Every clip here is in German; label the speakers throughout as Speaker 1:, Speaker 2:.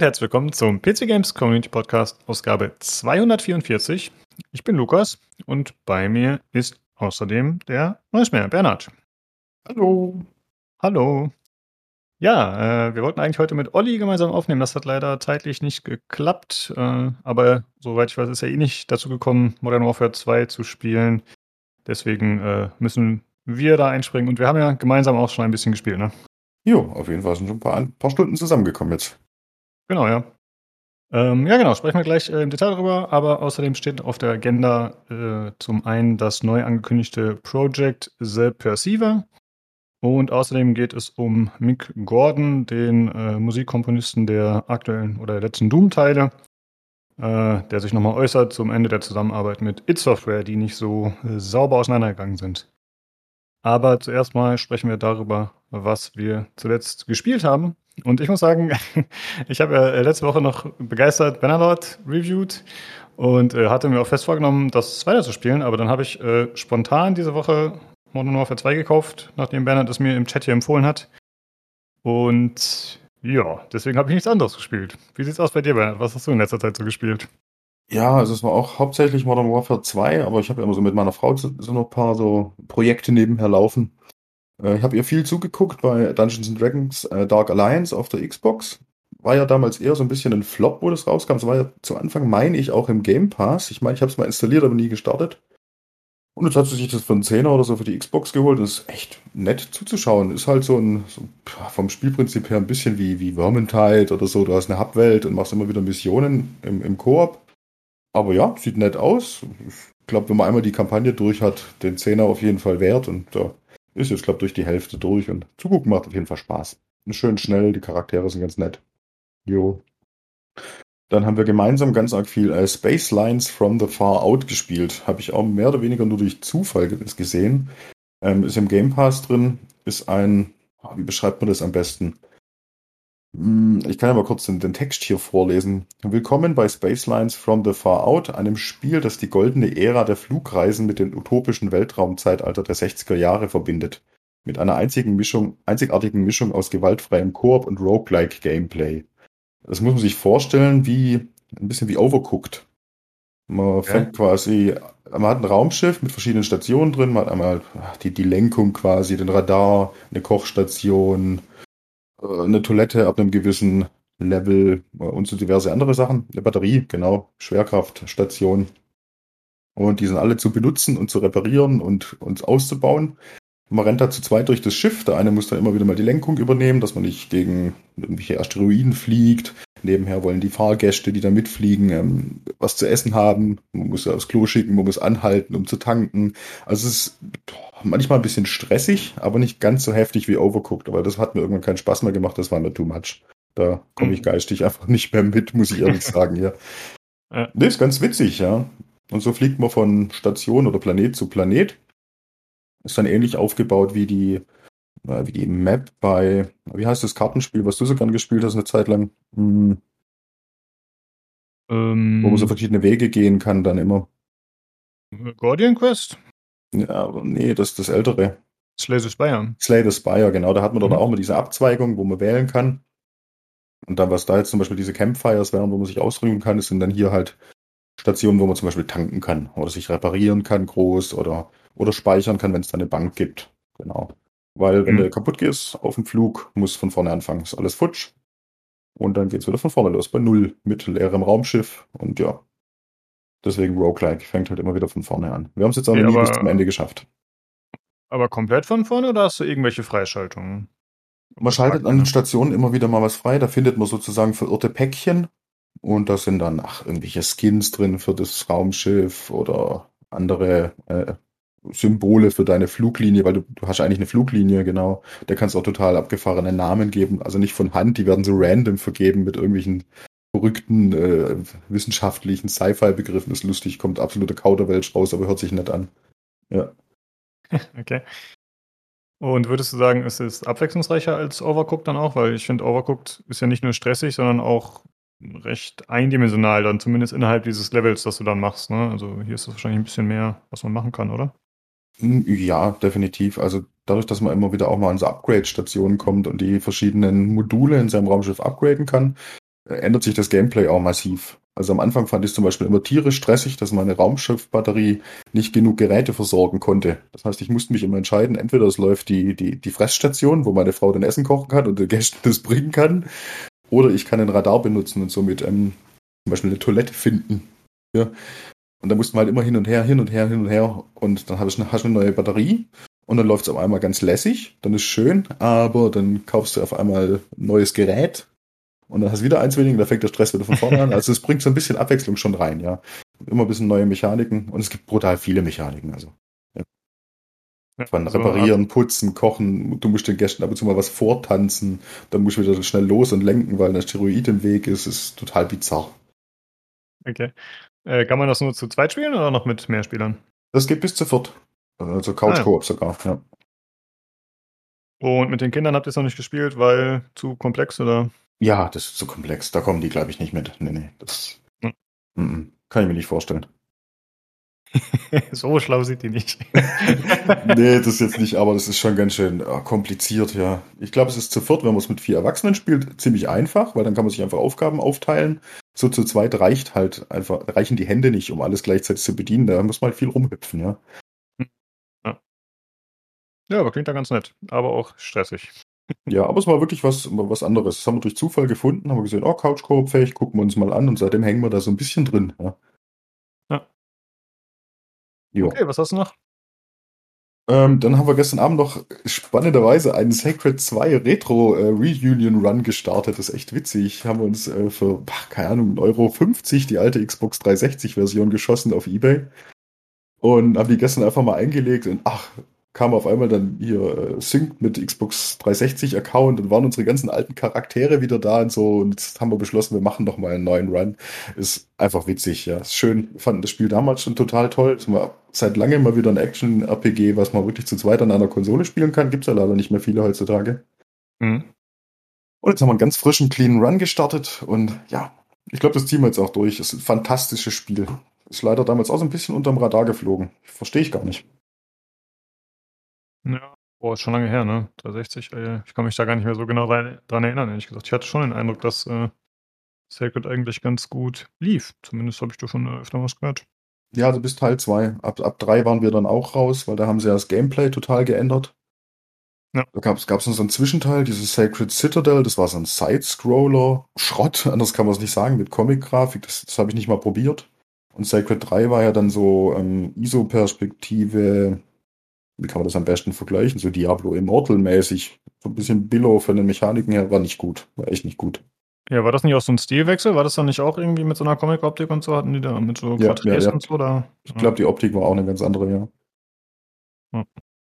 Speaker 1: Und herzlich willkommen zum PC Games Community Podcast, Ausgabe 244. Ich bin Lukas und bei mir ist außerdem der Neusmeer, Bernhard.
Speaker 2: Hallo.
Speaker 1: Hallo. Ja, äh, wir wollten eigentlich heute mit Olli gemeinsam aufnehmen. Das hat leider zeitlich nicht geklappt. Äh, aber soweit ich weiß, ist er eh nicht dazu gekommen, Modern Warfare 2 zu spielen. Deswegen äh, müssen wir da einspringen. Und wir haben ja gemeinsam auch schon ein bisschen gespielt, ne?
Speaker 2: Jo, auf jeden Fall sind schon ein paar, ein paar Stunden zusammengekommen jetzt.
Speaker 1: Genau, ja. Ähm, ja, genau, sprechen wir gleich äh, im Detail darüber. Aber außerdem steht auf der Agenda äh, zum einen das neu angekündigte Project The Perceiver. Und außerdem geht es um Mick Gordon, den äh, Musikkomponisten der aktuellen oder der letzten Doom-Teile, äh, der sich nochmal äußert zum Ende der Zusammenarbeit mit It Software, die nicht so äh, sauber auseinandergegangen sind. Aber zuerst mal sprechen wir darüber, was wir zuletzt gespielt haben. Und ich muss sagen, ich habe ja letzte Woche noch begeistert Bannerlord reviewed und äh, hatte mir auch fest vorgenommen, das weiterzuspielen. Aber dann habe ich äh, spontan diese Woche Modern Warfare 2 gekauft, nachdem Bernhard es mir im Chat hier empfohlen hat. Und ja, deswegen habe ich nichts anderes gespielt. Wie sieht's aus bei dir, Bernhard? Was hast du in letzter Zeit so gespielt?
Speaker 2: Ja, also es war auch hauptsächlich Modern Warfare 2, aber ich habe ja immer so mit meiner Frau so, so ein paar so Projekte nebenher laufen. Äh, ich habe ihr viel zugeguckt bei Dungeons Dragons äh, Dark Alliance auf der Xbox. War ja damals eher so ein bisschen ein Flop, wo das rauskam. Es war ja zu Anfang, meine ich, auch im Game Pass. Ich meine, ich habe es mal installiert, aber nie gestartet. Und jetzt hat sie sich das für einen Zehner oder so für die Xbox geholt. Das ist echt nett zuzuschauen. Ist halt so ein, so vom Spielprinzip her ein bisschen wie, wie Vermintide oder so. Du hast eine Hubwelt und machst immer wieder Missionen im, im Koop. Aber ja, sieht nett aus. Ich glaube, wenn man einmal die Kampagne durch hat, den Zehner auf jeden Fall wert. Und da ist jetzt, glaube ich, durch die Hälfte durch. Und zugucken macht auf jeden Fall Spaß. Schön schnell, die Charaktere sind ganz nett. Jo. Dann haben wir gemeinsam ganz arg viel äh, Space Lines from the Far Out gespielt. Habe ich auch mehr oder weniger nur durch Zufall gesehen. Ähm, ist im Game Pass drin. Ist ein, ah, wie beschreibt man das am besten? Hm, ich kann ja mal kurz den, den, Text hier vorlesen. Willkommen bei Space Lines from the Far Out, einem Spiel, das die goldene Ära der Flugreisen mit dem utopischen Weltraumzeitalter der 60er Jahre verbindet. Mit einer einzigen Mischung, einzigartigen Mischung aus gewaltfreiem Koop und Roguelike Gameplay. Das muss man sich vorstellen wie ein bisschen wie Overcooked. Man okay. fängt quasi, man hat ein Raumschiff mit verschiedenen Stationen drin, man hat einmal die, die Lenkung quasi, den Radar, eine Kochstation, eine Toilette ab einem gewissen Level und so diverse andere Sachen. Eine Batterie, genau, Schwerkraftstation. Und die sind alle zu benutzen und zu reparieren und, und auszubauen. Man rennt da zu zweit durch das Schiff. Der eine muss dann immer wieder mal die Lenkung übernehmen, dass man nicht gegen irgendwelche Asteroiden fliegt. Nebenher wollen die Fahrgäste, die da mitfliegen, ähm, was zu essen haben. Man muss aufs Klo schicken, man muss anhalten, um zu tanken. Also es ist manchmal ein bisschen stressig, aber nicht ganz so heftig wie Overcooked. Aber das hat mir irgendwann keinen Spaß mehr gemacht. Das war mir too much. Da komme ich mhm. geistig einfach nicht mehr mit, muss ich ehrlich sagen, ja. ja. Nee, ist ganz witzig, ja. Und so fliegt man von Station oder Planet zu Planet. Ist dann ähnlich aufgebaut wie die, äh, wie die Map bei, wie heißt das Kartenspiel, was du so gern gespielt hast eine Zeit lang? Hm. Ähm, Wo man so verschiedene Wege gehen kann dann immer.
Speaker 1: Guardian Quest?
Speaker 2: Ja, nee, das ist das ältere.
Speaker 1: Slay the Spire.
Speaker 2: Slay the Spire, genau. Da hat man mhm. dort auch mal diese Abzweigung, wo man wählen kann. Und dann, was da jetzt zum Beispiel diese Campfires wären, wo man sich ausruhen kann, das sind dann hier halt Stationen, wo man zum Beispiel tanken kann oder sich reparieren kann, groß oder oder speichern kann, wenn es da eine Bank gibt. Genau. Weil wenn mhm. du kaputt gehst auf dem Flug, musst von vorne anfangen. Ist alles futsch. Und dann geht's wieder von vorne los, bei Null, mit leerem Raumschiff. Und ja, deswegen Roguelike fängt halt immer wieder von vorne an. Wir haben es jetzt auch okay, nie bis zum Ende geschafft.
Speaker 1: Aber komplett von vorne oder hast du irgendwelche Freischaltungen?
Speaker 2: Man schaltet an den Stationen immer wieder mal was frei. Da findet man sozusagen verirrte Päckchen. Und da sind dann ach, irgendwelche Skins drin für das Raumschiff oder andere äh, Symbole für deine Fluglinie, weil du, du hast eigentlich eine Fluglinie, genau. Der kannst auch total abgefahrene Namen geben, also nicht von Hand, die werden so random vergeben mit irgendwelchen verrückten äh, wissenschaftlichen Sci-Fi-Begriffen. Ist lustig, kommt absolute Kauderwelsch raus, aber hört sich nett an. Ja.
Speaker 1: Okay. Und würdest du sagen, es ist abwechslungsreicher als Overcooked dann auch? Weil ich finde, Overcooked ist ja nicht nur stressig, sondern auch recht eindimensional, dann zumindest innerhalb dieses Levels, das du dann machst. Ne? Also hier ist es wahrscheinlich ein bisschen mehr, was man machen kann, oder?
Speaker 2: Hm, ja, definitiv. Also dadurch, dass man immer wieder auch mal an so Upgrade-Stationen kommt und die verschiedenen Module in seinem Raumschiff upgraden kann, äh, ändert sich das Gameplay auch massiv. Also am Anfang fand ich zum Beispiel immer tierisch stressig, dass meine Raumschiffbatterie nicht genug Geräte versorgen konnte. Das heißt, ich musste mich immer entscheiden, entweder es läuft die, die, die Fressstation, wo meine Frau dann Essen kochen kann und den Gästen das bringen kann, oder ich kann ein Radar benutzen und somit ähm, zum Beispiel eine Toilette finden. Ja. Und da mussten wir halt immer hin und her, hin und her, hin und her. Und dann hast du eine, eine neue Batterie und dann läuft es auf einmal ganz lässig, dann ist schön, aber dann kaufst du auf einmal ein neues Gerät und dann hast du wieder eins weniger, da fängt der Stress wieder von vorne an. Also es bringt so ein bisschen Abwechslung schon rein, ja. Immer ein bisschen neue Mechaniken und es gibt brutal viele Mechaniken, also. Von reparieren, putzen, kochen, du musst den Gästen ab und zu mal was vortanzen, dann musst du wieder schnell los und lenken, weil ein Asteroid im Weg ist, ist total bizarr.
Speaker 1: Okay. Äh, kann man das nur zu zweit spielen oder noch mit mehr Spielern?
Speaker 2: Das geht bis zu viert. Also Couch-Koop ah, ja. sogar, ja.
Speaker 1: Und mit den Kindern habt ihr es noch nicht gespielt, weil zu komplex oder?
Speaker 2: Ja, das ist zu komplex. Da kommen die, glaube ich, nicht mit. Nee, nee. Das hm. m -m, kann ich mir nicht vorstellen.
Speaker 1: so schlau sieht die nicht.
Speaker 2: nee, das ist jetzt nicht, aber das ist schon ganz schön äh, kompliziert, ja. Ich glaube, es ist zu viert, wenn man es mit vier Erwachsenen spielt, ziemlich einfach, weil dann kann man sich einfach Aufgaben aufteilen. So zu zweit reicht halt einfach, reichen die Hände nicht, um alles gleichzeitig zu bedienen. Da muss man halt viel rumhüpfen, ja.
Speaker 1: Ja, aber klingt ja ganz nett, aber auch stressig.
Speaker 2: Ja, aber es war wirklich was, was anderes. Das haben wir durch Zufall gefunden, haben wir gesehen, oh, Couch fähig, gucken wir uns mal an und seitdem hängen wir da so ein bisschen drin. Ja.
Speaker 1: ja. Okay, was hast du noch?
Speaker 2: Ähm, dann haben wir gestern Abend noch spannenderweise einen Sacred 2 Retro äh, Reunion Run gestartet. Das ist echt witzig. Haben wir uns äh, für, ach, keine Ahnung, Euro 50 die alte Xbox 360 Version geschossen auf Ebay. Und haben die gestern einfach mal eingelegt und ach, kam auf einmal dann hier äh, Sync mit Xbox 360 Account und waren unsere ganzen alten Charaktere wieder da und so und jetzt haben wir beschlossen, wir machen noch mal einen neuen Run. Ist einfach witzig, ja. Ist schön. Wir fanden das Spiel damals schon total toll. Es war seit langem mal wieder ein Action-RPG, was man wirklich zu zweit an einer Konsole spielen kann. Gibt's ja leider nicht mehr viele heutzutage. Mhm. Und jetzt haben wir einen ganz frischen, cleanen Run gestartet und ja, ich glaube, das ziehen wir jetzt auch durch. Es ist ein fantastisches Spiel. Ist leider damals auch so ein bisschen unterm Radar geflogen. Verstehe ich gar nicht.
Speaker 1: Ja, boah, ist schon lange her, ne? 360, äh, ich kann mich da gar nicht mehr so genau dran erinnern, ehrlich gesagt. Ich hatte schon den Eindruck, dass äh, Sacred eigentlich ganz gut lief. Zumindest habe ich da schon äh, öfter was gehört.
Speaker 2: Ja, also bis Teil 2. Ab, ab 3 waren wir dann auch raus, weil da haben sie ja das Gameplay total geändert. Ja. Da gab es noch so einen Zwischenteil, dieses Sacred Citadel, das war so ein Side-Scroller, Schrott, anders kann man es nicht sagen, mit Comic-Grafik, das, das habe ich nicht mal probiert. Und Sacred 3 war ja dann so ähm, ISO-Perspektive, wie kann man das am besten vergleichen? So Diablo Immortal-mäßig. So ein bisschen Billow von den Mechaniken her war nicht gut. War echt nicht gut.
Speaker 1: Ja, war das nicht auch so ein Stilwechsel? War das dann nicht auch irgendwie mit so einer Comic-Optik und so? Hatten die da mit so
Speaker 2: ja, ja, ja. und so? Oder? Ich glaube, die Optik war auch eine ganz andere, ja. Hm.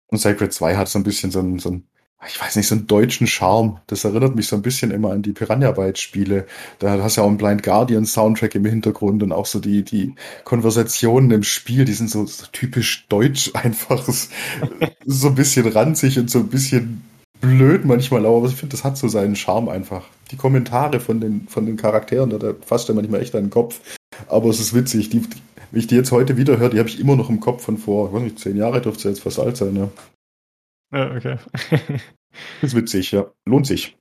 Speaker 2: Und Sacred 2 hat so ein bisschen so ein, so ein ich weiß nicht, so einen deutschen Charme. Das erinnert mich so ein bisschen immer an die Piranha Bytes Spiele. Da hast du ja auch einen Blind Guardian Soundtrack im Hintergrund und auch so die, die Konversationen im Spiel, die sind so, so typisch deutsch einfach. so ein bisschen ranzig und so ein bisschen blöd manchmal, aber ich finde, das hat so seinen Charme einfach. Die Kommentare von den, von den Charakteren, da fasst er manchmal echt den Kopf. Aber es ist witzig. Die, die, wenn ich die jetzt heute wieder höre, die habe ich immer noch im Kopf von vor, ich weiß nicht, zehn Jahre dürfte es jetzt fast alt sein, ne?
Speaker 1: Ja, okay.
Speaker 2: ist witzig, ja. Lohnt sich.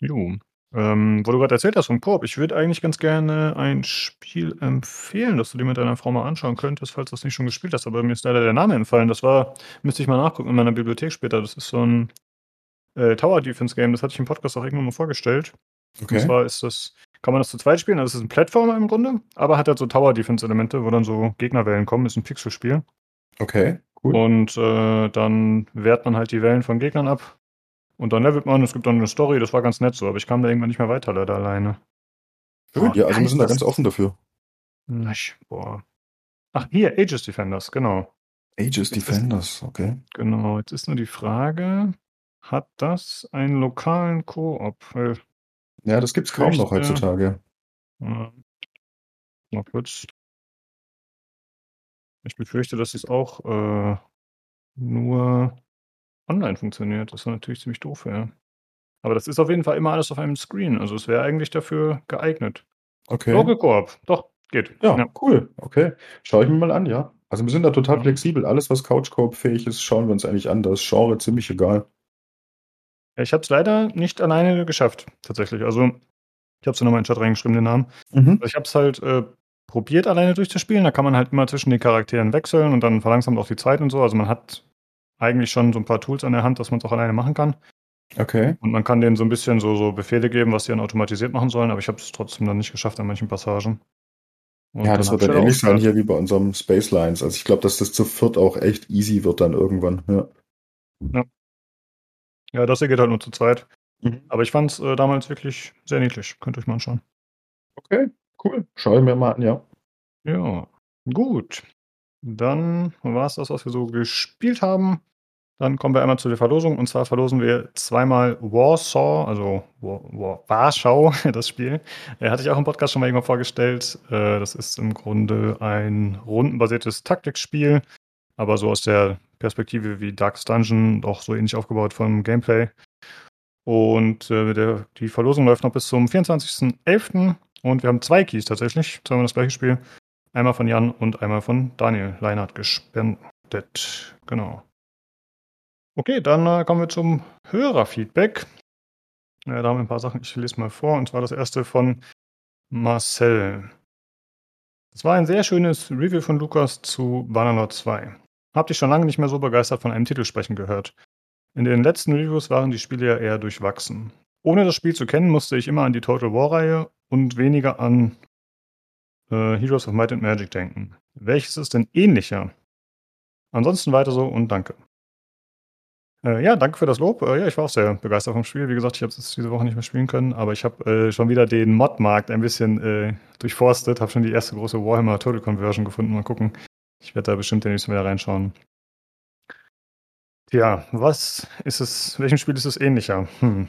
Speaker 1: Jo. Ähm, wo du gerade erzählt hast vom Koop, ich würde eigentlich ganz gerne ein Spiel empfehlen, das du dir mit deiner Frau mal anschauen könntest, falls du es nicht schon gespielt hast, aber mir ist leider der Name entfallen. Das war, müsste ich mal nachgucken in meiner Bibliothek später. Das ist so ein äh, Tower Defense Game, das hatte ich im Podcast auch irgendwann mal vorgestellt. Okay. Und zwar ist das, kann man das zu zweit spielen, also es ist ein Plattformer im Grunde, aber hat halt so Tower Defense Elemente, wo dann so Gegnerwellen kommen, ist ein Pixelspiel.
Speaker 2: Okay.
Speaker 1: Cool. Und äh, dann wehrt man halt die Wellen von Gegnern ab. Und dann levelt man, es gibt dann eine Story, das war ganz nett so, aber ich kam da irgendwann nicht mehr weiter leider alleine.
Speaker 2: Schön, ja, also wir sind da ganz offen dafür.
Speaker 1: Nicht, boah. Ach, hier, Aegis Defenders, genau.
Speaker 2: Aegis Defenders, okay.
Speaker 1: Genau, jetzt ist nur die Frage, hat das einen lokalen Koop?
Speaker 2: Ja, das gibt's kaum noch heutzutage.
Speaker 1: Äh, mal kurz. Ich befürchte, dass es auch äh, nur online funktioniert. Das wäre natürlich ziemlich doof, ja. Aber das ist auf jeden Fall immer alles auf einem Screen. Also es wäre eigentlich dafür geeignet.
Speaker 2: Okay.
Speaker 1: Koop, doch, geht.
Speaker 2: Ja, ja, cool. Okay. Schaue ich mir mal an, ja. Also wir sind da total ja. flexibel. Alles, was Couch Koop fähig ist, schauen wir uns eigentlich an. Das Genre ziemlich egal.
Speaker 1: Ich habe es leider nicht alleine geschafft, tatsächlich. Also Ich habe es nochmal in den Chat reingeschrieben, den Namen. Mhm. Ich habe es halt äh, probiert, alleine durchzuspielen. Da kann man halt immer zwischen den Charakteren wechseln und dann verlangsamt auch die Zeit und so. Also man hat eigentlich schon so ein paar Tools an der Hand, dass man es auch alleine machen kann.
Speaker 2: Okay.
Speaker 1: Und man kann denen so ein bisschen so, so Befehle geben, was die dann automatisiert machen sollen, aber ich habe es trotzdem dann nicht geschafft an manchen Passagen.
Speaker 2: Und ja, das wird dann ähnlich sein hier wie bei unserem Space Lines. Also ich glaube, dass das zu viert auch echt easy wird dann irgendwann. Ja,
Speaker 1: ja. ja das hier geht halt nur zu zweit. Mhm. Aber ich fand es äh, damals wirklich sehr niedlich. Könnt ihr euch mal anschauen.
Speaker 2: Okay, cool. Schau ich mir mal an, ja.
Speaker 1: Ja, gut. Dann war es das, was wir so gespielt haben. Dann kommen wir einmal zu der Verlosung. Und zwar verlosen wir zweimal Warsaw, also War, War, Warschau, das Spiel. Äh, hatte ich auch im Podcast schon mal irgendwann vorgestellt. Äh, das ist im Grunde ein rundenbasiertes Taktikspiel, aber so aus der Perspektive wie Darkest Dungeon, auch so ähnlich aufgebaut vom Gameplay. Und äh, die Verlosung läuft noch bis zum 24.11. Und wir haben zwei Keys tatsächlich, zweimal das gleiche Spiel. Einmal von Jan und einmal von Daniel Leinert gespendet. Genau. Okay, dann äh, kommen wir zum Hörerfeedback. Ja, da haben wir ein paar Sachen, ich lese mal vor. Und zwar das erste von Marcel. Es war ein sehr schönes Review von Lukas zu Bannerlord 2. Habt ihr schon lange nicht mehr so begeistert von einem Titel sprechen gehört. In den letzten Reviews waren die Spiele ja eher durchwachsen. Ohne das Spiel zu kennen, musste ich immer an die Total War-Reihe und weniger an äh, Heroes of Might and Magic denken. Welches ist denn ähnlicher? Ansonsten weiter so und danke. Äh, ja, danke für das Lob. Äh, ja, ich war auch sehr begeistert vom Spiel. Wie gesagt, ich habe es diese Woche nicht mehr spielen können, aber ich habe äh, schon wieder den Mod-Markt ein bisschen äh, durchforstet, habe schon die erste große Warhammer Total Conversion gefunden. Mal gucken. Ich werde da bestimmt demnächst wieder reinschauen. Tja, was ist es, welchem Spiel ist es ähnlicher? Hm.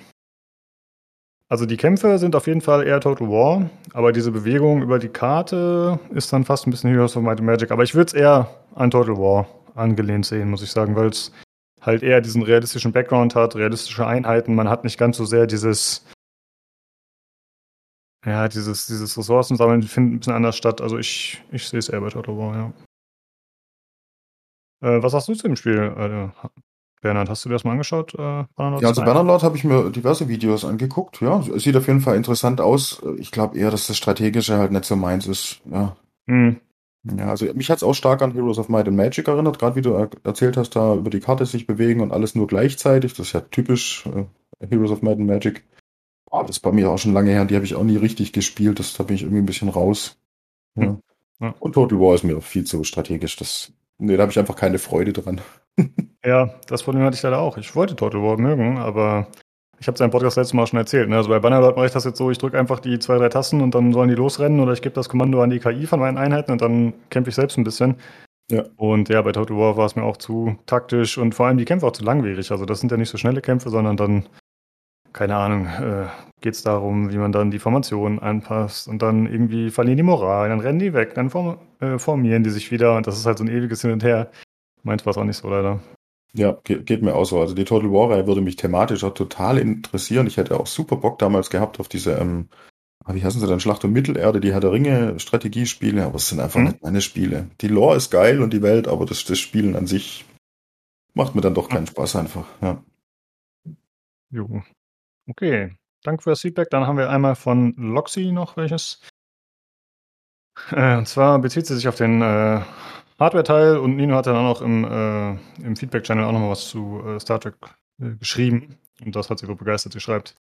Speaker 1: Also die Kämpfe sind auf jeden Fall eher Total War, aber diese Bewegung über die Karte ist dann fast ein bisschen Heroes of Might and Magic. Aber ich würde es eher an Total War angelehnt sehen, muss ich sagen, weil es halt eher diesen realistischen Background hat, realistische Einheiten. Man hat nicht ganz so sehr dieses, ja, dieses, dieses Ressourcensammeln findet ein bisschen anders statt. Also ich, ich sehe es eher bei Total War, ja. Äh, was hast du zu dem Spiel, äh, Bernhard? Hast du dir das mal angeschaut? Äh,
Speaker 2: ja, also Bannerlord habe ich mir diverse Videos angeguckt. Ja, sieht auf jeden Fall interessant aus. Ich glaube eher, dass das Strategische halt nicht so meins ist. Ja. Hm. Ja, also mich hat es auch stark an Heroes of Might and Magic erinnert, gerade wie du erzählt hast, da über die Karte sich bewegen und alles nur gleichzeitig. Das ist ja typisch äh, Heroes of Might and Magic. Oh, das ist bei mir auch schon lange her, die habe ich auch nie richtig gespielt, das, da bin ich irgendwie ein bisschen raus. Ja. Hm. Ja. Und Total War ist mir auch viel zu strategisch. Das, nee, da habe ich einfach keine Freude dran.
Speaker 1: ja, das Problem hatte ich leider auch. Ich wollte Total War mögen, aber ich habe es ja im Podcast letztes Mal schon erzählt. Ne? Also bei Bannerlord mache ich das jetzt so, ich drücke einfach die zwei, drei Tasten und dann sollen die losrennen oder ich gebe das Kommando an die KI von meinen Einheiten und dann kämpfe ich selbst ein bisschen. Ja. Und ja, bei Total War war es mir auch zu taktisch und vor allem die Kämpfe auch zu langwierig. Also das sind ja nicht so schnelle Kämpfe, sondern dann, keine Ahnung, äh, geht es darum, wie man dann die Formation anpasst und dann irgendwie verlieren die Moral, dann rennen die weg, dann form äh, formieren die sich wieder und das ist halt so ein ewiges Hin und Her. Meins war es auch nicht so leider.
Speaker 2: Ja, geht, geht mir auch so. Also die Total War Reihe würde mich thematisch auch total interessieren. Ich hätte auch super Bock damals gehabt auf diese, ähm, ah, wie heißen sie denn, Schlacht um Mittelerde, die Herr der Ringe Strategiespiele, aber es sind einfach mhm. nicht meine Spiele. Die Lore ist geil und die Welt, aber das, das Spielen an sich macht mir dann doch keinen Spaß einfach, ja.
Speaker 1: Jo. Okay. Danke für das Feedback. Dann haben wir einmal von Loxy noch welches. Äh, und zwar bezieht sie sich auf den äh, Hardware-Teil und Nino hat dann auch im, äh, im Feedback-Channel auch nochmal was zu äh, Star Trek äh, geschrieben. Und das hat sie wohl begeistert. Sie schreibt: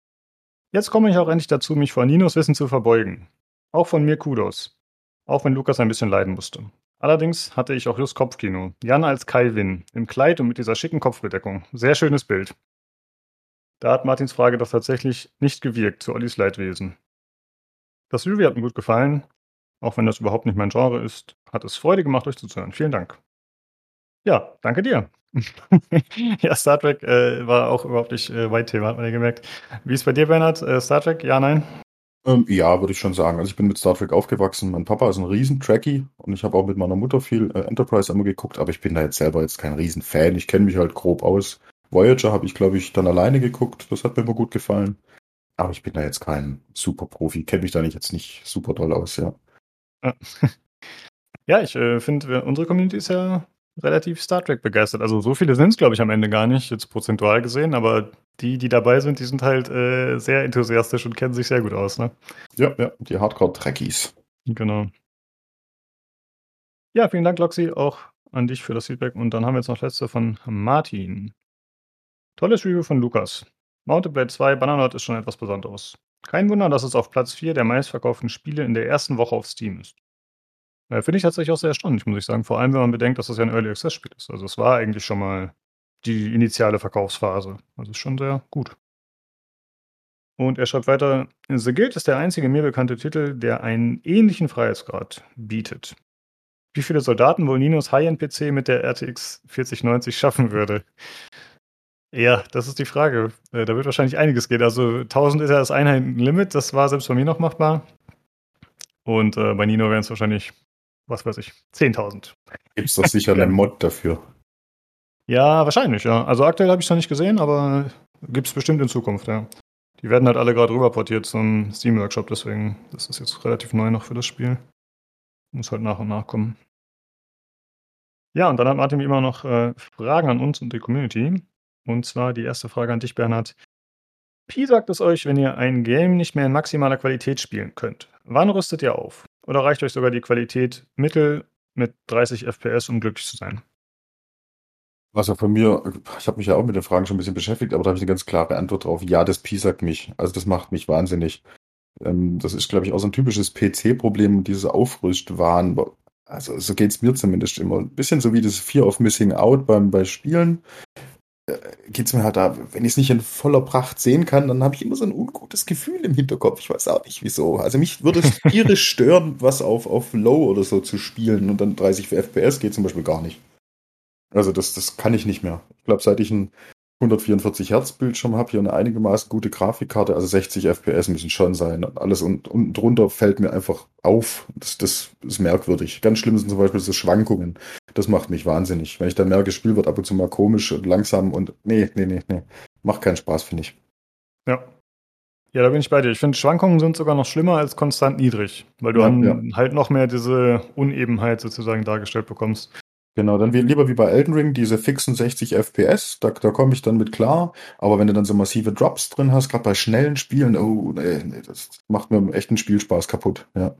Speaker 1: Jetzt komme ich auch endlich dazu, mich vor Ninos Wissen zu verbeugen. Auch von mir Kudos. Auch wenn Lukas ein bisschen leiden musste. Allerdings hatte ich auch Lust Kopfkino. Jan als Kai Win, im Kleid und mit dieser schicken Kopfbedeckung. Sehr schönes Bild. Da hat Martins Frage doch tatsächlich nicht gewirkt zu Ollis Leidwesen. Das Review hat mir gut gefallen. Auch wenn das überhaupt nicht mein Genre ist, hat es Freude gemacht, euch zuzuhören. Vielen Dank. Ja, danke dir. ja, Star Trek äh, war auch überhaupt nicht äh, weit Thema, hat man ja gemerkt. Wie ist bei dir, Bernhard? Äh, Star Trek? Ja, nein?
Speaker 2: Ähm, ja, würde ich schon sagen. Also ich bin mit Star Trek aufgewachsen. Mein Papa ist ein Riesen-Trekkie und ich habe auch mit meiner Mutter viel äh, Enterprise immer geguckt, aber ich bin da jetzt selber jetzt kein Riesen-Fan. Ich kenne mich halt grob aus. Voyager habe ich, glaube ich, dann alleine geguckt. Das hat mir immer gut gefallen. Aber ich bin da jetzt kein Super-Profi. Kenne mich da nicht jetzt nicht super toll aus, ja.
Speaker 1: Ja, ich äh, finde, unsere Community ist ja relativ Star Trek begeistert. Also so viele sind es, glaube ich, am Ende gar nicht, jetzt prozentual gesehen, aber die, die dabei sind, die sind halt äh, sehr enthusiastisch und kennen sich sehr gut aus, ne?
Speaker 2: Ja, ja, die Hardcore-Trekkies.
Speaker 1: Genau. Ja, vielen Dank, Loxi, auch an dich für das Feedback. Und dann haben wir jetzt noch letzte von Martin. Tolles Review von Lukas. Mounted Blade 2 Bananot ist schon etwas Besonderes. Kein Wunder, dass es auf Platz 4 der meistverkauften Spiele in der ersten Woche auf Steam ist. Äh, Finde ich tatsächlich auch sehr erstaunlich, muss ich sagen. Vor allem, wenn man bedenkt, dass das ja ein Early Access Spiel ist. Also es war eigentlich schon mal die initiale Verkaufsphase. Also ist schon sehr gut. Und er schreibt weiter, The Guild ist der einzige mir bekannte Titel, der einen ähnlichen Freiheitsgrad bietet. Wie viele Soldaten wohl Ninos High-End-PC mit der RTX 4090 schaffen würde? Ja, das ist die Frage. Äh, Da wird wahrscheinlich einiges gehen. Also 1000 ist ja das Einheitenlimit, das war selbst bei mir noch machbar. Und äh, bei Nino wären es wahrscheinlich, was weiß ich, 10.000.
Speaker 2: Gibt es doch sicher einen Mod dafür.
Speaker 1: Ja, wahrscheinlich, ja. Also aktuell habe ich es noch nicht gesehen, aber gibt es bestimmt in Zukunft, ja. Die werden halt alle gerade rüberportiert zum Steam-Workshop, deswegen das ist jetzt relativ neu noch für das Spiel. Muss halt nach und nach kommen. Ja, und dann hat Martin wie immer noch äh, Fragen an uns und die Community. Und zwar die erste Frage an dich, Bernhard. Pi sagt es euch, wenn ihr ein Game nicht mehr in maximaler Qualität spielen könnt. Wann rüstet ihr auf? Oder reicht euch sogar die Qualität mittel mit 30 FPS, um glücklich zu sein?
Speaker 2: Also von mir, ich habe mich ja auch mit den Fragen schon ein bisschen beschäftigt, aber da habe ich eine ganz klare Antwort drauf. Ja, das piesackt mich. Also das macht mich wahnsinnig. Ähm, das ist, glaube ich, auch so ein typisches PC-Problem, dieses Aufrüstwahn. Also so geht's mir zumindest immer. Ein bisschen so wie das Fear of Missing Out beim, bei Spielen. Äh, geht's mir halt da, wenn ich es nicht in voller Pracht sehen kann, dann habe ich immer so ein ungutes Gefühl im Hinterkopf. Ich weiß auch nicht wieso. Also mich würde es tierisch stören, was auf, auf Low oder so zu spielen und dann 30 FPS geht zum Beispiel gar nicht. Also das, das kann ich nicht mehr. Ich glaube, seit ich einen 144 Hertz Bildschirm habe, hier eine einigermaßen gute Grafikkarte, also 60 FPS müssen schon sein. Und alles und, unten drunter fällt mir einfach auf. Das, das ist merkwürdig. Ganz schlimm sind zum Beispiel so Schwankungen. Das macht mich wahnsinnig. Wenn ich dann merke, das Spiel wird ab und zu mal komisch und langsam und nee, nee, nee, nee. Macht keinen Spaß, finde ich.
Speaker 1: Ja. Ja, da bin ich bei dir. Ich finde, Schwankungen sind sogar noch schlimmer als konstant niedrig, weil du
Speaker 2: Ja,
Speaker 1: dann
Speaker 2: ja.
Speaker 1: halt noch mehr diese Unebenheit sozusagen dargestellt bekommst.
Speaker 2: Genau, dann wie, lieber wie bei Elden Ring, diese fixen 60 FPS, da, da komme ich dann mit klar. Aber wenn du dann so massive Drops drin hast, gerade bei schnellen Spielen, oh, nee, nee, das macht mir echt einen Spielspaß kaputt. Ja.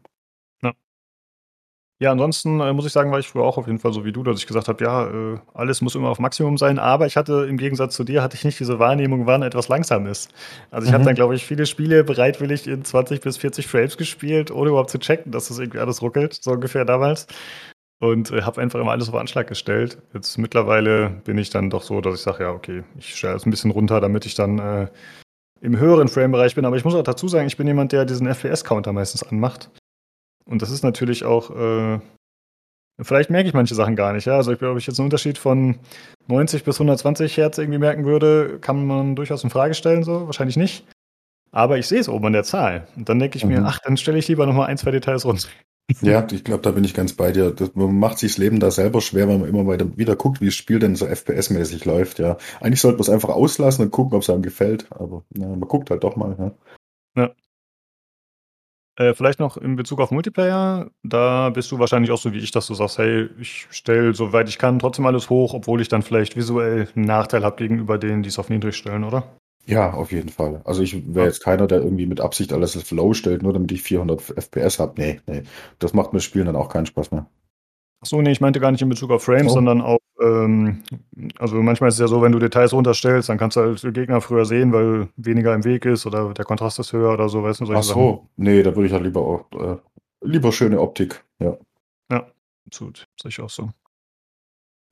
Speaker 1: Ja, ansonsten äh, muss ich sagen, war ich früher auch auf jeden Fall so wie du, dass ich gesagt habe, ja, äh, alles muss immer auf Maximum sein, aber ich hatte im Gegensatz zu dir, hatte ich nicht diese Wahrnehmung, wann etwas langsam ist. Also ich habe
Speaker 2: Mhm.
Speaker 1: dann, glaube ich, viele Spiele bereitwillig in 20 bis 40 Frames gespielt, ohne überhaupt zu checken, dass das irgendwie alles ruckelt, so ungefähr damals. Und äh, habe einfach immer alles auf Anschlag gestellt. Jetzt mittlerweile bin ich dann doch so, dass ich sage, ja, okay, ich stelle es ein bisschen runter, damit ich dann äh, im höheren Frame-Bereich bin. Aber ich muss auch dazu sagen, ich bin jemand, der diesen FPS-Counter meistens anmacht. Und das ist natürlich auch, äh, vielleicht merke ich manche Sachen gar nicht. Ja? Also ich glaube, ob ich jetzt einen Unterschied von 90 bis 120 Hertz irgendwie merken würde, kann man durchaus in Frage stellen, so wahrscheinlich nicht. Aber ich sehe es oben an der Zahl. Und dann denke ich mir,
Speaker 2: Mhm.
Speaker 1: ach, dann stelle ich lieber nochmal ein, zwei Details runter.
Speaker 2: Ja, ich glaube, da bin ich ganz bei dir. Das, man macht sich das Leben da selber schwer, wenn man immer weiter wieder guckt, wie das Spiel denn so FPS-mäßig läuft. Ja, eigentlich sollte man es einfach auslassen und gucken, ob es einem gefällt. Aber ja, man guckt halt doch mal. Ja.
Speaker 1: Äh, vielleicht noch in Bezug auf Multiplayer, da bist du wahrscheinlich auch so wie ich, dass du sagst, hey, ich stelle, soweit ich kann, trotzdem alles hoch, obwohl ich dann vielleicht visuell einen Nachteil habe gegenüber denen, die es auf niedrig stellen, oder?
Speaker 2: Ja, auf jeden Fall. Also ich wäre jetzt keiner, der irgendwie mit Absicht alles auf Low stellt, nur damit ich 400 FPS habe. Nee, nee. Das macht mir das Spielen dann auch keinen Spaß mehr.
Speaker 1: Achso, nee, ich meinte gar nicht in Bezug auf Frames,
Speaker 2: Oh.
Speaker 1: sondern auf, ähm, also manchmal ist es ja so, wenn du Details runterstellst, dann kannst du halt den Gegner früher sehen, weil weniger im Weg ist oder der Kontrast ist höher oder so, weißt du, solche
Speaker 2: Ach so, nee, da würde ich halt lieber auch, äh, lieber schöne Optik. Ja.
Speaker 1: Sachen. Absolut, sehe ich auch so.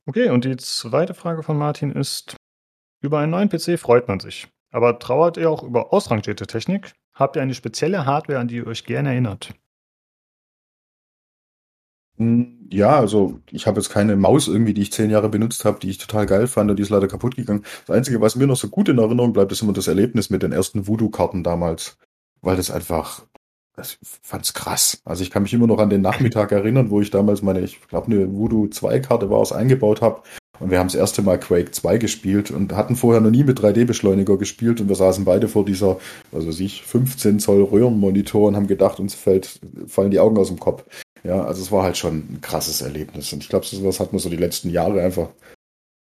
Speaker 1: Okay, und die zweite Frage von Martin ist, über einen neuen PC freut man sich. Aber trauert ihr auch über ausrangierte Technik? Habt ihr eine spezielle Hardware, an die ihr euch gerne erinnert?
Speaker 2: Hm, Ja, also ich habe jetzt keine Maus irgendwie, die ich zehn Jahre benutzt habe, die ich total geil fand und die ist leider kaputt gegangen. Das Einzige, was mir noch so gut in Erinnerung bleibt, ist immer das Erlebnis mit den ersten Voodoo-Karten damals, weil das einfach, ich fand's krass. Also ich kann mich immer noch an den Nachmittag erinnern, wo ich damals meine, ich glaube eine Voodoo 2-Karte war es, eingebaut habe und wir haben das erste Mal Quake 2 gespielt und hatten vorher noch nie mit 3D-Beschleuniger gespielt und wir saßen beide vor dieser, also sich 15 Zoll Röhrenmonitor und haben gedacht, uns fällt, fallen die Augen aus dem Kopf. Ja, also es war halt schon ein krasses Erlebnis. Und ich glaube, sowas hat man so die letzten Jahre einfach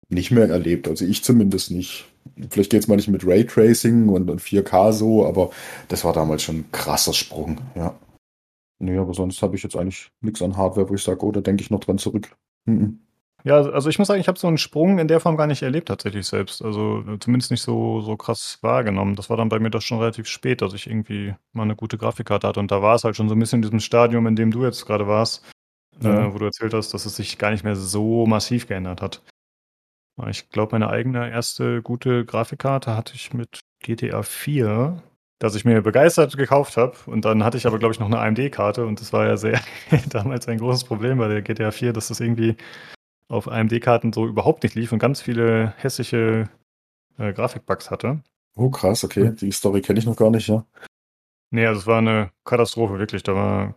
Speaker 2: nicht mehr erlebt. Also ich zumindest nicht. Vielleicht geht es mal nicht mit Raytracing und, und 4K so, aber das war damals schon ein krasser Sprung, ja. Nee, aber sonst habe ich jetzt eigentlich nichts an Hardware, wo ich sage, oh, da denke ich noch dran zurück. Mhm.
Speaker 1: Ja, also ich muss sagen, ich habe so einen Sprung in der Form gar nicht erlebt tatsächlich selbst. Also äh, zumindest nicht so, so krass wahrgenommen. Das war dann bei mir doch schon relativ spät, dass ich irgendwie mal eine gute Grafikkarte hatte. Und da war es halt schon so ein bisschen in diesem Stadium, in dem du jetzt gerade warst, ja. äh, wo du erzählt hast, dass es sich gar nicht mehr so massiv geändert hat. Ich glaube, meine eigene erste gute Grafikkarte hatte ich mit GTA 4 dass ich mir begeistert gekauft habe. Und dann hatte ich aber, glaube ich, noch eine AMD-Karte und das war ja sehr damals ein großes Problem bei der GTA 4, dass das irgendwie auf AMD-Karten so überhaupt nicht lief und ganz viele hässliche äh, Grafikbugs hatte.
Speaker 2: Oh, krass, okay. Die Story kenne ich noch gar nicht, ja.
Speaker 1: Nee, also es war eine Katastrophe, wirklich. Da war,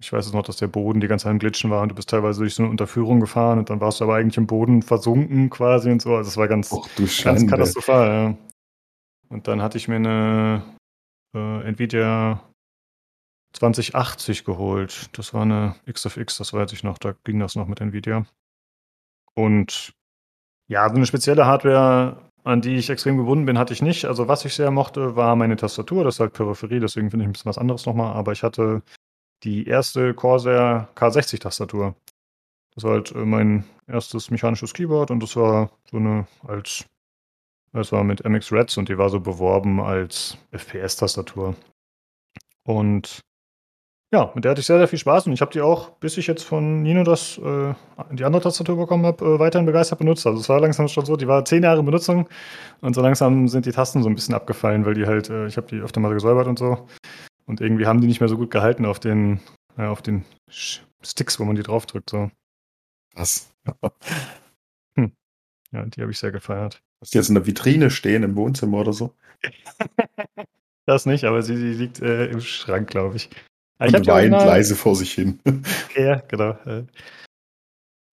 Speaker 1: ich weiß es noch, dass der Boden die ganze Zeit im Glitschen war und du bist teilweise durch so eine Unterführung gefahren und dann warst du aber eigentlich im Boden versunken quasi und so. Also es war ganz,
Speaker 2: Och, du
Speaker 1: ganz katastrophal, ja. Und dann hatte ich mir eine äh, Nvidia 2080 geholt. Das war eine XFX, das weiß ich noch, da ging das noch mit Nvidia. Und ja, so eine spezielle Hardware, an die ich extrem gebunden bin, hatte ich nicht. Also was ich sehr mochte, war meine Tastatur. Das ist halt Peripherie, deswegen finde ich ein bisschen was anderes nochmal. Aber ich hatte die erste Corsair K60-Tastatur. Das war halt äh, mein erstes mechanisches Keyboard und das war so eine als das war mit MX Reds und die war so beworben als FPS-Tastatur. Und ja, mit der hatte ich sehr, sehr viel Spaß und ich habe die auch, bis ich jetzt von Nino das, äh, die andere Tastatur bekommen habe, äh, weiterhin begeistert benutzt. Also es war langsam schon so, die war zehn Jahre in Benutzung und so langsam sind die Tasten so ein bisschen abgefallen, weil die halt, äh, ich habe die öfter mal gesäubert und so. Und irgendwie haben die nicht mehr so gut gehalten auf den, äh, auf den Sticks, wo man die draufdrückt. So.
Speaker 2: Was?
Speaker 1: hm. Ja, die habe ich sehr gefeiert.
Speaker 2: Hast du jetzt in der Vitrine stehen im Wohnzimmer oder so?
Speaker 1: das nicht, aber sie, sie liegt äh, im Schrank, glaube ich.
Speaker 2: Aber Und weint leise vor sich hin.
Speaker 1: ja, genau.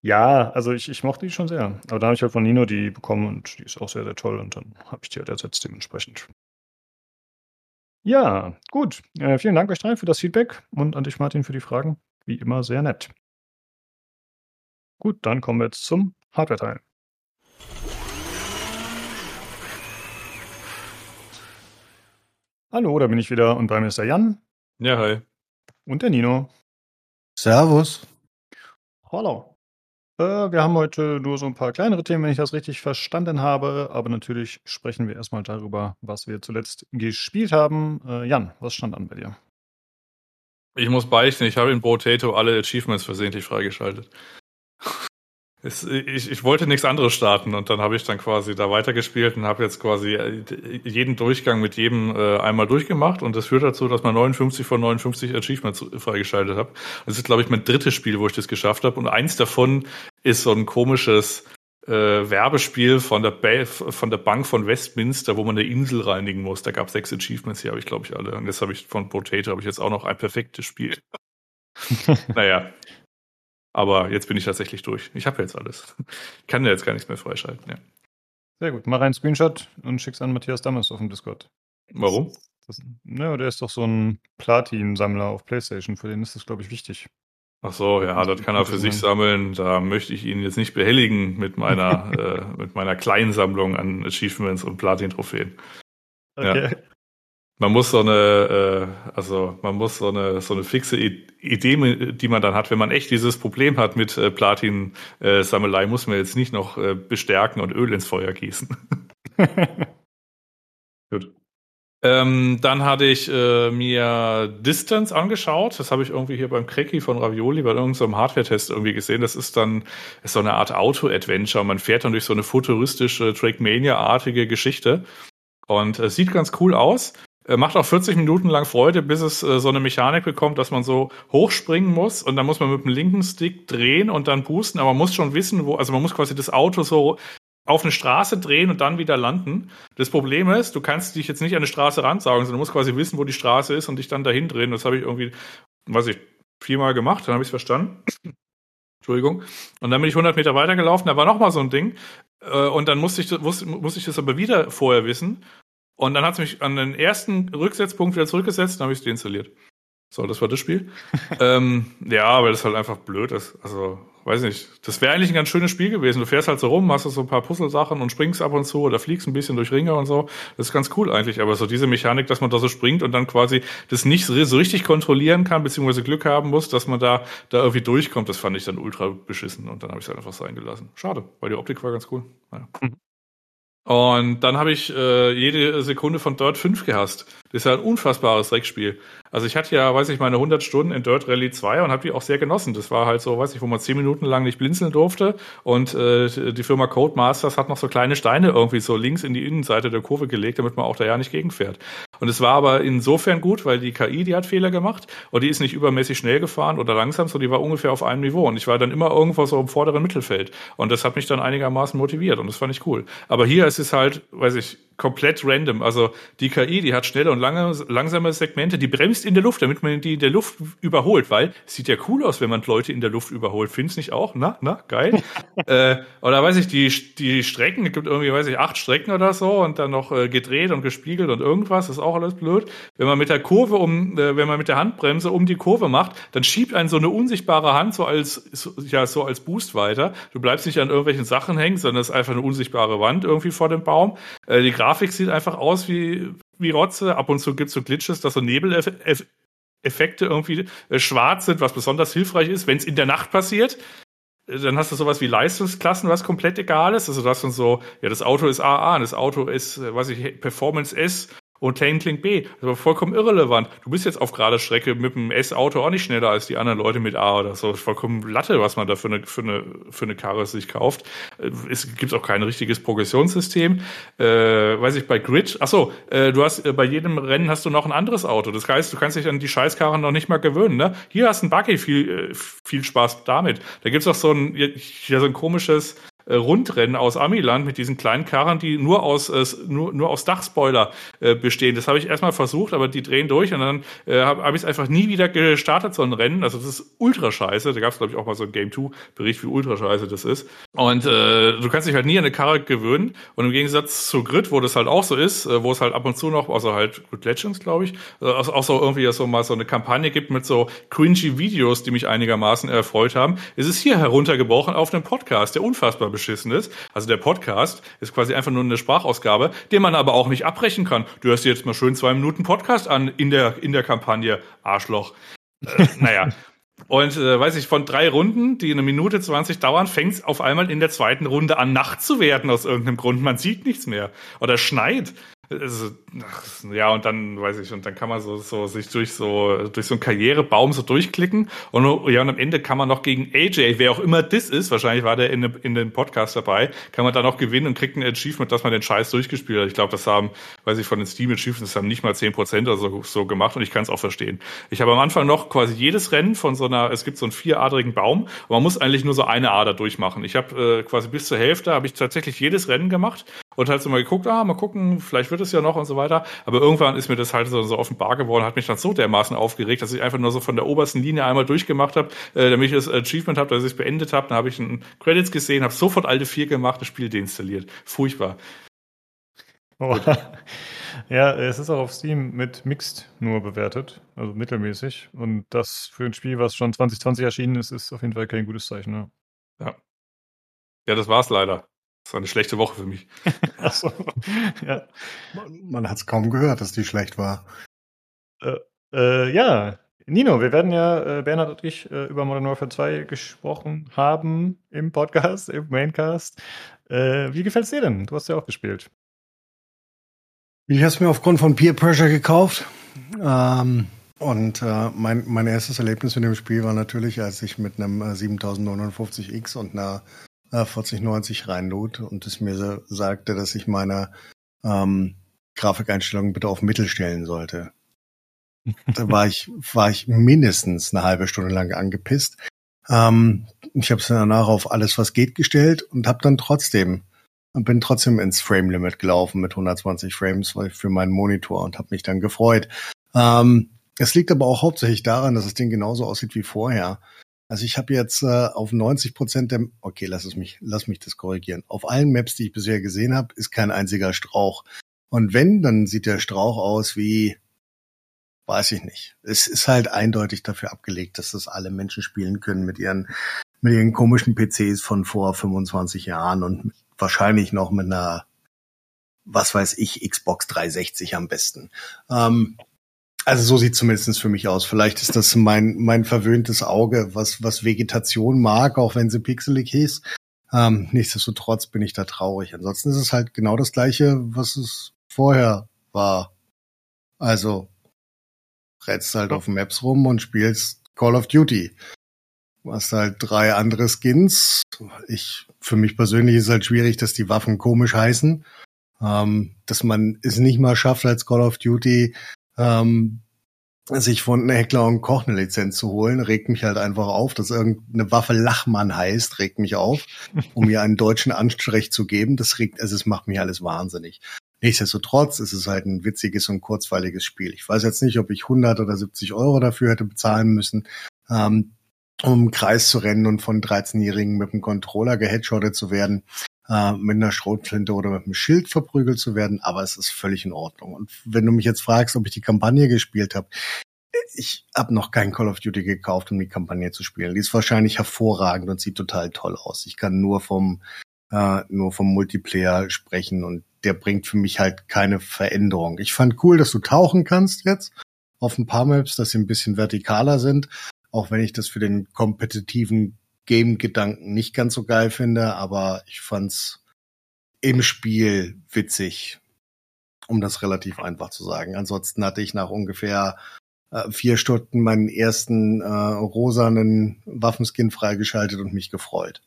Speaker 1: Ja, also ich, ich mochte die schon sehr. Aber da habe ich halt von Nino die bekommen und die ist auch sehr, sehr toll und dann habe ich die halt ersetzt dementsprechend. Ja, gut. Äh, vielen Dank euch drei für das Feedback und an dich, Martin, für die Fragen. Wie immer sehr nett. Gut, dann kommen wir jetzt zum Hardware-Teil. Hallo, da bin ich wieder und bei mir ist der Jan.
Speaker 3: Ja, hi.
Speaker 1: Und der Nino.
Speaker 4: Servus.
Speaker 1: Hallo. Äh, wir haben heute nur so ein paar kleinere Themen, wenn ich das richtig verstanden habe. Aber natürlich sprechen wir erstmal darüber, was wir zuletzt gespielt haben. Äh, Jan, was stand an bei dir?
Speaker 3: Ich muss beichten, ich habe in Potato alle Achievements versehentlich freigeschaltet. Es, ich, ich wollte nichts anderes starten und dann habe ich dann quasi da weitergespielt und habe jetzt quasi äh, jeden Durchgang mit jedem äh, einmal durchgemacht und das führt dazu, dass man 59 von 59 Achievements freigeschaltet habe. Das ist, glaube ich, mein drittes Spiel, wo ich das geschafft habe und eins davon ist so ein komisches äh, Werbespiel von der, ba von der Bank von Westminster, wo man eine Insel reinigen muss. Da gab es sechs Achievements, die habe ich, glaube ich, alle. Und jetzt habe ich von Potato habe ich jetzt auch noch ein perfektes Spiel. naja, aber jetzt bin ich tatsächlich durch. Ich habe jetzt alles. Ich kann ja jetzt gar nichts mehr freischalten. Ja.
Speaker 1: Sehr gut. Mach einen Screenshot und schick's an Matthias Dammes auf dem Discord.
Speaker 3: Warum?
Speaker 1: Das, ne, der ist doch so ein Platin-Sammler auf PlayStation. Für den ist das, glaube ich, wichtig.
Speaker 3: Ach so, ja, das kann er für sich sammeln. Da möchte ich ihn jetzt nicht behelligen mit meiner, äh, mit meiner kleinen Sammlung an Achievements und Platin-Trophäen. Okay. Man muss so eine, äh, also man muss so eine so eine fixe Idee, die man dann hat, wenn man echt dieses Problem hat mit äh, Platin-Sammelei, äh, muss man jetzt nicht noch äh, bestärken und Öl ins Feuer gießen. Gut. Ähm, dann hatte ich äh, mir Distance angeschaut. Das habe ich irgendwie hier beim Cracky von Ravioli bei irgendeinem Hardware-Test irgendwie gesehen. Das ist dann ist so eine Art Auto-Adventure. Man fährt dann durch so eine futuristische Trackmania-artige Geschichte. Und es sieht ganz cool aus. Äh, macht auch 40 Minuten lang Freude, bis es äh, so eine Mechanik bekommt, dass man so hochspringen muss und dann muss man mit dem linken Stick drehen und dann boosten, aber man muss schon wissen, wo, also man muss quasi das Auto so auf eine Straße drehen und dann wieder landen. Das Problem ist, du kannst dich jetzt nicht an eine Straße ransaugen, sondern du musst quasi wissen, wo die Straße ist und dich dann dahin drehen. Das habe ich irgendwie, weiß ich, viermal gemacht, dann habe ich es verstanden. Entschuldigung. Und dann bin ich 100 Meter weitergelaufen, da war noch mal so ein Ding. Äh, und dann musste ich, musste, musste ich das aber wieder vorher wissen. Und dann hat es mich an den ersten Rücksetzpunkt wieder zurückgesetzt, dann habe ich es deinstalliert. So, das war das Spiel. ähm, ja, weil das halt einfach blöd ist. Also, weiß nicht. Das wäre eigentlich ein ganz schönes Spiel gewesen. Du fährst halt so rum, machst so ein paar Puzzlesachen und springst ab und zu oder fliegst ein bisschen durch Ringe und so. Das ist ganz cool eigentlich. Aber so diese Mechanik, dass man da so springt und dann quasi das nicht so richtig kontrollieren kann, beziehungsweise Glück haben muss, dass man da, da irgendwie durchkommt, das fand ich dann ultra beschissen. Und dann habe ich es halt einfach sein gelassen. Schade, weil die Optik war ganz cool. Naja. Mhm. Und dann habe ich äh, jede Sekunde von Dirt 5 gehasst. Das ist ja ein unfassbares Dreckspiel. Also ich hatte ja, weiß ich, meine 100 Stunden in Dirt Rally 2 und habe die auch sehr genossen. Das war halt so, weiß ich, wo man 10 Minuten lang nicht blinzeln durfte und äh, die Firma Codemasters hat noch so kleine Steine irgendwie so links in die Innenseite der Kurve gelegt, damit man auch da ja nicht gegenfährt. Und es war aber insofern gut, weil die KI, die hat Fehler gemacht und die ist nicht übermäßig schnell gefahren oder langsam, sondern die war ungefähr auf einem Niveau und ich war dann immer irgendwo so im vorderen Mittelfeld und das hat mich dann einigermaßen motiviert und das fand ich cool. Aber hier ist es halt, weiß ich, komplett random. Also die KI, die hat schnelle und lange, langsame Segmente, die bremst in der Luft, damit man die in der Luft überholt, weil es sieht ja cool aus, wenn man Leute in der Luft überholt. Findest nicht auch? Na, na, geil. äh, oder weiß ich, die, die Strecken, es gibt irgendwie, weiß ich, acht Strecken oder so und dann noch äh, gedreht und gespiegelt und irgendwas, ist auch alles blöd. Wenn man mit der Kurve um, äh, wenn man mit der Handbremse um die Kurve macht, dann schiebt einen so eine unsichtbare Hand so als, so, ja, so als Boost weiter. Du bleibst nicht an irgendwelchen Sachen hängen, sondern es ist einfach eine unsichtbare Wand irgendwie vor dem Baum. Äh, die Grafik sieht einfach aus wie, wie Rotze. Ab und zu gibt es so Glitches, dass so Nebeleffekte irgendwie äh, schwarz sind, was besonders hilfreich ist, wenn es in der Nacht passiert. Äh, dann hast du sowas wie Leistungsklassen, was komplett egal ist. Also du hast dann so, ja, das Auto ist AA, und das Auto ist, äh, weiß ich, Performance S und Lane klingt B. Das war vollkommen irrelevant. Du bist jetzt auf gerade Strecke mit dem S-Auto auch nicht schneller als die anderen Leute mit A oder so. Das ist vollkommen Latte, was man da für eine, für eine, für eine Karre sich kauft. Äh, es gibt auch kein richtiges Progressionssystem. Äh, weiß ich, bei Grid, ach so, äh, du hast, äh, bei jedem Rennen hast du noch ein anderes Auto. Das heißt, du kannst dich an die Scheißkarren noch nicht mal gewöhnen, ne? Hier hast du ein Buggy, viel, äh, viel Spaß damit. Da gibt's auch so ein, ja, so ein komisches, äh, Rundrennen aus Amiland mit diesen kleinen Karren, die nur aus äh, nur, nur aus Dachspoiler äh, bestehen. Das habe ich erstmal versucht, aber die drehen durch und dann äh, habe hab ich es einfach nie wieder gestartet, so ein Rennen. Also das ist ultra scheiße. Da gab es, glaube ich, auch mal so ein Game 2 Bericht, wie ultra scheiße das ist. Und äh, du kannst dich halt nie an eine Karre gewöhnen. Und im Gegensatz zu Grid, wo das halt auch so ist, äh, wo es halt ab und zu noch, also halt Grid Legends, glaube ich, äh, auch so irgendwie so mal so eine Kampagne gibt mit so cringy Videos, die mich einigermaßen erfreut haben, ist es hier heruntergebrochen auf einen Podcast, der unfassbar beschissen ist. Also der Podcast ist quasi einfach nur eine Sprachausgabe, den man aber auch nicht abbrechen kann. Du hörst dir jetzt mal schön zwei Minuten Podcast an in der, in der Kampagne. Arschloch. Äh, naja. Und äh, weiß ich, von drei Runden, die eine Minute 20 dauern, fängt es auf einmal in der zweiten Runde an, Nacht zu werden aus irgendeinem Grund. Man sieht nichts mehr. Oder schneit. Also, ja, und dann weiß ich, und dann kann man so, so sich durch so durch so einen Karrierebaum so durchklicken und ja, und am Ende kann man noch gegen AJ, wer auch immer das ist, wahrscheinlich war der in, in dem Podcast dabei, kann man dann noch gewinnen und kriegt ein Achievement, dass man den Scheiß durchgespielt hat. Ich glaube, das haben, weiß ich, von den Steam Achievements, das haben nicht mal zehn Prozent oder so, so gemacht und ich kann es auch verstehen. Ich habe am Anfang noch quasi jedes Rennen von so einer, es gibt so einen vieradrigen Baum, und man muss eigentlich nur so eine Ader durchmachen. Ich habe äh, quasi bis zur Hälfte habe ich tatsächlich jedes Rennen gemacht und halt so mal geguckt, ah, mal gucken, vielleicht wird es ja noch und so weiter. Aber irgendwann ist mir das halt so, so offenbar geworden, hat mich dann so dermaßen aufgeregt, dass ich einfach nur so von der obersten Linie einmal durchgemacht habe, äh, damit ich das Achievement habe, dass ich es beendet habe. Dann habe ich einen Credits gesehen, habe sofort alte vier gemacht, das Spiel deinstalliert. Furchtbar.
Speaker 1: Oh. Ja, es ist auch auf Steam mit Mixed nur bewertet, also mittelmäßig. Und das für ein Spiel, was schon 2020 erschienen ist, ist auf jeden Fall kein gutes Zeichen. Ne?
Speaker 3: Ja. Ja, das war's leider. Das war eine schlechte Woche für mich.
Speaker 4: so. ja. Man hat es kaum gehört, dass die schlecht war.
Speaker 1: Äh, äh, ja, Nino, wir werden ja, äh, Bernhard und ich, äh, über Modern Warfare 2 gesprochen haben im Podcast, im Maincast. Äh, wie gefällt es dir denn? Du hast ja auch gespielt.
Speaker 4: Ich habe es mir aufgrund von Peer Pressure gekauft. Ähm, und äh, mein, mein erstes Erlebnis in dem Spiel war natürlich, als ich mit einem 7059X und einer äh, 4090 reinlud und es mir sagte, dass ich meine ähm, Grafikeinstellungen bitte auf Mittel stellen sollte. da war ich, war ich mindestens eine halbe Stunde lang angepisst. Ähm, ich habe es danach auf alles, was geht, gestellt und habe dann trotzdem bin trotzdem ins Frame Limit gelaufen mit 120 Frames für meinen Monitor und habe mich dann gefreut. Ähm, es liegt aber auch hauptsächlich daran, dass das Ding genauso aussieht wie vorher. Also ich habe jetzt äh, auf 90 Prozent der, okay, lass es mich, lass mich das korrigieren. Auf allen Maps, die ich bisher gesehen habe, ist kein einziger Strauch. Und wenn, dann sieht der Strauch aus wie weiß ich nicht. Es ist halt eindeutig dafür abgelegt, dass das alle Menschen spielen können mit ihren, mit ihren komischen PCs von vor 25 Jahren und wahrscheinlich noch mit einer, was weiß ich, Xbox 360 am besten. Ähm, also so sieht zumindest für mich aus. Vielleicht ist das mein, mein verwöhntes Auge, was, was Vegetation mag, auch wenn sie pixelig hieß. Ähm, nichtsdestotrotz bin ich da traurig. Ansonsten ist es halt genau das gleiche, was es vorher war. Also rennst halt auf Maps rum und spielst Call of Duty. Du hast halt drei andere Skins. Ich, für mich persönlich ist es halt schwierig, dass die Waffen komisch heißen. Ähm, dass man es nicht mal schafft, als Call of Duty ähm, sich von Heckler und Koch eine Lizenz zu holen, regt mich halt einfach auf, dass irgendeine Waffe Lachmann heißt, regt mich auf, um mir einen deutschen Anstrich zu geben. Das regt, also es macht mich alles wahnsinnig. Nichtsdestotrotz ist es halt ein witziges und kurzweiliges Spiel. Ich weiß jetzt nicht, ob ich 100 oder 70 Euro dafür hätte bezahlen müssen, ähm, um im Kreis zu rennen und von 13-Jährigen mit dem Controller geheadshottet zu werden äh, mit einer Schrotflinte oder mit einem Schild verprügelt zu werden, aber es ist völlig in Ordnung. Und wenn du mich jetzt fragst, ob ich die Kampagne gespielt habe, ich habe noch kein Call of Duty gekauft, um die Kampagne zu spielen. Die ist wahrscheinlich hervorragend und sieht total toll aus. Ich kann nur vom äh, nur vom Multiplayer sprechen und der bringt für mich halt keine Veränderung. Ich fand cool, dass du tauchen kannst jetzt auf ein paar Maps, dass sie ein bisschen vertikaler sind, auch wenn ich das für den kompetitiven Game-Gedanken nicht ganz so geil finde, aber ich fand's im Spiel witzig, um das relativ einfach zu sagen. Ansonsten hatte ich nach ungefähr äh, vier Stunden meinen ersten äh, rosanen Waffenskin freigeschaltet und mich gefreut.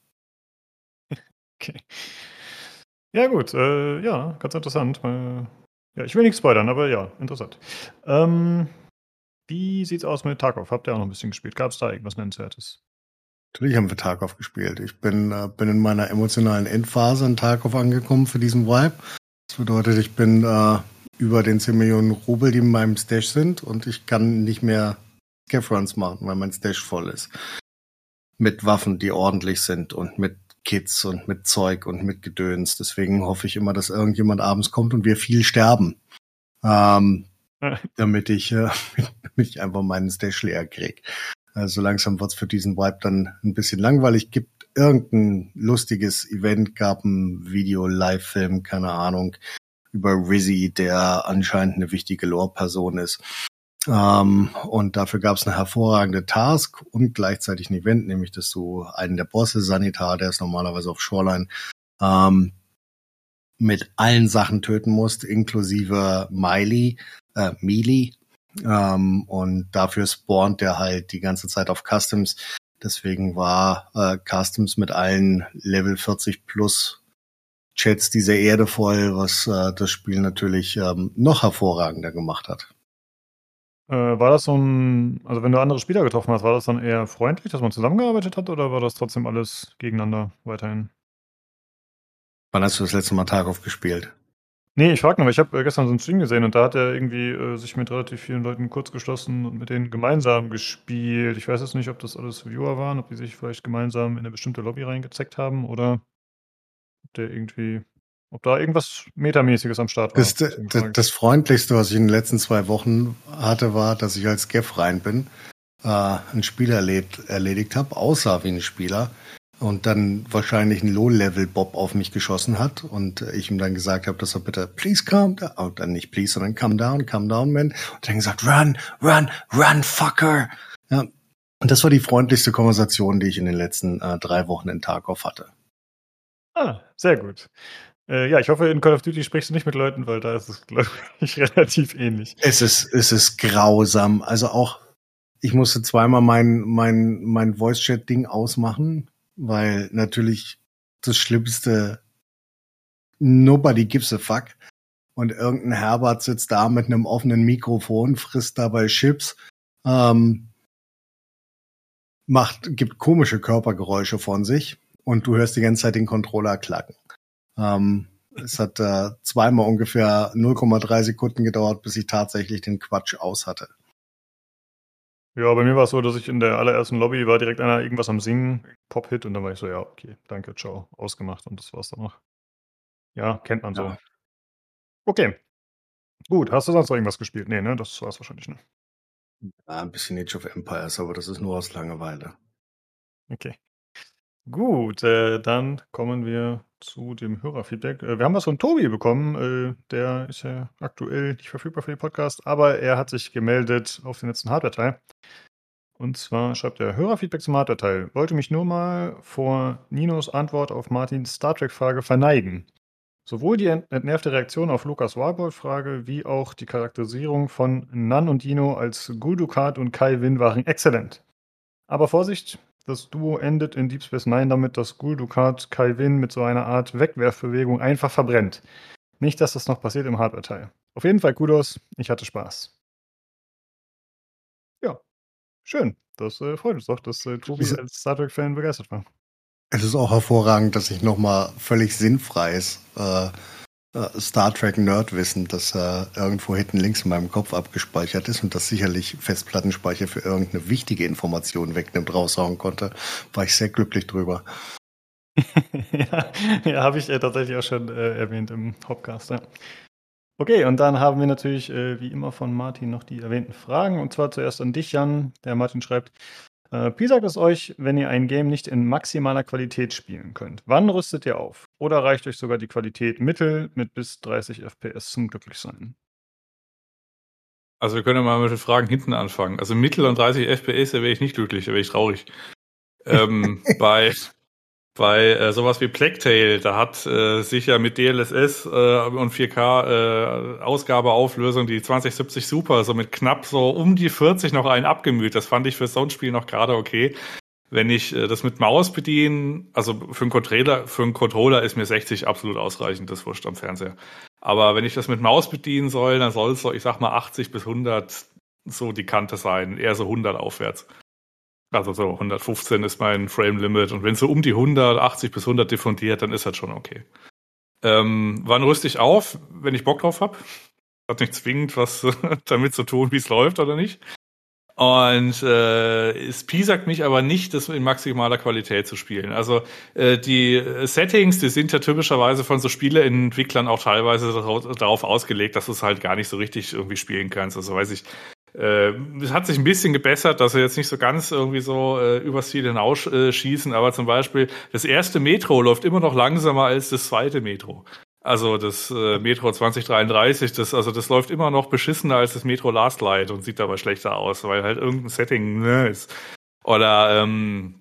Speaker 1: Okay. Ja, gut, äh, ja, ganz interessant. Äh, ja, ich will nichts spoilern, aber ja, interessant. Ähm, wie sieht's aus mit Tarkov? Habt ihr auch noch ein bisschen gespielt? Gab es da irgendwas Nennenswertes?
Speaker 4: Natürlich haben wir Tarkov gespielt. Ich bin, äh, bin in meiner emotionalen Endphase in Tarkov angekommen für diesen Vibe. Das bedeutet, ich bin äh, über den 10 Millionen Rubel, die in meinem Stash sind und ich kann nicht mehr Scaff-Runs machen, weil mein Stash voll ist. Mit Waffen, die ordentlich sind und mit Kits und mit Zeug und mit Gedöns. Deswegen hoffe ich immer, dass irgendjemand abends kommt und wir viel sterben. Ähm, damit ich, äh, damit ich einfach meinen Stash leer krieg. Also langsam wird's für diesen Vibe dann ein bisschen langweilig. Gibt irgendein lustiges Event, gab ein Video, Live-Film, keine Ahnung, über Rizzy, der anscheinend eine wichtige Lore-Person ist. Ähm, und dafür gab es eine hervorragende Task und gleichzeitig ein Event, nämlich dass du einen der Bosse, Sanitar, der ist normalerweise auf Shoreline, ähm, mit allen Sachen töten musst, inklusive Miley, äh, Mealy, ähm, und dafür spawnt der halt die ganze Zeit auf Customs. Deswegen war äh, Customs mit allen Level 40 plus Chats dieser Erde voll, was äh, das Spiel natürlich ähm, noch hervorragender gemacht hat.
Speaker 1: Äh, war das so ein, also wenn du andere Spieler getroffen hast, war das dann eher freundlich, dass man zusammengearbeitet hat oder war das trotzdem alles gegeneinander weiterhin?
Speaker 4: Wann hast du das letzte Mal Tarkov gespielt?
Speaker 1: Nee, ich frage nur, weil ich habe äh, gestern so einen Stream gesehen und da hat er irgendwie äh, sich mit relativ vielen Leuten kurz geschlossen und mit denen gemeinsam gespielt. Ich weiß jetzt nicht, ob das alles Viewer waren, ob die sich vielleicht gemeinsam in eine bestimmte Lobby reingezeckt haben oder ob der irgendwie, ob da irgendwas Metamäßiges am Start war.
Speaker 4: Das, das, das, Freundlichste, was ich in den letzten zwei Wochen hatte, war, dass ich als Geff rein bin, äh, ein Spiel erlebt, erledigt habe, aussah wie ein Spieler und dann wahrscheinlich ein Low-Level-Bob auf mich geschossen hat und ich ihm dann gesagt habe, dass er bitte please calm down, und dann nicht please, sondern calm down, calm down, man. Und dann gesagt, run, run, run, fucker. Ja. Und das war die freundlichste Konversation, die ich in den letzten äh, drei Wochen in Tarkov hatte.
Speaker 1: Ah, sehr gut. Äh, ja, ich hoffe, in Call of Duty sprichst du nicht mit Leuten, weil da ist es, glaube ich, relativ ähnlich.
Speaker 4: Es ist, es ist grausam. Also auch, ich musste zweimal mein, mein, mein Voice-Chat-Ding ausmachen, weil natürlich das Schlimmste, nobody gives a fuck. Und irgendein Herbert sitzt da mit einem offenen Mikrofon, frisst dabei Chips, ähm, macht, gibt komische Körpergeräusche von sich und du hörst die ganze Zeit den Controller klacken. Ähm, es hat äh, zweimal ungefähr 0,3 Sekunden gedauert, bis ich tatsächlich den Quatsch aus hatte.
Speaker 1: Ja, bei mir war es so, dass ich in der allerersten Lobby war direkt einer irgendwas am Singen, Pop-Hit, und dann war ich so, ja, okay, danke, ciao, ausgemacht und das war's dann noch. Ja, kennt man so. Ja. Okay. Gut, hast du sonst noch irgendwas gespielt? Nee, ne? Das war's wahrscheinlich, ne?
Speaker 4: Ja, ein bisschen Age of Empires, aber das ist nur aus Langeweile.
Speaker 1: Okay. Gut, äh, dann kommen wir zu dem Hörerfeedback. Äh, wir haben was von Tobi bekommen. Äh, der ist ja aktuell nicht verfügbar für den Podcast, aber er hat sich gemeldet auf den letzten Hardware-Teil. Und zwar schreibt er Hörerfeedback zum Hardware-Teil. Wollte mich nur mal vor Ninos Antwort auf Martins Star Trek-Frage verneigen. Sowohl die entnervte Reaktion auf Lukas Warbold-Frage wie auch die Charakterisierung von Nan und Dino als Guldukat und Kai Win waren exzellent. Aber Vorsicht, das Duo endet in Deep Space Nine damit, dass Guldukat Kai Win mit so einer Art Wegwerfbewegung einfach verbrennt. Nicht, dass das noch passiert im Hardware-Teil. Auf jeden Fall Kudos, ich hatte Spaß. Ja, schön. Das äh, freut uns doch, dass äh, Tobi als Star Trek-Fan begeistert war.
Speaker 4: Es ist auch hervorragend, dass ich nochmal völlig sinnfreies äh, Star Trek Nerdwissen, das äh, irgendwo hinten links in meinem Kopf abgespeichert ist und das sicherlich Festplattenspeicher für irgendeine wichtige Information wegnimmt, raushauen konnte, war ich sehr glücklich drüber.
Speaker 1: ja, ja habe ich äh, tatsächlich auch schon äh, erwähnt im Hopcast. Ja. Okay, und dann haben wir natürlich äh, wie immer von Martin noch die erwähnten Fragen. Und zwar zuerst an dich, Jan. Der Martin schreibt, äh, Pi sagt es euch, wenn ihr ein Game nicht in maximaler Qualität spielen könnt. Wann rüstet ihr auf? Oder reicht euch sogar die Qualität Mittel mit bis 30 FPS zum Glücklichsein?
Speaker 3: Also wir können ja mal mit den Fragen hinten anfangen. Also Mittel und 30 FPS, da wäre ich nicht glücklich, da wäre ich traurig. ähm, bei bei äh, sowas wie Tale, da hat äh, sich ja mit DLSS äh, und 4K äh, Ausgabeauflösung die 2070 Super so mit knapp so um die 40 noch einen abgemüht. Das fand ich für so ein Spiel noch gerade okay. Wenn ich äh, das mit Maus bediene, also für einen Controller, für einen Controller ist mir 60 absolut ausreichend, das wurscht am Fernseher. Aber wenn ich das mit Maus bedienen soll, dann soll es so, ich sag mal 80 bis 100 so die Kante sein, eher so 100 aufwärts. Also so 115 ist mein Frame Limit und wenn so um die 180 bis 100 diffundiert, dann ist das schon okay. Ähm, wann rüste ich auf, wenn ich Bock drauf habe? Hat nicht zwingend was damit zu tun, wie es läuft oder nicht. Und äh, es piesackt mich aber nicht, das in maximaler Qualität zu spielen. Also äh, die Settings, die sind ja typischerweise von so Spieleentwicklern auch teilweise darauf ausgelegt, dass du es halt gar nicht so richtig irgendwie spielen kannst. Also weiß ich, äh, es hat sich ein bisschen gebessert, dass wir jetzt nicht so ganz irgendwie so äh, übers Ziel hinaus äh, schießen, aber zum Beispiel das erste Metro läuft immer noch langsamer als das zweite Metro. Also das äh, Metro 2033, das, also das läuft immer noch beschissener als das Metro Last Light und sieht dabei schlechter aus, weil halt irgendein Setting ne, ist. Oder ähm,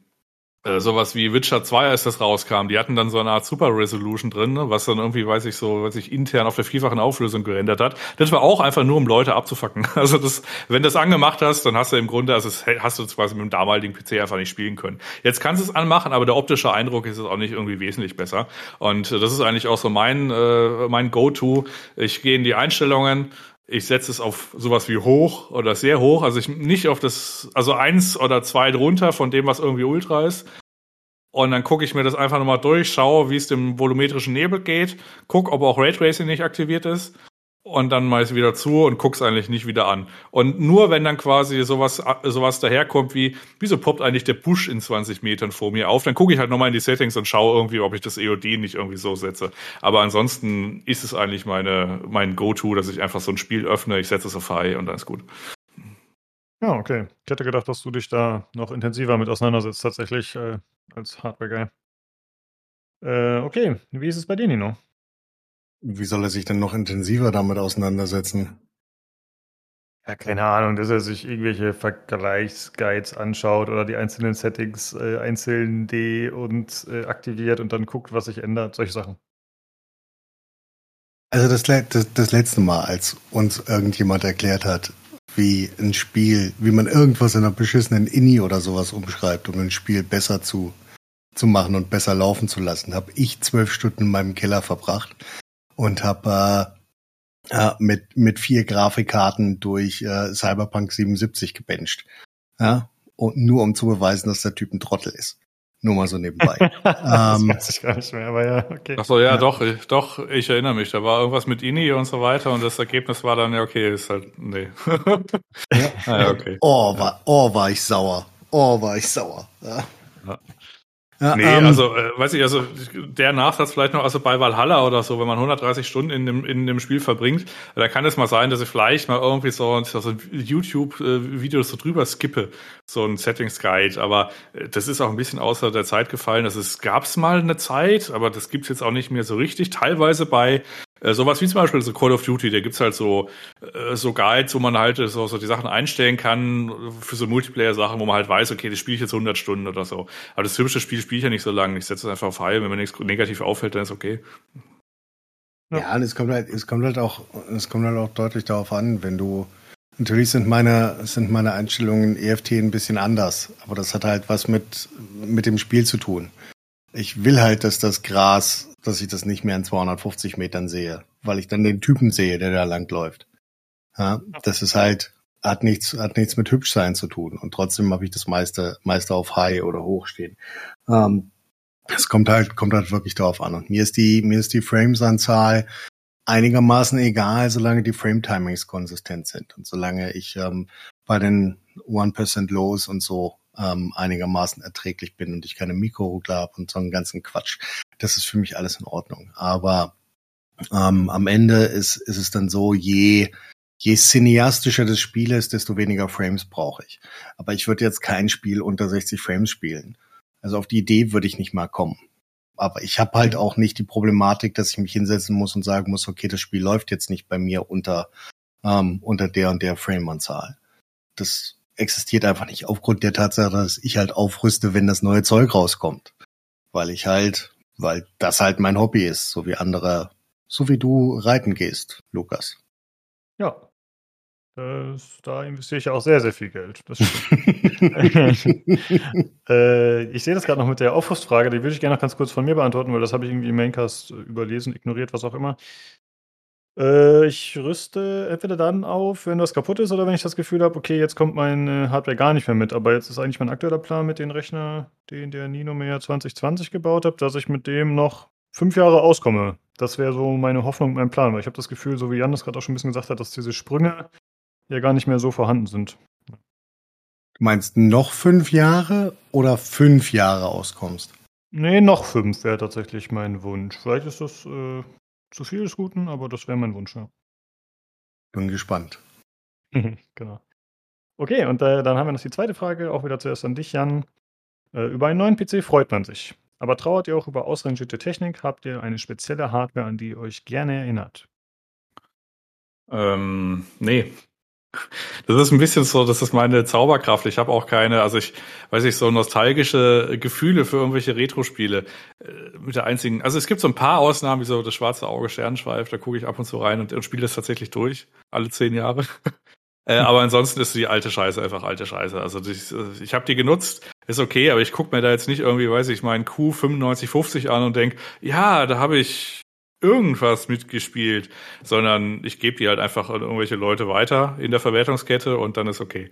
Speaker 3: äh, sowas wie Witcher 2, als das rauskam, die hatten dann so eine Art Super Resolution drin, ne, was dann irgendwie, weiß ich so, was sich intern auf der vierfachen Auflösung gerendert hat. Das war auch einfach nur, um Leute abzufacken. Also das, wenn du das angemacht hast, dann hast du im Grunde, also das hast du quasi mit dem damaligen PC einfach nicht spielen können. Jetzt kannst du es anmachen, aber der optische Eindruck ist es auch nicht irgendwie wesentlich besser. Und das ist eigentlich auch so mein, äh, mein Go-To. Ich gehe in die Einstellungen, ich setze es auf sowas wie hoch oder sehr hoch, also ich nicht auf das, also eins oder zwei drunter von dem, was irgendwie Ultra ist. Und dann gucke ich mir das einfach nochmal durch, schaue, wie es dem volumetrischen Nebel geht, guck, ob auch Raytracing nicht aktiviert ist und dann es wieder zu und guck's eigentlich nicht wieder an. Und nur wenn dann quasi sowas, sowas daherkommt wie, wieso poppt eigentlich der Busch in 20 Metern vor mir auf, dann gucke ich halt nochmal in die Settings und schaue irgendwie, ob ich das EOD nicht irgendwie so setze. Aber ansonsten ist es eigentlich meine, mein Go-To, dass ich einfach so ein Spiel öffne, ich setze es auf High und dann ist gut.
Speaker 1: Ja, okay. Ich hätte gedacht, dass du dich da noch intensiver mit auseinandersetzt, tatsächly äh, als Hardware-Guy. Äh, okay, wie ist es bei dir, Nino?
Speaker 4: Wie soll er sich denn noch intensiver damit auseinandersetzen?
Speaker 1: Ja, keine Ahnung, dass er sich irgendwelche Vergleichsguides anschaut oder die einzelnen Settings äh, einzeln de- und äh, aktiviert und dann guckt, was sich ändert, solche Sachen.
Speaker 4: Also das, das, das letzte Mal, als uns irgendjemand erklärt hat, wie ein Spiel, wie man irgendwas in einer beschissenen Inni oder sowas umschreibt, um ein Spiel besser zu, zu machen und besser laufen zu lassen, habe ich zwölf Stunden in meinem Keller verbracht und habe äh, äh, mit, mit vier Grafikkarten durch äh, Cyberpunk 77 gebencht. Ja? Und nur um zu beweisen, dass der Typ ein Trottel ist. Nur mal so nebenbei.
Speaker 1: das ähm, weiß ich gar nicht mehr, aber ja, okay.
Speaker 3: Ach so, ja, ja, doch, ich, doch, ich erinnere mich. Da war irgendwas mit INI und so weiter und das Ergebnis war dann, ja, okay, ist halt, nee.
Speaker 4: ja. ah, ja, okay. Oh, war, oh, war ich sauer. Oh, war ich sauer. Ja. Ja.
Speaker 3: Nee, ähm, also, äh, weiß ich, also der Nachsatz vielleicht noch, also bei Valhalla oder so, wenn man 130 Stunden in dem, in dem Spiel verbringt, da kann es mal sein, dass ich vielleicht mal irgendwie so, so YouTube-Videos so drüber skippe, so ein Settings Guide, aber äh, das ist auch ein bisschen außer der Zeit gefallen. Also es gab's mal eine Zeit, aber das gibt's jetzt auch nicht mehr so richtig. Teilweise bei äh, sowas wie zum Beispiel so Call of Duty, da gibt's halt so, äh, so Guides, wo man halt so, so die Sachen einstellen kann für so Multiplayer-Sachen, wo man halt weiß, okay, das spiele ich jetzt 100 Stunden oder so. Aber das hübsche Spiel spiele ich ja nicht so lange. Ich setze es einfach auf High, wenn mir nichts negativ auffällt, dann ist okay.
Speaker 4: Ja, ja und es kommt halt, es kommt halt auch, es kommt halt auch deutlich darauf an, wenn du, natürlich sind meine, sind meine Einstellungen EFT ein bisschen anders, aber das hat halt was mit, mit dem Spiel zu tun. Ich will halt, dass das Gras dass ich das nicht mehr in 250 Metern sehe, weil ich dann den Typen sehe, der da langläuft. Ja, das ist halt, hat nichts, hat nichts mit Hübschsein zu tun. Und trotzdem habe ich das meiste, meiste auf High oder Hoch stehen. Ähm, es kommt halt, kommt halt wirklich darauf an. Und mir ist die, mir ist die Frames-Anzahl einigermaßen egal, solange die Frame-Timings konsistent sind und solange ich ähm, bei den 1% Lows und so ähm, einigermaßen erträglich bin und ich keine Mikroruckler habe und so einen ganzen Quatsch. Das ist für mich alles in Ordnung. Aber ähm, am Ende ist, ist es dann so, je, je cineastischer das Spiel ist, desto weniger Frames brauche ich. Aber ich würde jetzt kein Spiel unter 60 Frames spielen. Also auf die Idee würde ich nicht mal kommen. Aber ich habe halt auch nicht die Problematik, dass ich mich hinsetzen muss und sagen muss, okay, das Spiel läuft jetzt nicht bei mir unter, ähm, unter der und der Frame-Anzahl. Das existiert einfach nicht aufgrund der Tatsache, dass ich halt aufrüste, wenn das neue Zeug rauskommt. Weil ich halt, weil das halt mein Hobby ist, so wie andere, so wie du reiten gehst, Lukas.
Speaker 1: Ja. Das, da investiere ich auch sehr, sehr viel Geld. äh, ich sehe das gerade noch mit der Aufrüstfrage, die würde ich gerne noch ganz kurz von mir beantworten, weil das habe ich irgendwie im Maincast überlesen, ignoriert, was auch immer. Äh, ich rüste entweder dann auf, wenn was kaputt ist, oder wenn ich das Gefühl habe, okay, jetzt kommt meine Hardware gar nicht mehr mit. Aber jetzt ist eigentlich mein aktueller Plan mit dem Rechner, den der Nino mir 2020 gebaut hat, dass ich mit dem noch fünf Jahre auskomme. Das wäre so meine Hoffnung, mein Plan. Weil ich habe das Gefühl, so wie Jan das gerade auch schon ein bisschen gesagt hat, dass diese Sprünge ja gar nicht mehr so vorhanden sind.
Speaker 4: Du meinst noch fünf Jahre oder fünf Jahre auskommst?
Speaker 1: Nee, noch fünf wäre tatsächlich mein Wunsch. Vielleicht ist das äh, zu viel des Guten, aber das wäre mein Wunsch, ja.
Speaker 4: Bin gespannt.
Speaker 1: genau. Okay, und äh, dann haben wir noch die zweite Frage, auch wieder zuerst an dich, Jan. Äh, über einen neuen PC freut man sich. Aber trauert ihr auch über ausrangierte Technik? Habt ihr eine spezielle Hardware, an die ihr euch gerne erinnert?
Speaker 3: Ähm, nee, das ist ein bisschen so, das ist meine Zauberkraft. Ich habe auch keine, also ich weiß nicht, so nostalgische Gefühle für irgendwelche Retro-Spiele. Äh, mit der einzigen, also es gibt so ein paar Ausnahmen, wie so das schwarze Auge Sternschweif, da gucke ich ab und zu rein und, und spiele das tatsächlich durch, alle zehn Jahre. äh, aber ansonsten ist die alte Scheiße einfach alte Scheiße. Also ich, ich habe die genutzt, ist okay, aber ich gucke mir da jetzt nicht irgendwie, weiß ich, meinen Q9550 an und denk, ja, da habe ich irgendwas mitgespielt, sondern ich gebe die halt einfach an irgendwelche Leute weiter in der Verwertungskette und dann ist okay.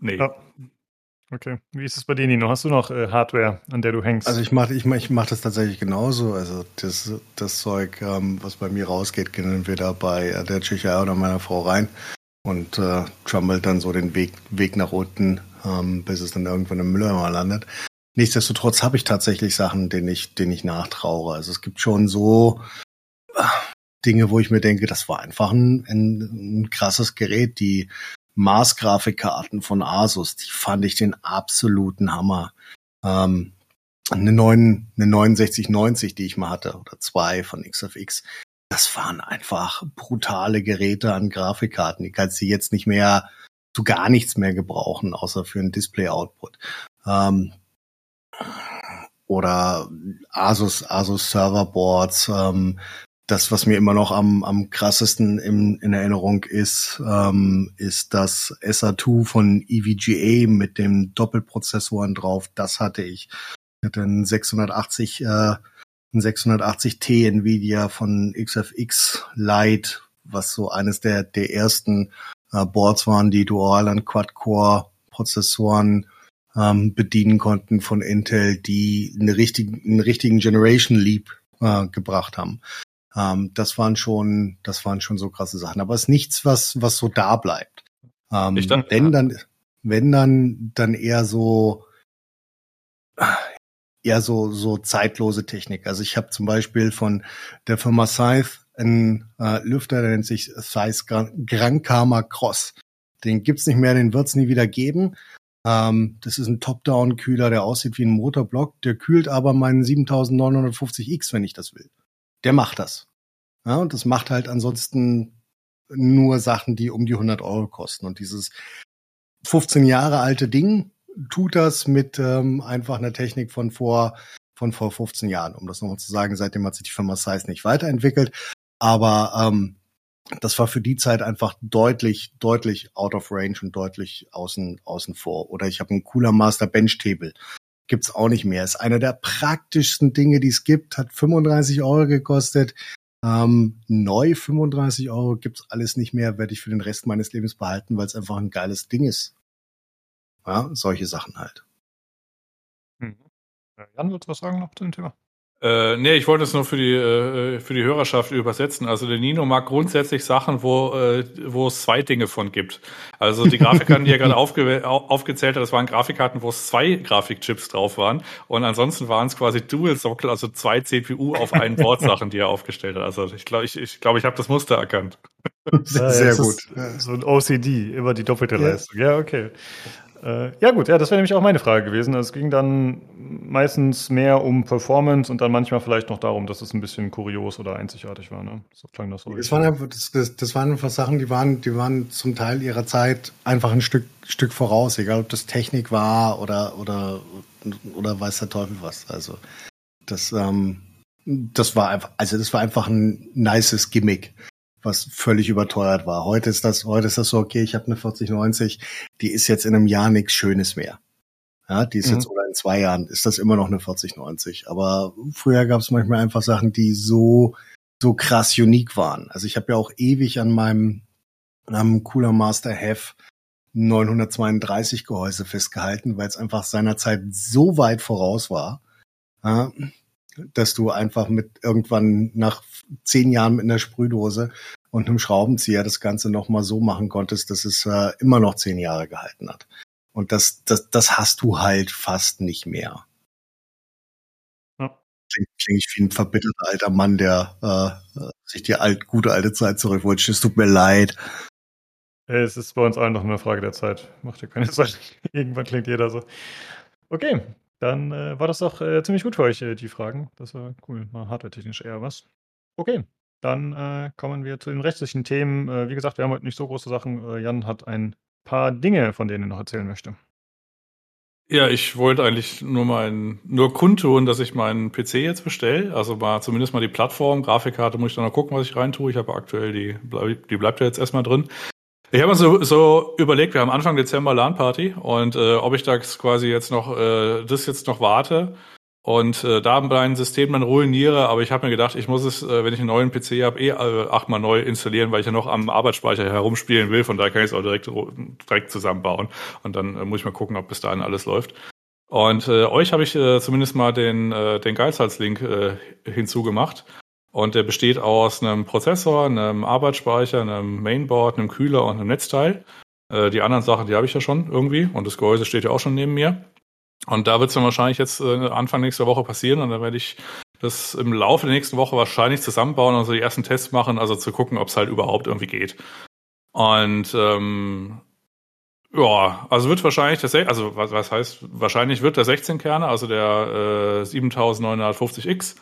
Speaker 1: Nee. Ja. Okay. Wie ist es bei dir, Nino? Hast du noch äh, Hardware, an der du hängst?
Speaker 4: Also ich mache ich mach, ich mach das tatsächlich genauso. Also das, das Zeug, ähm, was bei mir rausgeht, geht entweder bei äh, der Tschechei oder meiner Frau rein und äh, trummelt dann so den Weg, Weg nach unten, ähm, bis es dann irgendwann im Mülleimer landet. Nichtsdestotrotz habe ich tatsächlich Sachen, denen ich, denen ich nachtraue. Also es gibt schon so ah, Dinge, wo ich mir denke, das war einfach ein, ein, ein krasses Gerät. Die Mars-Grafikkarten von Asus, die fand ich den absoluten Hammer. Ähm, eine, 9, eine 6990, die ich mal hatte, oder zwei von XFX, das waren einfach brutale Geräte an Grafikkarten. Die kannst du jetzt nicht mehr zu gar nichts mehr gebrauchen, außer für ein Display-Output. Ähm, oder Asus, Asus Serverboards. Ähm, das, was mir immer noch am, am krassesten in, in Erinnerung ist, ähm, ist das SA2 von EVGA mit dem Doppelprozessoren drauf. Das hatte ich. Ich hatte einen 680, äh, einen 680T Nvidia von XFX Lite, was so eines der, der ersten äh, Boards waren, die dual an Quad-Core Prozessoren ähm, bedienen konnten von Intel, die eine richtigen, einen richtigen Generation Leap äh, gebracht haben. Ähm, das waren schon, das waren schon so krasse Sachen. Aber es ist nichts, was, was so da bleibt. Ähm, ich dann, wenn dann, wenn dann, dann eher so, eher so, so zeitlose Technik. Also ich habe zum Beispiel von der Firma Scythe einen äh, Lüfter, der nennt sich Scythe Gran Karma Cross. Den gibt's nicht mehr, den wird's nie wieder geben. Ähm, das ist ein Top-Down-Kühler, der aussieht wie ein Motorblock. Der kühlt aber meinen 7950X, wenn ich das will. Der macht das. Ja, und das macht halt ansonsten nur Sachen, die um die 100 Euro kosten. Und dieses 15 Jahre alte Ding tut das mit ähm, einfach einer Technik von vor von vor 15 Jahren, um das nochmal zu sagen. Seitdem hat sich die Firma Size nicht weiterentwickelt. Aber ähm, das war für die Zeit einfach deutlich, deutlich out of range und deutlich außen, außen vor. Oder ich habe einen cooler Master Bench Table. Gibt's auch nicht mehr. Ist einer der praktischsten Dinge, die es gibt. Hat 35 Euro gekostet. Ähm, neu 35 Euro gibt's alles nicht mehr. Werde ich für den Rest meines Lebens behalten, weil es einfach ein geiles Ding ist. Ja, solche Sachen halt.
Speaker 1: Hm. Jan, würdest du was sagen noch zu dem Thema?
Speaker 3: Äh, nee, ich wollte es nur für die, äh, für die Hörerschaft übersetzen. Also der Nino mag grundsätzlich Sachen, wo, äh, wo es zwei Dinge von gibt. Also die Grafikkarten, die er gerade aufge aufgezählt hat, das waren Grafikkarten, wo es zwei Grafikchips drauf waren. Und ansonsten waren es quasi Dual-Sockel, also zwei CPU auf einen Board Sachen, die er aufgestellt hat. Also ich glaube, ich, ich, glaub, ich habe das Muster erkannt.
Speaker 1: Sehr, sehr gut. So ein OCD, immer die doppelte ja. Leistung. Ja, okay. Äh, ja gut, ja, das wäre nämlich auch meine Frage gewesen. Es ging dann meistens mehr um Performance und dann manchmal vielleicht noch darum, dass es ein bisschen kurios oder einzigartig war. Ne? So klang das so.
Speaker 4: Das waren, einfach, das, das, das waren einfach Sachen, die waren, die waren zum Teil ihrer Zeit einfach ein Stück, Stück voraus, egal ob das Technik war oder, oder, oder weiß der Teufel was. Also das, ähm, das war einfach, also das war einfach ein nices Gimmick was völlig überteuert war. Heute ist das, heute ist das so, okay, ich habe eine 4090, die ist jetzt in einem Jahr nichts Schönes mehr. Ja, die ist mhm. jetzt oder in zwei Jahren ist das immer noch eine 4090. Aber früher gab es manchmal einfach Sachen, die so so krass unique waren. Also ich habe ja auch ewig an meinem am Cooler Master Have 932 Gehäuse festgehalten, weil es einfach seinerzeit so weit voraus war, ja, dass du einfach mit irgendwann nach zehn Jahren mit einer Sprühdose und einem Schraubenzieher das Ganze nochmal so machen konntest, dass es äh, immer noch zehn Jahre gehalten hat. Und das, das, das hast du halt fast nicht mehr. Ja. Klingt, klingt wie ein verbitterter alter Mann, der äh, sich die alt, gute alte Zeit zurückwünscht. Es tut mir leid.
Speaker 1: Es ist bei uns allen noch eine Frage der Zeit. Macht dir keine Sorgen. Irgendwann klingt jeder so. Okay, dann äh, war das doch äh, ziemlich gut für euch, äh, die Fragen. Das war cool. Mal hardware-technisch eher was. Okay, dann äh, kommen wir zu den rechtlichen Themen. Äh, wie gesagt, wir haben heute nicht so große Sachen. Äh, Jan hat ein paar Dinge, von denen er noch erzählen möchte.
Speaker 3: Ja, ich wollte eigentlich nur mal nur kundtun, dass ich meinen PC jetzt bestelle. Also mal zumindest mal die Plattform, Grafikkarte muss ich dann noch gucken, was ich reintue. Ich habe aktuell die, die bleibt ja jetzt erstmal drin. Ich habe mir so, so überlegt, wir haben Anfang Dezember LAN-Party und äh, ob ich da quasi jetzt noch äh, das jetzt noch warte und äh, da mein System dann ruiniere, aber ich habe mir gedacht, ich muss es, äh, wenn ich einen neuen PC habe, eh äh, achtmal neu installieren, weil ich ja noch am Arbeitsspeicher herumspielen will, von daher kann ich es auch direkt, direkt zusammenbauen und dann äh, muss ich mal gucken, ob bis dahin alles läuft. Und äh, euch habe ich äh, zumindest mal den, äh, den Geizhals-Link äh, hinzugemacht. Und der besteht aus einem Prozessor, einem Arbeitsspeicher, einem Mainboard, einem Kühler und einem Netzteil. Äh, die anderen Sachen, die habe ich ja schon irgendwie. Und das Gehäuse steht ja auch schon neben mir. Und da wird es dann wahrscheinlich jetzt äh, Anfang nächster Woche passieren. Und dann werde ich das im Laufe der nächsten Woche wahrscheinlich zusammenbauen und so die ersten Tests machen, also zu gucken, ob es halt überhaupt irgendwie geht. Und ähm, ja, also wird wahrscheinlich das, also was, was heißt, wahrscheinlich wird der 16 Kerne, also der äh, 7950X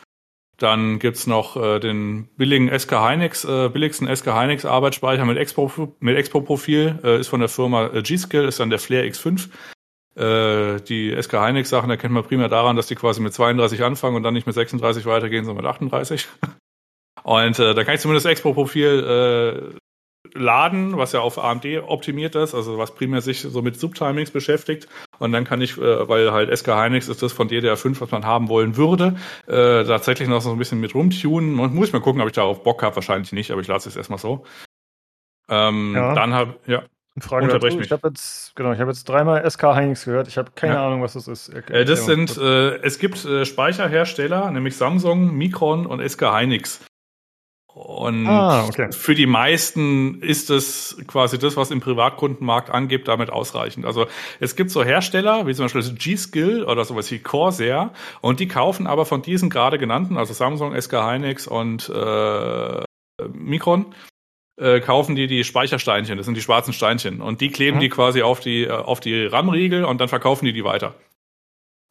Speaker 3: dann gibt's noch äh, den billigen SK Hynix, äh, billigsten SK Hynix Arbeitsspeicher mit Expo mit Expo Profil, äh, ist von der Firma äh, G-Skill, ist dann der Flair X5. Äh, die SK Hynix Sachen erkennt man primär daran, dass die quasi mit 32 anfangen und dann nicht mit 36 weitergehen, sondern mit 38. und äh, da kann ich zumindest Expo Profil äh, laden, was ja auf AMD optimiert ist, also was primär sich so mit Subtimings beschäftigt. Und dann kann ich, äh, weil halt SK Hynix ist das von DDR5, was man haben wollen würde, äh, tatsächlich noch so ein bisschen mit rumtunen. Und muss ich mal gucken, ob ich darauf Bock habe. Wahrscheinlich nicht, aber ich lasse es erstmal so. Ähm, ja. Dann habe ja.
Speaker 1: Frage dazu. Ich habe jetzt genau, ich habe jetzt dreimal SK Hynix gehört. Ich habe keine ja. Ahnung, was das ist.
Speaker 3: Äh, das sind, äh, es gibt äh, Speicherhersteller, nämlich Samsung, Micron und SK Hynix. Und ah, okay. für die meisten ist es quasi das, was im Privatkundenmarkt angibt, damit ausreichend. Also es gibt so Hersteller, wie zum Beispiel G-Skill oder sowas wie Corsair, und die kaufen aber von diesen gerade genannten, also Samsung, SK Hynix und äh, Micron, äh, kaufen die die Speichersteinchen, das sind die schwarzen Steinchen, und die kleben mhm. die quasi auf die, äh, auf die RAM-Riegel und dann verkaufen die die weiter.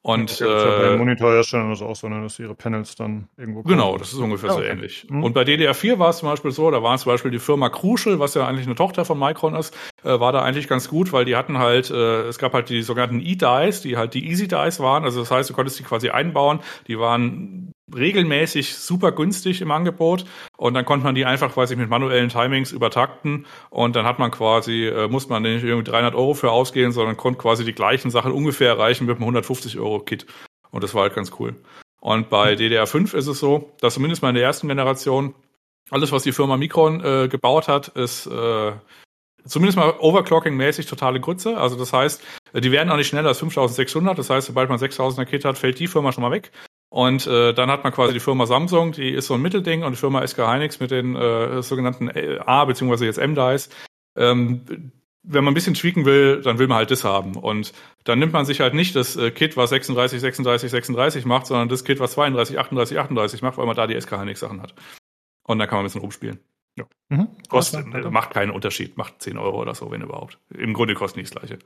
Speaker 3: Und
Speaker 1: ja, äh, bei Monitorherstellern ist auch so, ne, dass ihre Panels dann irgendwo
Speaker 3: kommen. Genau, das ist ungefähr ja, so ähnlich. Mhm. Und bei DDR4 war es zum Beispiel so, da war zum Beispiel die Firma Crucial, was ja eigentlich eine Tochter von Micron ist, äh, war da eigentlich ganz gut, weil die hatten halt, äh, es gab halt die sogenannten E-Dice, die halt die Easy Dice waren. Also das heißt, du konntest die quasi einbauen. Die waren regelmäßig super günstig im Angebot und dann konnte man die einfach quasi mit manuellen Timings übertakten und dann hat man quasi, äh, muss man nicht irgendwie 300 Euro für ausgehen, sondern konnte quasi die gleichen Sachen ungefähr erreichen mit einem 150 Euro Kit und das war halt ganz cool. Und bei mhm. DDR5 ist es so, dass zumindest mal in der ersten Generation alles, was die Firma Micron äh, gebaut hat, ist äh, zumindest mal Overclocking-mäßig totale Grütze. Also das heißt, die werden auch nicht schneller als 5600. Das heißt, sobald man 6000er Kit hat, fällt die Firma schon mal weg. Und äh, dann hat man quasi die Firma Samsung, die ist so ein Mittelding, und die Firma SK Hynix mit den äh, sogenannten A- bzw. jetzt M-Dice. Ähm, wenn man ein bisschen tweaken will, dann will man halt das haben. Und dann nimmt man sich halt nicht das äh, Kit, was 36, 36, 36 macht, sondern das Kit, was 32, 38, 38 macht, weil man da die SK Hynix Sachen hat. Und dann kann man ein bisschen rumspielen. Ja. Mhm. Kostet, macht keinen Unterschied, macht 10 Euro oder so, wenn überhaupt. Im Grunde kostet nicht das gleiche.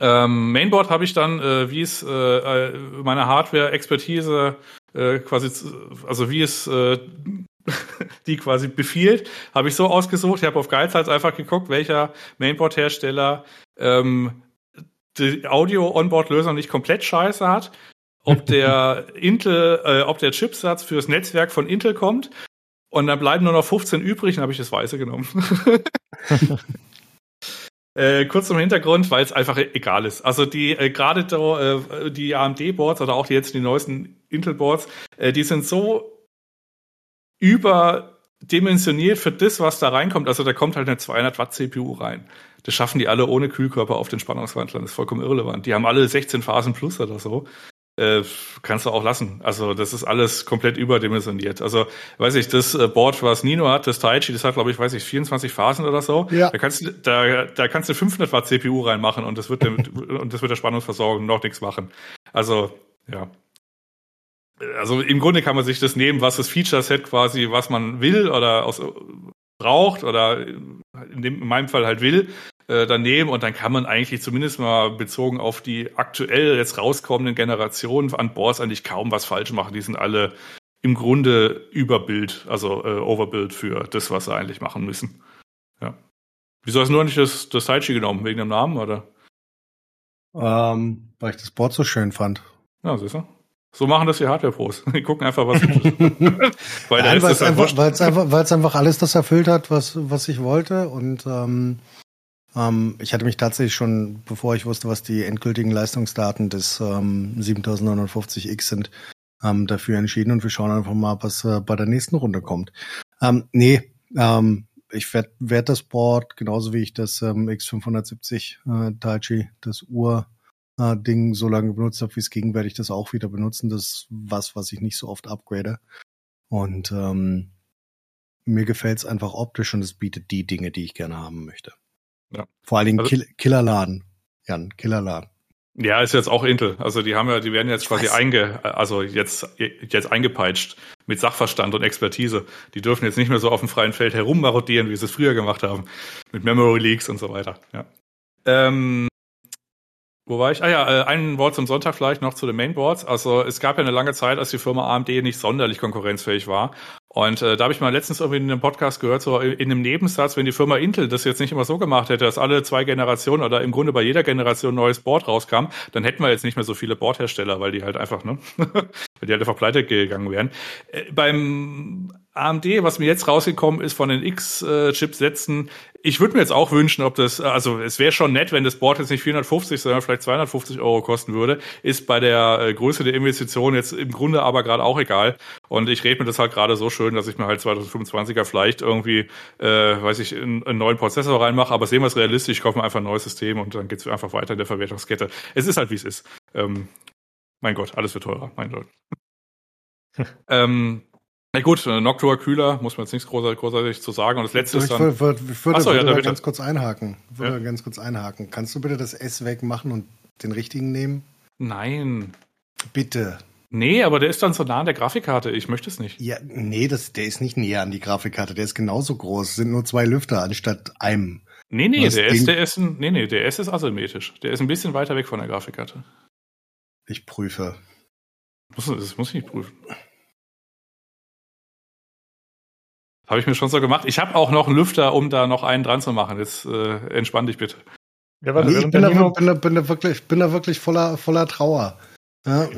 Speaker 3: Ähm, Mainboard habe ich dann, äh, wie es äh, äh meine Hardware-Expertise äh, quasi, also wie es äh, die quasi befiehlt, habe ich so ausgesucht. Ich habe auf Geizhals einfach geguckt, welcher Mainboard-Hersteller ähm, die Audio-Onboard-Lösung nicht komplett scheiße hat, ob der Intel, äh, ob der Chipsatz fürs Netzwerk von Intel kommt. Und dann bleiben nur noch 15 übrig, dann habe ich das Weiße genommen. Äh, kurz zum Hintergrund, weil es einfach egal ist. Also die äh, gerade äh, die AMD-Boards oder auch die jetzt die neuesten Intel-Boards, äh, die sind so überdimensioniert für das, was da reinkommt. Also da kommt halt eine 200 Watt CPU rein. Das schaffen die alle ohne Kühlkörper auf den Spannungswandlern. Das ist vollkommen irrelevant. Die haben alle 16 Phasen plus oder so äh, kannst du auch lassen. Also das ist alles komplett überdimensioniert. Also weiß ich, das äh, Board, was Nino hat, das Taichi, das hat glaube ich, weiß ich, 24 Phasen oder so. Ja. Da kannst du da, da kannst du 500 Watt CPU reinmachen und das wird dem, und das wird der Spannungsversorgung noch nichts machen. Also ja. Also im Grunde kann man sich das nehmen, was das Feature Set quasi, was man will oder aus braucht oder in, dem, in meinem Fall halt will äh, daneben und dann kann man eigentlich zumindest mal bezogen auf die aktuell jetzt rauskommenden Generationen an Boards eigentlich kaum was falsch machen. Die sind alle im Grunde Überbild, also äh, Overbild für das, was sie eigentlich machen müssen. Ja. Wieso hast du nur nicht das, das Taichi genommen? Wegen dem Namen, oder?
Speaker 4: Ähm, weil ich das Board so schön fand.
Speaker 3: Ja, siehst du? So machen das die Hardware-Pros. Die gucken einfach, was
Speaker 4: weil es einfach, einfach, einfach alles das erfüllt hat, was, was ich wollte. Und ähm, ähm, ich hatte mich tatsächlich schon, bevor ich wusste, was die endgültigen Leistungsdaten des ähm, 7950X sind, ähm, dafür entschieden und wir schauen einfach mal, was äh, bei der nächsten Runde kommt. Ähm, nee, ähm, ich werde werd das Board, genauso wie ich das ähm, X570 äh, Taichi, das Ur äh, Ding so lange benutzt habe, wie es ging, werde ich das auch wieder benutzen. Das ist was, was ich nicht so oft upgrade. Und ähm, mir gefällt es einfach optisch und es bietet die Dinge, die ich gerne haben möchte. Ja. Vor allen Dingen also, Kill Killerladen. Jan, Killerladen.
Speaker 3: Ja, ist jetzt auch Intel. Also die haben ja, die werden jetzt quasi einge, also jetzt, jetzt eingepeitscht mit Sachverstand und Expertise. Die dürfen jetzt nicht mehr so auf dem freien Feld herummarodieren, wie sie es früher gemacht haben. Mit Memory Leaks und so weiter. Ja. Ähm, wo war ich? Ah ja, äh, ein Wort zum Sonntag vielleicht noch zu den Mainboards. Also es gab ja eine lange Zeit, als die Firma AMD nicht sonderlich konkurrenzfähig war. Und äh, da habe ich mal letztens irgendwie in einem Podcast gehört, so in einem Nebensatz, wenn die Firma Intel das jetzt nicht immer so gemacht hätte, dass alle zwei Generationen oder im Grunde bei jeder Generation ein neues Board rauskam, dann hätten wir jetzt nicht mehr so viele Boardhersteller, weil die halt einfach, ne, weil die halt einfach pleite gegangen wären. Äh, beim AMD, was mir jetzt rausgekommen ist von den X-Chipsätzen, ich würde mir jetzt auch wünschen, ob das, also es wäre schon nett, wenn das Board jetzt nicht 450, sondern vielleicht 250 Euro kosten würde, ist bei der äh, Größe der Investition jetzt im Grunde aber gerade auch egal. Und ich rede mir das halt gerade so schön, dass ich mir halt 2025er vielleicht irgendwie, äh, weiß ich, einen, einen neuen Prozessor reinmache, aber sehen wir es realistisch, ich kaufe mir einfach ein neues System und dann geht's einfach weiter in der Verwertungskette. Es ist halt, wie es ist. Ähm, mein Gott, alles wird teurer, mein Gott. ähm, Na gut, äh, Noctua kühler, muss man jetzt nichts großartig, zu sagen. Und das letzte
Speaker 4: ich
Speaker 3: ist dann.
Speaker 4: würde, würde, ich würde,
Speaker 3: Ach so, ja,
Speaker 4: würde
Speaker 3: da
Speaker 4: ganz kurz einhaken. Würde
Speaker 3: Ja.
Speaker 4: ganz kurz einhaken. Kannst du bitte das S wegmachen und den richtigen nehmen?
Speaker 3: Nein.
Speaker 4: Bitte.
Speaker 3: Nee, aber der ist dann so nah an der Grafikkarte. Ich möchte es nicht.
Speaker 4: Ja, nee, das, der ist nicht näher an die Grafikkarte. Der ist genauso groß. Es sind nur zwei Lüfter anstatt einem.
Speaker 3: Nee, nee,
Speaker 4: Was
Speaker 3: der S, der ist ein, nee, nee, der S ist asymmetrisch. Der ist ein bisschen weiter weg von der Grafikkarte.
Speaker 4: Ich prüfe.
Speaker 3: Das muss ich nicht prüfen. Habe ich mir schon so gemacht. Ich habe auch noch einen Lüfter, um da noch einen dran zu machen. Jetzt äh, entspann dich bitte.
Speaker 1: Ja, warte,
Speaker 4: Nee, ich
Speaker 1: während
Speaker 4: bin da,
Speaker 1: Nino,
Speaker 4: bin, da, bin, da wirklich, bin da wirklich voller, voller Trauer. Ja,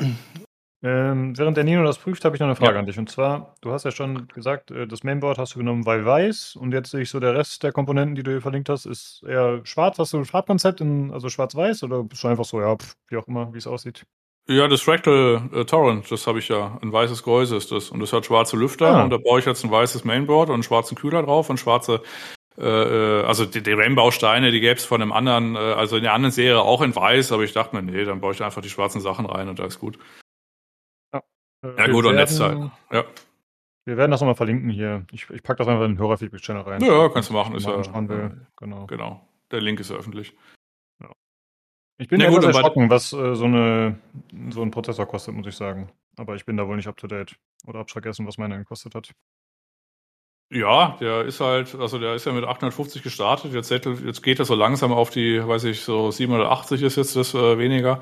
Speaker 1: ähm, während der Nino das prüft, habe ich noch eine Frage
Speaker 3: Ja.
Speaker 1: an dich. Und zwar, du hast ja schon gesagt, äh, das Mainboard hast du genommen, weil weiß. Und jetzt sehe ich so, der Rest der Komponenten, die du hier verlinkt hast, ist eher schwarz. Hast du ein Farbkonzept, in, also schwarz-weiß? Oder bist du einfach so, ja, pf, wie auch immer, wie es aussieht?
Speaker 3: Ja, das Fractal äh, Torrent, das habe ich ja. Ein weißes Gehäuse ist das. Und das hat schwarze Lüfter.
Speaker 1: Ah.
Speaker 3: Und da baue ich jetzt ein weißes Mainboard und einen schwarzen Kühler drauf und schwarze, äh, äh, also die, die RAM-Bausteine, die gäbe es von einem anderen, äh, also in der anderen Serie auch in weiß. Aber ich dachte mir, nee, dann baue ich einfach die schwarzen Sachen rein und da ist gut.
Speaker 1: Äh,
Speaker 3: Ja gut, und Netzteil. Ja.
Speaker 1: Wir werden das nochmal verlinken hier. Ich, ich packe das einfach in den Hörerfeedback-Channel rein.
Speaker 3: Ja, kannst du machen, ist ja-.
Speaker 1: Genau.
Speaker 3: Genau. Der Link ist ja öffentlich.
Speaker 1: Ich bin ja
Speaker 3: gut,
Speaker 1: erschrocken, was äh, so, eine, so ein Prozessor kostet, muss ich sagen. Aber ich bin da wohl nicht up to date. Oder hab's vergessen, was meiner gekostet hat.
Speaker 3: Ja, der ist halt, also der ist ja mit 850 gestartet, jetzt, zettel- jetzt geht er so langsam auf die, weiß ich, so 780 ist jetzt das äh, weniger.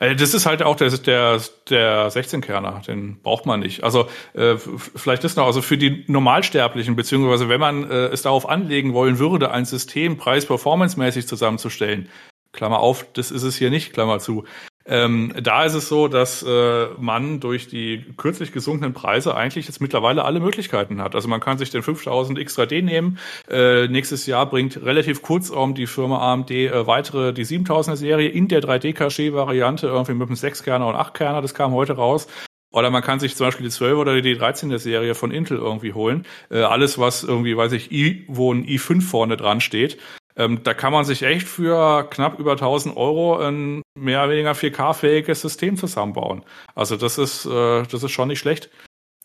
Speaker 3: Äh, das ist halt auch der, der, der 16-Kerner, den braucht man nicht. Also äh, vielleicht ist noch, also für die Normalsterblichen, beziehungsweise wenn man äh, es darauf anlegen wollen würde, ein System preis-performance-mäßig zusammenzustellen, Klammer auf, das ist es hier nicht, Klammer zu. Ähm, da ist es so, dass äh, man durch die kürzlich gesunkenen Preise eigentlich jetzt mittlerweile alle Möglichkeiten hat. Also man kann sich den 5000 X3D nehmen. Äh, nächstes Jahr bringt relativ kurzraum die Firma AMD äh, weitere, die 7000er Serie in der 3D-Caché-Variante, irgendwie mit einem 6-Kerner und 8-Kerner, das kam heute raus. Oder man kann sich zum Beispiel die 12 oder die 13er Serie von Intel irgendwie holen. Äh, alles, was irgendwie, weiß ich, i, wo ein i5 vorne dran steht. Ähm, da kann man sich echt für knapp über 1000 Euro ein mehr oder weniger 4K-fähiges System zusammenbauen. Also das ist, äh, das ist schon nicht schlecht.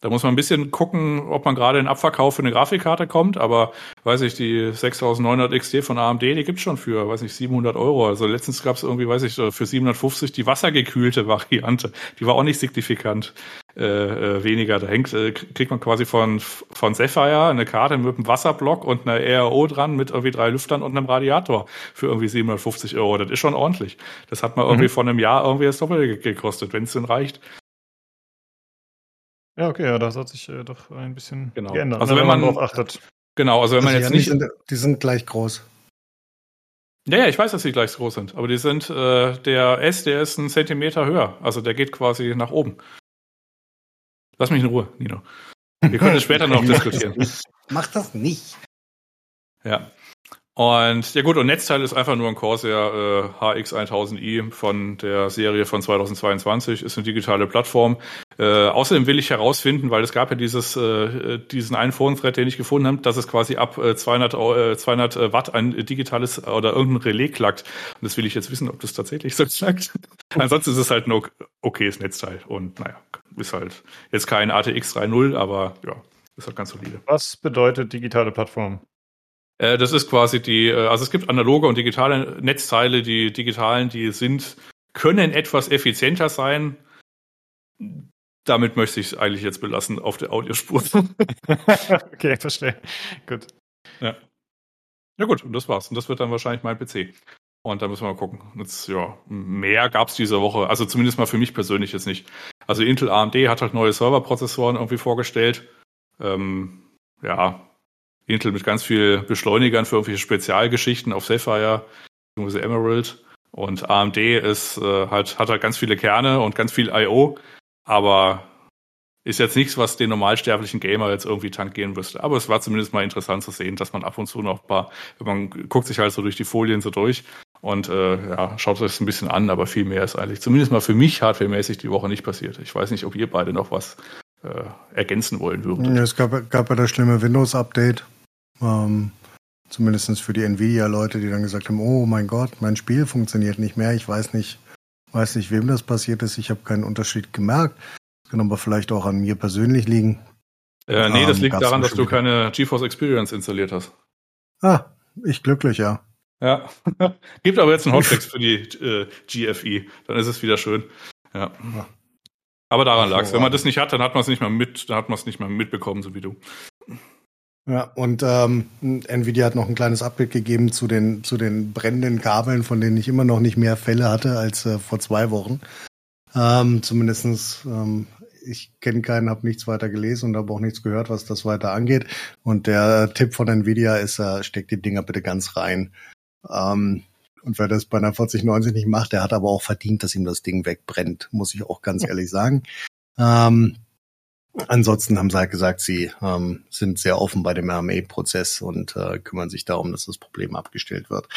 Speaker 3: Da muss man ein bisschen gucken, ob man gerade in Abverkauf für eine Grafikkarte kommt, aber weiß ich, die 6900 XT von AMD, die gibt's schon für, weiß ich, 700 Euro. Also letztens gab's irgendwie, weiß ich, für 750 die wassergekühlte Variante. Die war auch nicht signifikant äh, äh, weniger. Da hängt, äh, kriegt man quasi von, von Sapphire eine Karte mit einem Wasserblock und einer ERO dran mit irgendwie drei Lüftern und einem Radiator für irgendwie 750 Euro. Das ist schon ordentlich. Das hat man irgendwie
Speaker 1: Mhm.
Speaker 3: vor einem Jahr irgendwie das Doppelte ge- gekostet, wenn es denn reicht.
Speaker 1: Ja, okay, ja, das hat sich äh, doch ein bisschen
Speaker 3: Genau.
Speaker 1: geändert.
Speaker 3: Also
Speaker 1: ne,
Speaker 3: wenn man-
Speaker 1: darauf achtet.
Speaker 3: Genau, also wenn man
Speaker 4: Also
Speaker 3: jetzt
Speaker 4: ja,
Speaker 3: nicht.
Speaker 4: die, sind, die sind gleich groß.
Speaker 3: Ja, ja, ich weiß, dass die gleich groß sind, aber die sind, äh, der S, der ist einen Zentimeter höher. Also der geht quasi nach oben. Lass mich in Ruhe, Nino. Wir können es später noch diskutieren.
Speaker 4: Mach das nicht.
Speaker 3: Ja. Und ja gut, und Netzteil ist einfach nur ein Corsair äh, HX1000i von der Serie von 2022, ist eine digitale Plattform. Äh, außerdem will ich herausfinden, weil es gab ja dieses, äh, diesen einen Forenthread, den ich gefunden habe, dass es quasi ab äh, 200, Au- äh, 200 Watt ein digitales oder irgendein Relais klackt. Und das will ich jetzt wissen, ob das tatsächlich so klackt. Ansonsten ist es halt ein ok- okayes Netzteil. Und naja, ist halt jetzt kein ATX 3.0, aber ja, ist halt ganz solide.
Speaker 1: Was bedeutet digitale Plattform?
Speaker 3: Äh, Das ist quasi die, äh, also es gibt analoge und digitale Netzteile. Die digitalen, die sind, können etwas effizienter sein. Damit möchte ich es eigentlich jetzt belassen auf der Audiospur.
Speaker 1: okay, verstehe. Gut.
Speaker 3: ja. Ja gut, und das war's. Und das wird dann wahrscheinlich mein PC. Und da müssen wir mal gucken. Jetzt, ja, mehr gab's diese Woche. Also zumindest mal für mich persönlich jetzt nicht. Also Intel AMD hat halt neue Serverprozessoren irgendwie vorgestellt. Ähm, ja, Intel mit ganz viel Beschleunigern für irgendwelche Spezialgeschichten auf Sapphire, beziehungsweise Emerald. Und AMD ist äh, halt, hat halt ganz viele Kerne und ganz viel I.O., aber ist jetzt nichts, was den normalsterblichen Gamer jetzt irgendwie tangieren müsste. Aber es war zumindest mal interessant zu sehen, dass man ab und zu noch ein paar, man guckt sich halt so durch die Folien so durch und äh, ja, schaut sich das ein bisschen an, aber viel mehr ist eigentlich, zumindest mal für mich hardwaremäßig die Woche nicht passiert. Ich weiß nicht, ob ihr beide noch was äh, ergänzen wollen würdet.
Speaker 4: Es gab, gab ja das schlimme Windows-Update. Ähm, Zumindest für die Nvidia-Leute, die dann gesagt haben, oh mein Gott, mein Spiel funktioniert nicht mehr. Ich weiß nicht, weiß nicht, wem das passiert ist. Ich habe keinen Unterschied gemerkt. Das kann aber vielleicht auch an mir persönlich liegen.
Speaker 3: Äh, nee, das
Speaker 4: Ähm,
Speaker 3: liegt
Speaker 4: gab's
Speaker 3: daran, dass du keine GeForce Experience installiert hast.
Speaker 4: Ah, ich glücklich, ja.
Speaker 3: Ja. Gibt aber jetzt einen Hotfix für die äh, GFI. Dann ist es wieder schön. Ja. Aber daran lag's. Wenn man
Speaker 4: Hervorragend.
Speaker 3: das nicht hat, dann hat man es nicht mal mit, dann hat man es nicht mal mitbekommen, so wie du.
Speaker 4: Ja, und ähm, Nvidia hat noch ein kleines Update gegeben zu den, zu den brennenden Kabeln, von denen ich immer noch nicht mehr Fälle hatte als äh, vor zwei Wochen. Ähm, zumindestens, ähm, ich kenne keinen, habe nichts weiter gelesen und habe auch nichts gehört, was das weiter angeht. Und der Tipp von Nvidia ist, äh, steckt die Dinger bitte ganz rein. Ähm, und wer das bei einer 4090 nicht macht, der hat aber auch verdient, dass ihm das Ding wegbrennt, muss ich auch ganz ehrlich sagen. Ähm, ansonsten haben sie halt gesagt, sie ähm, sind sehr offen bei dem RMA-Prozess und äh, kümmern sich darum, dass das Problem abgestellt wird.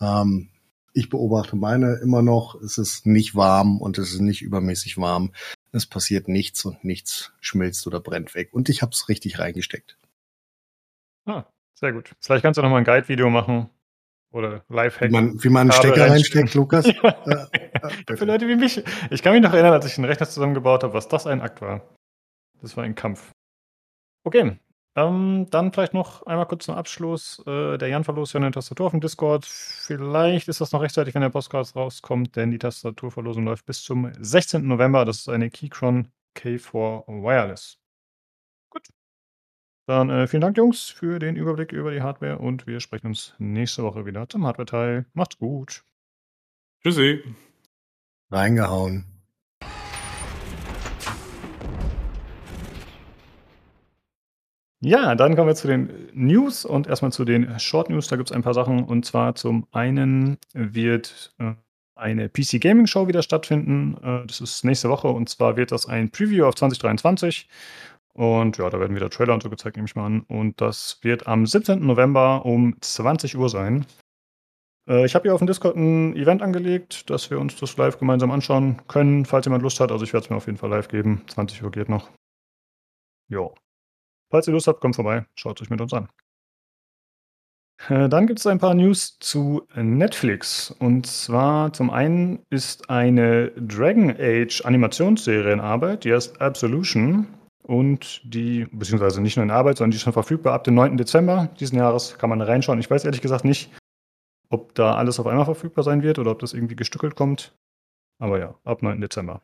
Speaker 4: Ähm, ich beobachte meine immer noch, es ist nicht warm und es ist nicht übermäßig warm. Es passiert nichts und nichts schmilzt oder brennt weg. Und ich habe es richtig reingesteckt.
Speaker 1: Ah, sehr gut. Vielleicht kannst du noch mal ein Guide-Video machen. Oder Lifehack.
Speaker 4: Wie man, wie man einen Stecker reinsteckt, Lukas. Äh, äh,
Speaker 1: Für Leute wie mich. Ich kann mich noch erinnern, als ich den Rechner zusammengebaut habe, was das ein Akt war. Das war ein Kampf. Okay. Ähm, dann vielleicht noch einmal kurz zum Abschluss. Äh, der Jan verlost ja eine Tastatur auf dem Discord. Vielleicht ist das noch rechtzeitig, wenn der Podcast rauskommt, denn die Tastaturverlosung läuft bis zum 16. November. Das ist eine Keychron K4 Wireless. Gut. Dann äh, vielen Dank, Jungs, für den Überblick über die Hardware und wir sprechen uns nächste Woche wieder zum Hardware-Teil. Macht's gut.
Speaker 3: Tschüssi.
Speaker 4: reingehauen.
Speaker 1: Ja, dann kommen wir zu den News und erstmal zu den Short News. Da gibt es ein paar Sachen. Und zwar zum einen wird äh, eine PC Gaming Show wieder stattfinden. Äh, das ist nächste Woche und zwar wird das ein Preview auf 2023. Und ja, da werden wieder Trailer und so gezeigt, nehme ich mal an. Und das wird am 17. November um 20 Uhr sein. Äh, ich habe hier auf dem Discord ein Event angelegt, dass wir uns das live gemeinsam anschauen können, falls jemand Lust hat. Also ich werde es mir auf jeden Fall live geben. 20 Uhr geht noch. Jo. Falls ihr Lust habt, kommt vorbei, schaut euch mit uns an. Äh, Dann gibt es ein paar News zu Netflix. Und zwar zum einen ist eine Dragon Age Animationsserie in Arbeit, die heißt Absolution. Und die, beziehungsweise nicht nur in Arbeit, sondern die ist schon verfügbar ab dem 9. Dezember diesen Jahres. Kann man reinschauen. Ich weiß ehrlich gesagt nicht, ob da alles auf einmal verfügbar sein wird oder ob das irgendwie gestückelt kommt. Aber ja, ab 9. Dezember.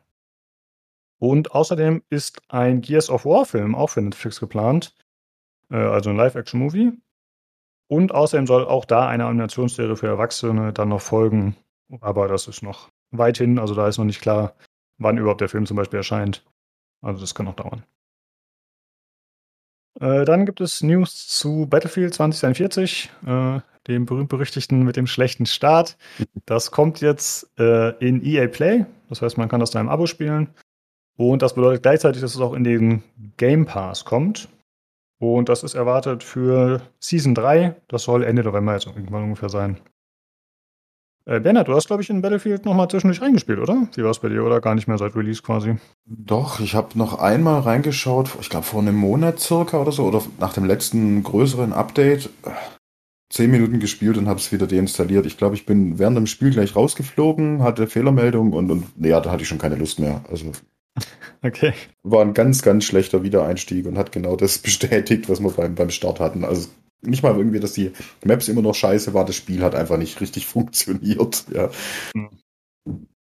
Speaker 1: Und außerdem ist ein Gears of War-Film auch für Netflix geplant. Äh, also ein Live-Action-Movie. Und außerdem soll auch da eine Animationsserie für Erwachsene dann noch folgen. Aber das ist noch weit hin. Also da ist noch nicht klar, wann überhaupt der Film zum Beispiel erscheint. Also das kann noch dauern. Äh, dann gibt es News zu Battlefield 2042, äh, dem berühmt-berüchtigten mit dem schlechten Start. Das kommt jetzt äh, in EA Play. Das heißt, man kann das da im Abo spielen. Und das bedeutet gleichzeitig, dass es auch in den Game Pass kommt. Und das ist erwartet für Season 3. Das soll Ende November jetzt irgendwann ungefähr sein. Äh, Bernhard, du hast, glaube ich, in Battlefield nochmal zwischendurch reingespielt, oder? Wie war es bei dir? Oder gar nicht mehr seit Release quasi?
Speaker 2: Doch, ich habe noch einmal reingeschaut, ich glaube vor einem Monat circa oder so, oder nach dem letzten größeren Update. Zehn Minuten gespielt und habe es wieder deinstalliert. Ich glaube, ich bin während dem Spiel gleich rausgeflogen, hatte Fehlermeldung und, und ja, da hatte ich schon keine Lust mehr. Also
Speaker 1: Okay.
Speaker 2: war ein ganz, ganz schlechter Wiedereinstieg und hat genau das bestätigt, was wir beim, beim Start hatten. Also nicht mal irgendwie, dass die Maps immer noch scheiße war, das Spiel hat einfach nicht richtig funktioniert. Ja.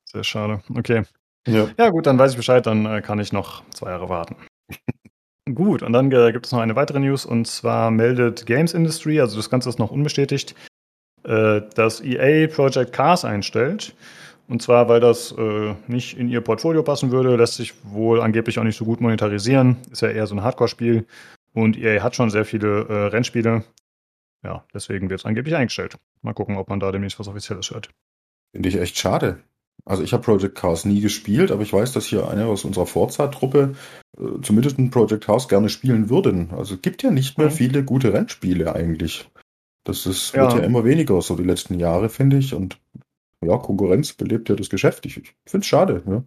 Speaker 1: Sehr schade. Okay.
Speaker 2: ja.
Speaker 1: Ja, gut, dann weiß ich Bescheid, dann äh, kann ich noch zwei Jahre warten. gut, und dann äh, gibt es noch eine weitere News und zwar meldet Games Industry, also das Ganze ist noch unbestätigt, äh, dass EA Project Cars einstellt. Und zwar, weil das äh, nicht in ihr Portfolio passen würde, lässt sich wohl angeblich auch nicht so gut monetarisieren. Ist ja eher so ein Hardcore-Spiel. Und EA hat schon sehr viele äh, Rennspiele. Ja, deswegen wird es angeblich eingestellt. Mal gucken, ob man da demnächst was Offizielles hört.
Speaker 2: Finde ich echt schade. Also ich habe Project Cars nie gespielt, aber ich weiß, dass hier einer aus unserer Forza-Truppe äh, zumindest ein Project Cars gerne spielen würden. Also es gibt ja nicht mehr
Speaker 1: Mhm.
Speaker 2: viele gute Rennspiele eigentlich. Das ist,
Speaker 1: Ja.
Speaker 2: wird ja immer weniger so die letzten Jahre, finde ich. Und ja, Konkurrenz belebt ja das Geschäft. Ich, ich finde es schade. Ja.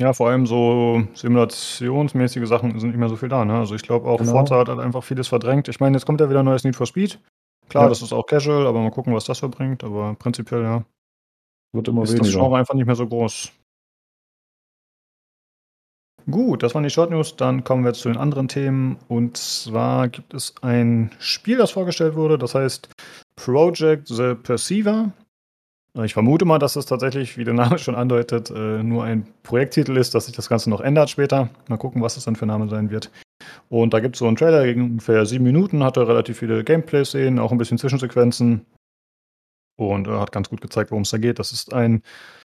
Speaker 1: Ja, vor allem so simulationsmäßige Sachen sind nicht mehr so viel da. Ne? Also ich glaube auch,
Speaker 2: Genau.
Speaker 1: Forza hat halt einfach vieles verdrängt. Ich meine, jetzt kommt ja wieder ein neues Need for Speed. Klar,
Speaker 2: Ja.
Speaker 1: das ist auch casual, aber mal gucken, was das so bringt. Aber prinzipiell, ja,
Speaker 2: Wird immer
Speaker 1: ist das
Speaker 2: weniger.
Speaker 1: Genre einfach nicht mehr so groß. Gut, das waren die Short News. Dann kommen wir zu den anderen Themen. Und zwar gibt es ein Spiel, das vorgestellt wurde. Das heißt Project the Perceiver. Ich vermute mal, dass es tatsächlich, wie der Name schon andeutet, äh, nur ein Projekttitel ist, dass sich das Ganze noch ändert später. Mal gucken, was es dann für ein Name sein wird. Und da gibt es so einen Trailer gegen ungefähr sieben Minuten, hatte relativ viele Gameplay-Szenen, auch ein bisschen Zwischensequenzen. Und äh, hat ganz gut gezeigt, worum es da geht. Das ist ein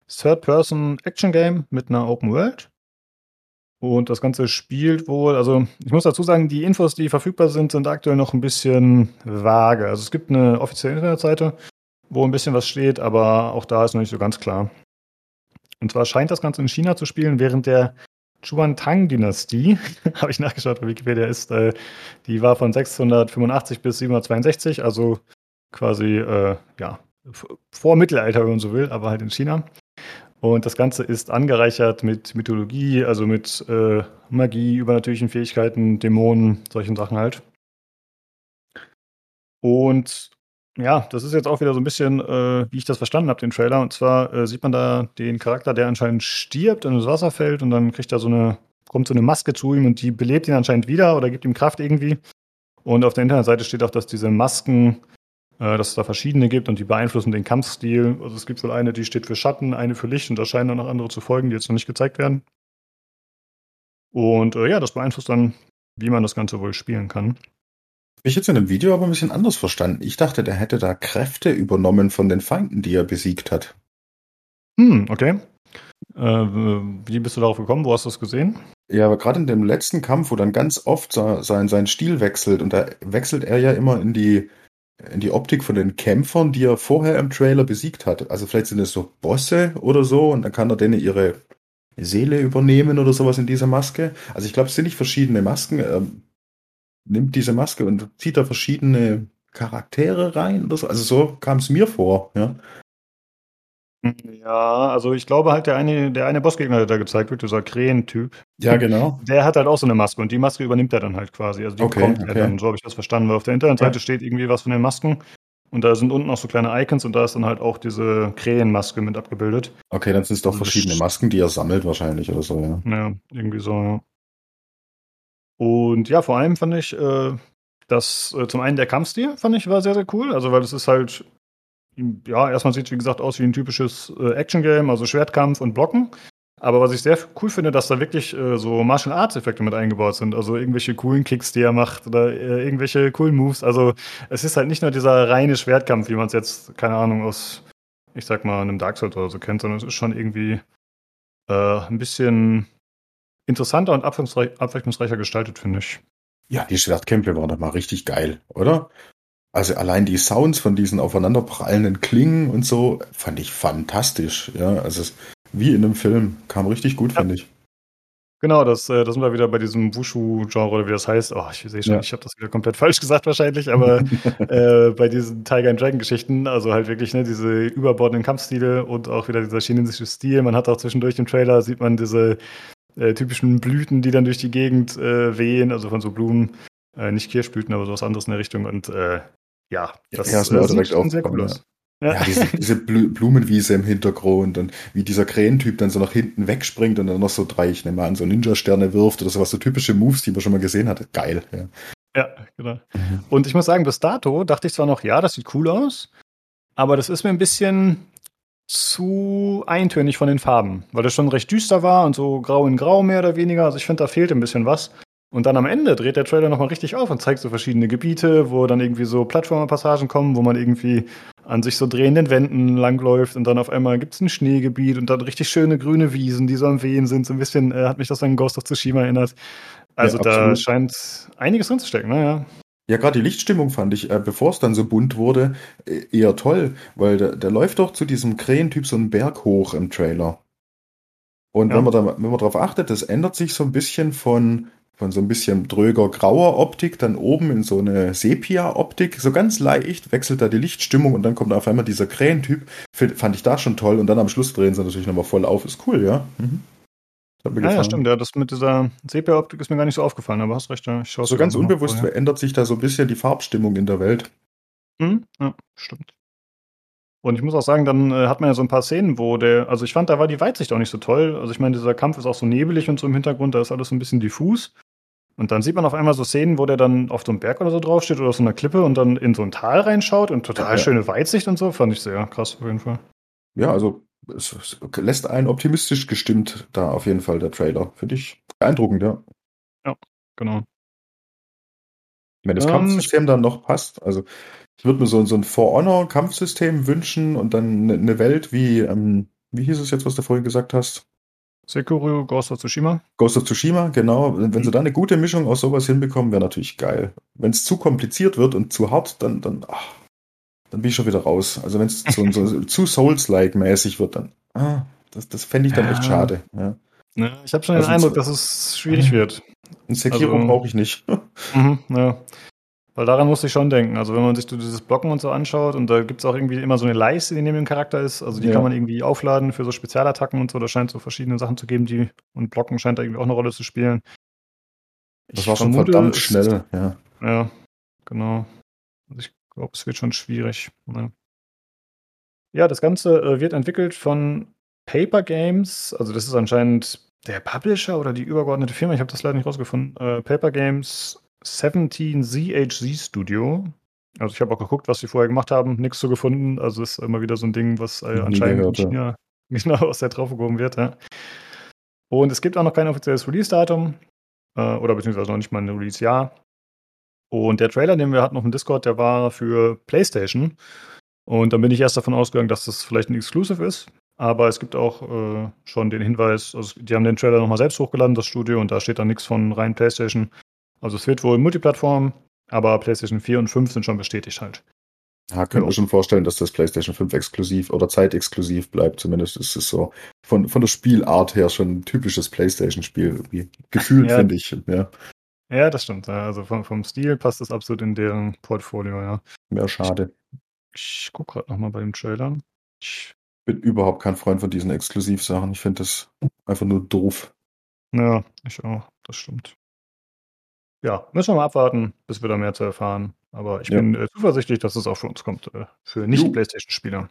Speaker 1: Third-Person-Action-Game mit einer Open World. Und das Ganze spielt wohl, also ich muss dazu sagen, die Infos, die verfügbar sind, sind aktuell noch ein bisschen vage. Also es gibt eine offizielle Internetseite, wo ein bisschen was steht, aber auch da ist noch nicht so ganz klar. Und zwar scheint das Ganze in China zu spielen, während der Chuan-Tang-Dynastie, habe ich nachgeschaut, bei Wikipedia ist, äh, die war von 685 bis 762, also quasi, äh, ja, vor Mittelalter, wenn man so will, aber halt in China. Und das Ganze ist angereichert mit Mythologie, also mit äh, Magie, übernatürlichen Fähigkeiten, Dämonen, solchen Sachen halt. Und ja, das ist jetzt auch wieder so ein bisschen, äh, wie ich das verstanden habe, den Trailer. Und zwar äh, sieht man da den Charakter, der anscheinend stirbt und ins Wasser fällt und dann kriegt er so eine, kommt so eine Maske zu ihm und die belebt ihn anscheinend wieder oder gibt ihm Kraft irgendwie. Und auf der Internetseite steht auch, dass diese Masken äh, dass es da verschiedene gibt und die beeinflussen den Kampfstil. Also es gibt wohl eine, die steht für Schatten, eine für Licht und da scheinen dann noch andere zu folgen, die jetzt noch nicht gezeigt werden. Und äh, ja, das beeinflusst dann, wie man das Ganze wohl spielen kann.
Speaker 2: Ich jetzt in dem Video aber ein bisschen anders verstanden. Ich dachte, der hätte da Kräfte übernommen von den Feinden, die er besiegt hat.
Speaker 1: Hm, okay. Äh, wie bist du darauf gekommen? Wo hast du das gesehen?
Speaker 2: Ja, aber gerade in dem letzten Kampf, wo dann ganz oft sein, sein Stil wechselt und da wechselt er ja immer in die in die Optik von den Kämpfern, die er vorher im Trailer besiegt hat. Also vielleicht sind es so Bosse oder so und dann kann er denen ihre Seele übernehmen oder sowas in dieser Maske. Also ich glaube, es sind nicht verschiedene Masken. Er nimmt diese Maske und zieht da verschiedene Charaktere rein oder so. Also so kam es mir vor, ja.
Speaker 1: Ja, also ich glaube halt, der eine, der eine Bossgegner, der da gezeigt wird, dieser Krähen-Typ.
Speaker 2: Ja, genau.
Speaker 1: Der hat halt auch so eine Maske und die Maske übernimmt er dann halt quasi. Also die
Speaker 2: okay,
Speaker 1: bekommt
Speaker 2: okay.
Speaker 1: er dann, so habe ich das verstanden, weil auf der Internetseite
Speaker 2: Ja.
Speaker 1: steht irgendwie was von den Masken und da sind unten auch so kleine Icons und da ist dann halt auch diese Krähenmaske mit abgebildet.
Speaker 2: Okay, dann sind es doch
Speaker 1: Also
Speaker 2: verschiedene Masken, die er sammelt wahrscheinlich oder so, ja.
Speaker 1: Ja, irgendwie so, ja. Und ja, vor allem fand ich, äh, dass äh, zum einen der Kampfstil fand ich war sehr, sehr cool. Also, weil es ist halt, ja, erstmal sieht es wie gesagt aus wie ein typisches äh, Action-Game, also Schwertkampf und Blocken. Aber was ich sehr cool finde, dass da wirklich äh, so Martial Arts-Effekte mit eingebaut sind. Also irgendwelche coolen Kicks, die er macht oder äh, irgendwelche coolen Moves. Also es ist halt nicht nur dieser reine Schwertkampf, wie man es jetzt, keine Ahnung, aus, ich sag mal, einem Dark Souls oder so kennt, sondern es ist schon irgendwie äh, ein bisschen interessanter und abwechslungsreich, abwechslungsreicher gestaltet, finde ich.
Speaker 2: Ja, die Schwertkämpfe waren doch mal richtig geil, oder? Also allein die Sounds von diesen aufeinanderprallenden Klingen und so fand ich fantastisch. Ja, also es, wie in einem Film. Kam richtig gut,
Speaker 1: Ja.
Speaker 2: fand ich.
Speaker 1: Genau, das, äh, das sind wir wieder bei diesem Wushu-Genre oder wie das heißt. Oh, ich sehe schon,
Speaker 2: Ja.
Speaker 1: ich habe das wieder komplett falsch gesagt wahrscheinlich, aber äh, bei diesen Tiger and Dragon Geschichten, also halt wirklich ne, diese überbordenden Kampfstile und auch wieder dieser chinesische Stil. Man hat auch zwischendurch im Trailer sieht man diese äh, typischen Blüten, die dann durch die Gegend äh, wehen, also von so Blumen, äh, nicht Kirschblüten, aber sowas anderes in der Richtung. Und äh, ja, das
Speaker 2: Ja, ist mir auch
Speaker 1: sieht
Speaker 2: direkt
Speaker 1: schon sehr cool
Speaker 2: ja.
Speaker 1: aus. Ja.
Speaker 2: Ja, diese, diese Blumenwiese im Hintergrund und wie dieser Krähentyp dann so nach hinten wegspringt und dann noch so drei, ich nehme an, so Ninja-Sterne wirft oder sowas, so typische Moves, die man schon mal gesehen hatte. Geil, ja.
Speaker 1: Ja, genau. Und ich muss sagen, bis dato dachte ich zwar noch, ja, das sieht cool aus, aber das ist mir ein bisschen zu eintönig von den Farben, weil das schon recht düster war und so grau in grau mehr oder weniger. Also ich finde, da fehlt ein bisschen was. Und dann am Ende dreht der Trailer nochmal richtig auf und zeigt so verschiedene Gebiete, wo dann irgendwie so Plattformerpassagen kommen, wo man irgendwie an sich so drehenden Wänden langläuft und dann auf einmal gibt es ein Schneegebiet und dann richtig schöne grüne Wiesen, die so am Wehen sind. So ein bisschen äh, hat mich das an Ghost of Tsushima erinnert. Also
Speaker 2: Ja,
Speaker 1: da scheint einiges drin zu stecken, naja.
Speaker 2: Ja, gerade die Lichtstimmung fand ich, äh, bevor es dann so bunt wurde, äh, eher toll, weil der, der läuft doch zu diesem Krähentyp so einen Berg hoch im Trailer. Und
Speaker 1: Ja.
Speaker 2: wenn man da, wenn man darauf achtet, das ändert sich so ein bisschen von, von so ein bisschen dröger grauer Optik dann oben in so eine Sepia-Optik. So ganz leicht wechselt da die Lichtstimmung und dann kommt auf einmal dieser Krähentyp. Fand ich da schon toll und dann am Schluss drehen sie natürlich nochmal voll auf. Ist cool, ja. Mhm.
Speaker 1: Ja, ja, stimmt. Ja, das mit dieser Sepia-Optik ist mir gar nicht so aufgefallen, aber hast recht. Ja. Ich
Speaker 2: So ganz unbewusst ändert sich da so ein bisschen die Farbstimmung in der Welt.
Speaker 1: Hm? Ja, stimmt. Und ich muss auch sagen, dann äh, hat man ja so ein paar Szenen, wo der, also ich fand, da war die Weitsicht auch nicht so toll. Also ich meine, dieser Kampf ist auch so nebelig und so im Hintergrund, da ist alles so ein bisschen diffus. Und dann sieht man auf einmal so Szenen, wo der dann auf so einem Berg oder so draufsteht oder auf so einer Klippe und dann in so ein Tal reinschaut und total ja. schöne Weitsicht und so. Fand ich sehr krass auf jeden Fall.
Speaker 2: Ja, also es, lässt einen optimistisch gestimmt da auf jeden Fall der Trailer. Finde ich beeindruckend, ja.
Speaker 1: Ja, genau.
Speaker 2: Wenn das ähm, Kampfsystem dann noch passt, also ich würde mir so, so ein For Honor Kampfsystem wünschen und dann eine Welt wie, ähm, wie hieß es jetzt, was du vorhin gesagt hast?
Speaker 1: Sekiro, Ghost of Tsushima.
Speaker 2: Ghost of Tsushima, genau. Wenn sie da eine gute Mischung aus sowas hinbekommen, wäre natürlich geil. Wenn es zu kompliziert wird und zu hart, dann, dann, ach, dann bin ich schon wieder raus. Also wenn es so, so, zu Souls-like mäßig wird, dann, ah, das, das fände ich dann ja. echt schade. Ja.
Speaker 1: ja ich habe schon also den Eindruck, dass es schwierig wird.
Speaker 2: Ein Sekiro also, brauche ich nicht.
Speaker 1: Mhm, ja. Weil daran musste ich schon denken. Also wenn man sich so dieses Blocken und so anschaut und da gibt es auch irgendwie immer so eine Leiste, die neben dem Charakter ist. Also die ja. kann man irgendwie aufladen für so Spezialattacken und so. Da scheint so verschiedene Sachen zu geben, die und Blocken scheint da irgendwie auch eine Rolle zu spielen.
Speaker 2: Das ich war schon vermute, verdammt schnell, ja.
Speaker 1: Ja, genau. Also ich glaube, es wird schon schwierig. Ja, ja das Ganze äh, wird entwickelt von Paper Games. Also das ist anscheinend der Publisher oder die übergeordnete Firma. Ich habe das leider nicht rausgefunden. Äh, Paper Games 17 ZHZ Studio. Also ich habe auch geguckt, was sie vorher gemacht haben, nichts so gefunden. Also ist immer wieder so ein Ding, was äh, anscheinend in China genau aus der drauf gehoben wird. Ja. Und es gibt auch noch kein offizielles Release-Datum äh, oder beziehungsweise noch nicht mal ein Release-Jahr. Und der Trailer, den wir hatten auf dem Discord, der war für PlayStation. Und dann bin ich erst davon ausgegangen, dass das vielleicht ein Exclusive ist. Aber es gibt auch äh, schon den Hinweis, also die haben den Trailer nochmal selbst hochgeladen, das Studio, und da steht dann nichts von rein PlayStation. Also es wird wohl Multiplattform, aber PlayStation 4 und 5 sind schon bestätigt halt.
Speaker 2: Ja, können wir schon vorstellen, dass das PlayStation 5 exklusiv oder zeitexklusiv bleibt. Zumindest ist es so von, von der Spielart her schon ein typisches PlayStation-Spiel. Gefühlt, ja. finde ich. Ja.
Speaker 1: Ja, das stimmt. Also vom, vom Stil passt das absolut in deren Portfolio, ja.
Speaker 2: Wäre schade.
Speaker 1: Ich, ich gucke gerade nochmal bei dem Trailer.
Speaker 2: Ich bin überhaupt kein Freund von diesen Exklusivsachen. Ich finde das einfach nur doof.
Speaker 1: Ja, ich auch. Das stimmt ja, müssen wir mal abwarten, bis wir da mehr zu erfahren. Aber ich ja. bin äh, zuversichtlich, dass es auch für uns kommt, äh, für Nicht-PlayStation-Spieler.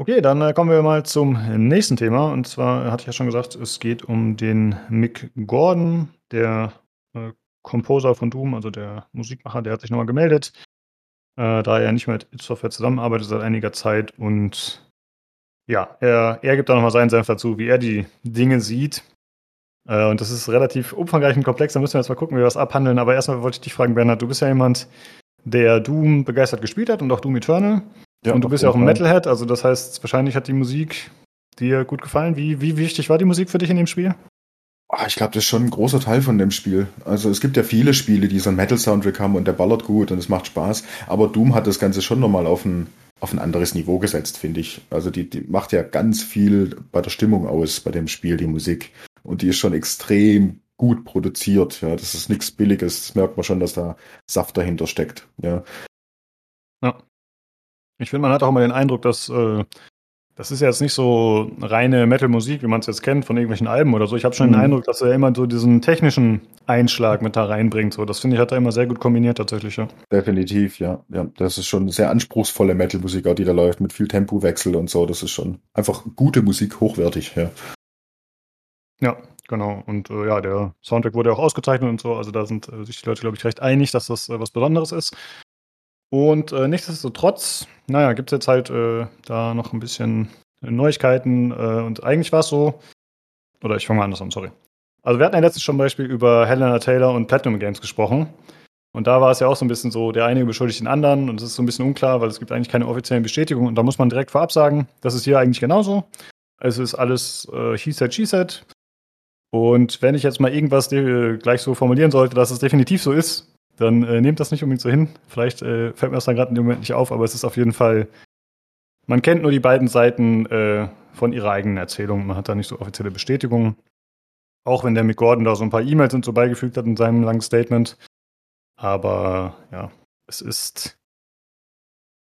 Speaker 1: Okay, dann äh, kommen wir mal zum nächsten Thema. Und zwar hatte ich ja schon gesagt, es geht um den Mick Gordon, der äh, Composer von Doom, also der Musikmacher, der hat sich nochmal gemeldet, äh, da er nicht mehr mit It Software zusammenarbeitet seit einiger Zeit. Und ja, er, er gibt da nochmal seinen Senf dazu, wie er die Dinge sieht. Äh, und das ist relativ umfangreich und komplex. Da müssen wir jetzt mal gucken, wie wir das abhandeln. Aber erstmal wollte ich dich fragen, Bernhard, du bist ja jemand, der Doom begeistert gespielt hat und auch Doom Eternal. Ja, und du bist ja auch ein Metalhead, also das heißt, wahrscheinlich hat die Musik dir gut gefallen. Wie, wie wichtig war die Musik für dich in dem Spiel?
Speaker 2: Ah, ich glaube, das ist schon ein großer Teil von dem Spiel. Also es gibt ja viele Spiele, die so einen Metal-Soundtrack haben und der ballert gut und es macht Spaß. Aber Doom hat das Ganze schon nochmal auf ein, auf ein anderes Niveau gesetzt, finde ich. Also die, die macht ja ganz viel bei der Stimmung aus, bei dem Spiel, die Musik. Und die ist schon extrem gut produziert. Ja, das ist nichts Billiges. Das merkt man schon, dass da Saft dahinter steckt. Ja.
Speaker 1: Ja. Ich finde, man hat auch immer den Eindruck, dass äh, das ist jetzt nicht so reine Metal-Musik, wie man es jetzt kennt von irgendwelchen Alben oder so. Ich habe schon mhm. den Eindruck, dass er immer so diesen technischen Einschlag mit da reinbringt. So, das finde ich, hat er immer sehr gut kombiniert tatsächlich, ja.
Speaker 2: Definitiv, ja. ja. Das ist schon sehr anspruchsvolle Metal-Musik, auch die da läuft, mit viel Tempowechsel und so. Das ist schon einfach gute Musik, hochwertig, ja.
Speaker 1: Ja, genau. Und äh, ja, der Soundtrack wurde auch ausgezeichnet und so. Also da sind äh, sich die Leute, glaube ich, recht einig, dass das äh, was Besonderes ist. Und äh, nichtsdestotrotz, naja, gibt es jetzt halt äh, da noch ein bisschen Neuigkeiten. Äh, und eigentlich war es so, oder ich fange mal anders an, sorry. Also wir hatten ja letztens schon Beispiel über Helena Taylor und Platinum Games gesprochen. Und da war es ja auch so ein bisschen so, der eine beschuldigt den anderen und es ist so ein bisschen unklar, weil es gibt eigentlich keine offiziellen Bestätigungen. Und da muss man direkt vorab sagen, das ist hier eigentlich genauso. Es ist alles äh, he said, she said. Und wenn ich jetzt mal irgendwas gleich so formulieren sollte, dass es definitiv so ist, dann äh, nehmt das nicht unbedingt so hin. Vielleicht äh, fällt mir das dann gerade in dem Moment nicht auf, aber es ist auf jeden Fall, man kennt nur die beiden Seiten äh, von ihrer eigenen Erzählung. Man hat da nicht so offizielle Bestätigungen. Auch wenn der Mick Gordon da so ein paar E-Mails und so beigefügt hat in seinem langen Statement. Aber ja, es ist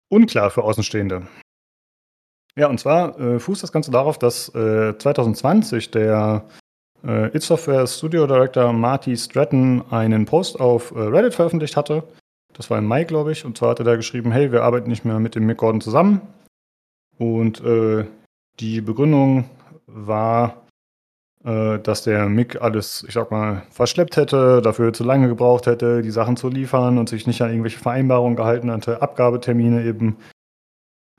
Speaker 1: unklar für Außenstehende. Ja, und zwar äh, fußt das Ganze darauf, dass 2020 äh, der äh, It Software Studio Director Marty Stratton einen Post auf äh, Reddit veröffentlicht hatte, Das war im Mai, glaube ich. Und zwar hat er da geschrieben, hey, wir arbeiten nicht mehr mit dem Mick Gordon zusammen. Und äh, die Begründung war, äh, dass der Mick alles, ich sag mal, verschleppt hätte, dafür zu lange gebraucht hätte, die Sachen zu liefern und sich nicht an irgendwelche Vereinbarungen gehalten hatte, Abgabetermine eben.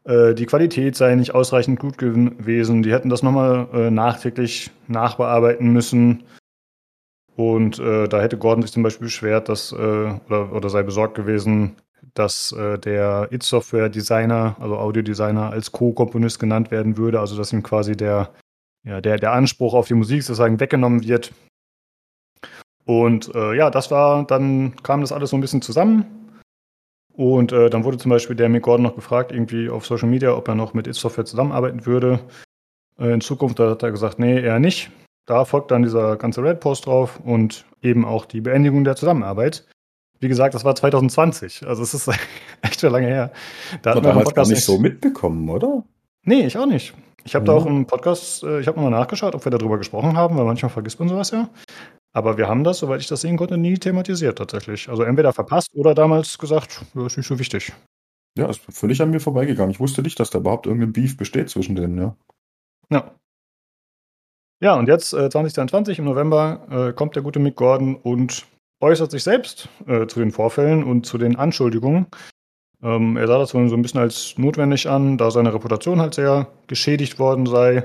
Speaker 1: Äh, die Qualität sei nicht ausreichend gut gewesen. Die hätten das nochmal äh, nachträglich nachbearbeiten müssen. Und äh, da hätte Gordon sich zum Beispiel beschwert, dass, äh, oder, oder sei besorgt gewesen, dass äh, der It-Software-Designer, also Audiodesigner, als Co-Komponist genannt werden würde, also dass ihm quasi der, ja, der, der Anspruch auf die Musik sozusagen weggenommen wird. Und äh, ja, das war, dann kam das alles so ein bisschen zusammen. Und äh, dann wurde zum Beispiel der Mick Gordon noch gefragt, irgendwie auf Social Media, ob er noch mit It-Software zusammenarbeiten würde. Äh, in Zukunft da hat er gesagt, nee, eher nicht. Da folgt dann dieser ganze Red-Post drauf und eben auch die Beendigung der Zusammenarbeit. Wie gesagt, das war 2020. Also es ist echt schon lange her.
Speaker 2: Da hat man damals gar nicht so mitbekommen, oder?
Speaker 1: Nee, ich auch nicht. Ich habe ja. da auch im Podcast, äh, ich habe nochmal nachgeschaut, ob wir darüber gesprochen haben, weil manchmal vergisst man sowas ja. Aber wir haben das, soweit ich das sehen konnte, nie thematisiert tatsächlich. Also entweder verpasst oder damals gesagt, ja, ist nicht so wichtig.
Speaker 2: Ja, ist völlig an mir vorbeigegangen. Ich wusste nicht, dass da überhaupt irgendein Beef besteht zwischen denen, ja.
Speaker 1: Ja. Ja, und jetzt, äh, 2022 im November, äh, kommt der gute Mick Gordon und äußert sich selbst äh, zu den Vorfällen und zu den Anschuldigungen. Ähm, er sah das so ein bisschen als notwendig an, da seine Reputation halt sehr geschädigt worden sei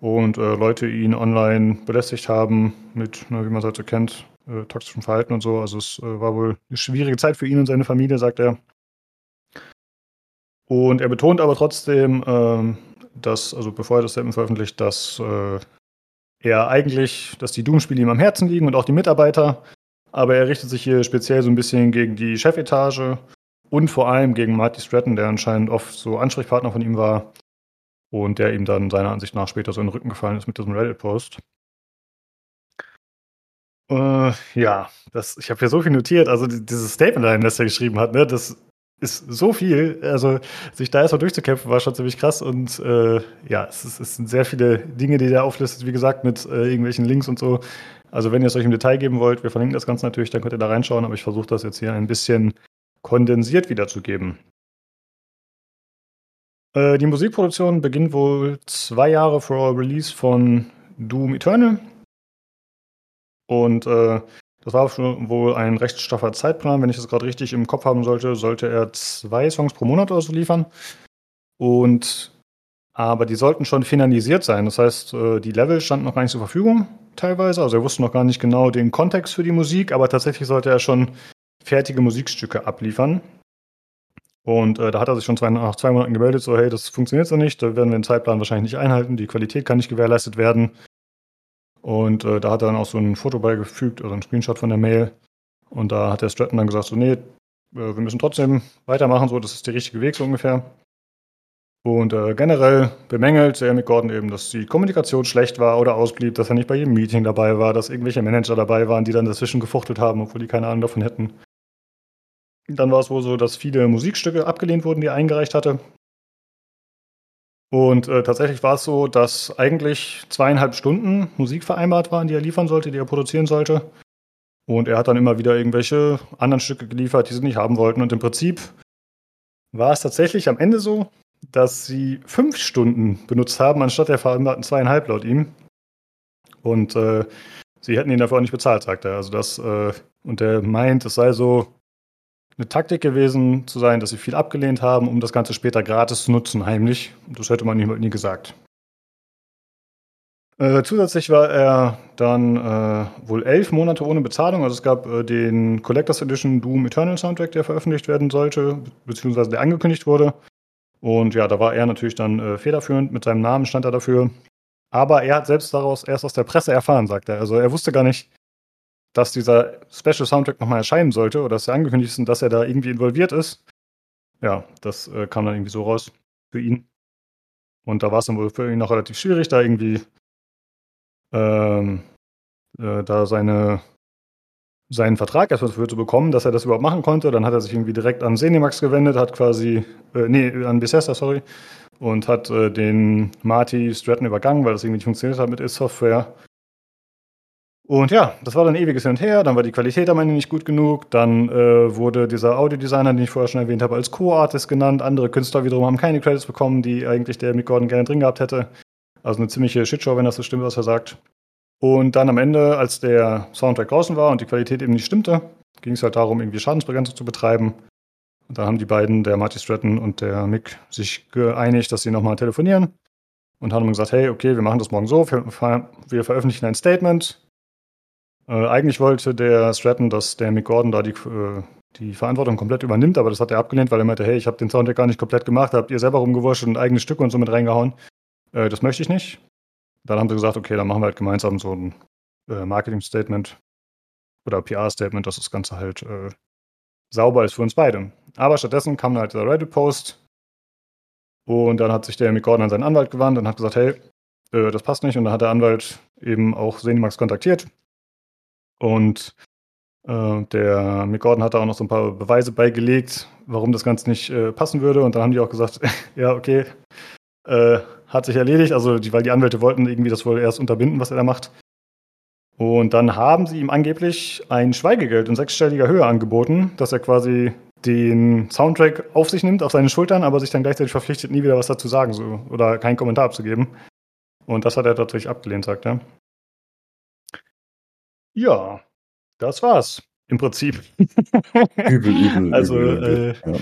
Speaker 1: und äh, Leute ihn online belästigt haben mit, ne, wie man es halt so kennt, äh, toxischem Verhalten und so. Also es äh, war wohl eine schwierige Zeit für ihn und seine Familie, sagt er. Und er betont aber trotzdem, ähm, dass, also bevor er das Statement veröffentlicht, dass äh, er eigentlich, dass die Doom-Spiele ihm am Herzen liegen und auch die Mitarbeiter. Aber er richtet sich hier speziell so ein bisschen gegen die Chefetage und vor allem gegen Marty Stratton, der anscheinend oft so Ansprechpartner von ihm war und der ihm dann seiner Ansicht nach später so in den Rücken gefallen ist mit diesem Reddit-Post. Äh, ja, das, ich habe hier so viel notiert. Also dieses Statement, das er geschrieben hat, ne, das ist so viel. Also sich da erstmal durchzukämpfen, war schon ziemlich krass. Und äh, ja, es, es, sind sehr viele Dinge, die der auflistet, wie gesagt, mit äh, irgendwelchen Links und so. Also wenn ihr es euch im Detail geben wollt, wir verlinken das Ganze natürlich, dann könnt ihr da reinschauen, aber ich versuche das jetzt hier ein bisschen kondensiert wiederzugeben. Äh, die Musikproduktion beginnt wohl zwei Jahre vor Release von Doom Eternal. Und äh, das war wohl ein recht straffer Zeitplan. Wenn ich das gerade richtig im Kopf haben sollte, sollte er zwei Songs pro Monat oder so liefern. Und aber die sollten schon finalisiert sein. Das heißt, äh, die Level standen noch gar nicht zur Verfügung teilweise. Also er wusste noch gar nicht genau den Kontext für die Musik, aber tatsächlich sollte er schon fertige Musikstücke abliefern. Und äh, da hat er sich schon zwei, nach zwei Monaten gemeldet, so hey, das funktioniert so nicht, da werden wir den Zeitplan wahrscheinlich nicht einhalten, die Qualität kann nicht gewährleistet werden. Und äh, da hat er dann auch so ein Foto beigefügt, also ein Screenshot von der Mail. Und da hat der Stratton dann gesagt, so, nee, äh, wir müssen trotzdem weitermachen, so, das ist der richtige Weg so ungefähr. Und äh, generell bemängelt Jeremy Gordon eben, dass die Kommunikation schlecht war oder ausblieb, dass er nicht bei jedem Meeting dabei war, dass irgendwelche Manager dabei waren, die dann dazwischen gefuchtelt haben, obwohl die keine Ahnung davon hätten. Dann war es wohl so, dass viele Musikstücke abgelehnt wurden, die er eingereicht hatte. Und äh, tatsächlich war es so, dass eigentlich zweieinhalb Stunden Musik vereinbart waren, die er liefern sollte, die er produzieren sollte. Und er hat dann immer wieder irgendwelche anderen Stücke geliefert, die sie nicht haben wollten. Und im Prinzip war es tatsächlich am Ende so, dass sie fünf Stunden benutzt haben, anstatt der vereinbarten zweieinhalb laut ihm. Und äh, sie hätten ihn dafür auch nicht bezahlt, sagt er. Also das, äh, und er meint, es sei so eine Taktik gewesen zu sein, dass sie viel abgelehnt haben, um das Ganze später gratis zu nutzen, heimlich. Das hätte man ihm nie gesagt. Äh, zusätzlich war er dann äh, wohl elf Monate ohne Bezahlung. Also es gab äh, den Collectors Edition Doom Eternal Soundtrack, der veröffentlicht werden sollte, beziehungsweise der angekündigt wurde. Und ja, da war er natürlich dann äh, federführend. Mit seinem Namen stand er dafür. Aber er hat selbst daraus erst aus der Presse erfahren, sagt er. Also er wusste gar nicht, dass dieser Special Soundtrack nochmal erscheinen sollte oder dass er angekündigt ist und dass er da irgendwie involviert ist. Ja, das äh, kam dann irgendwie so raus für ihn. Und da war es dann wohl für ihn noch relativ schwierig, da irgendwie ähm, äh, da seine, seinen Vertrag erstmal dafür zu bekommen, dass er das überhaupt machen konnte. Dann hat er sich irgendwie direkt an Cinemax gewendet, hat quasi, äh, nee, an Bethesda, sorry, und hat äh, den Marty Stratton übergangen, weil das irgendwie nicht funktioniert hat mit Is-Software Und ja, das war dann ewiges Hin und Her, dann war die Qualität am Ende nicht gut genug, dann äh, wurde dieser Audiodesigner, den ich vorher schon erwähnt habe, als Co-Artist genannt, andere Künstler wiederum haben keine Credits bekommen, die eigentlich der Mick Gordon gerne drin gehabt hätte. Also eine ziemliche Shitshow, wenn das so stimmt, was er sagt. Und dann am Ende, als der Soundtrack draußen war und die Qualität eben nicht stimmte, ging es halt darum, irgendwie Schadensbegrenzung zu betreiben. Und da haben die beiden, der Marty Stratton und der Mick, sich geeinigt, dass sie nochmal telefonieren und haben gesagt, hey, okay, wir machen das morgen so, wir veröffentlichen ein Statement, äh, eigentlich wollte der Stratton, dass der Mick Gordon da die, äh, die Verantwortung komplett übernimmt, aber das hat er abgelehnt, weil er meinte, hey, ich habe den Soundtrack gar nicht komplett gemacht, habt ihr selber rumgewurscht und eigene Stücke und so mit reingehauen. Äh, das möchte ich nicht. Dann haben sie gesagt, okay, dann machen wir halt gemeinsam so ein äh, Marketing-Statement oder PR-Statement, dass das Ganze halt äh, sauber ist für uns beide. Aber stattdessen kam halt der Reddit-Post und dann hat sich der Mick Gordon an seinen Anwalt gewandt und hat gesagt, hey, das passt nicht. Und dann hat der Anwalt eben auch Senimax kontaktiert und äh, der Mick Gordon hat da auch noch so ein paar Beweise beigelegt, warum das Ganze nicht äh, passen würde. Und dann haben die auch gesagt, ja, okay, äh, hat sich erledigt. Also, die, weil die Anwälte wollten irgendwie das wohl erst unterbinden, was er da macht. Und dann haben sie ihm angeblich ein Schweigegeld in sechsstelliger Höhe angeboten, dass er quasi den Soundtrack auf sich nimmt, auf seine Schultern, aber sich dann gleichzeitig verpflichtet, nie wieder was dazu sagen so, oder keinen Kommentar abzugeben. Und das hat er natürlich abgelehnt, sagt er. Ja, das war's im Prinzip.
Speaker 2: Übel, übel.
Speaker 1: Also,
Speaker 2: übel,
Speaker 1: äh, ja.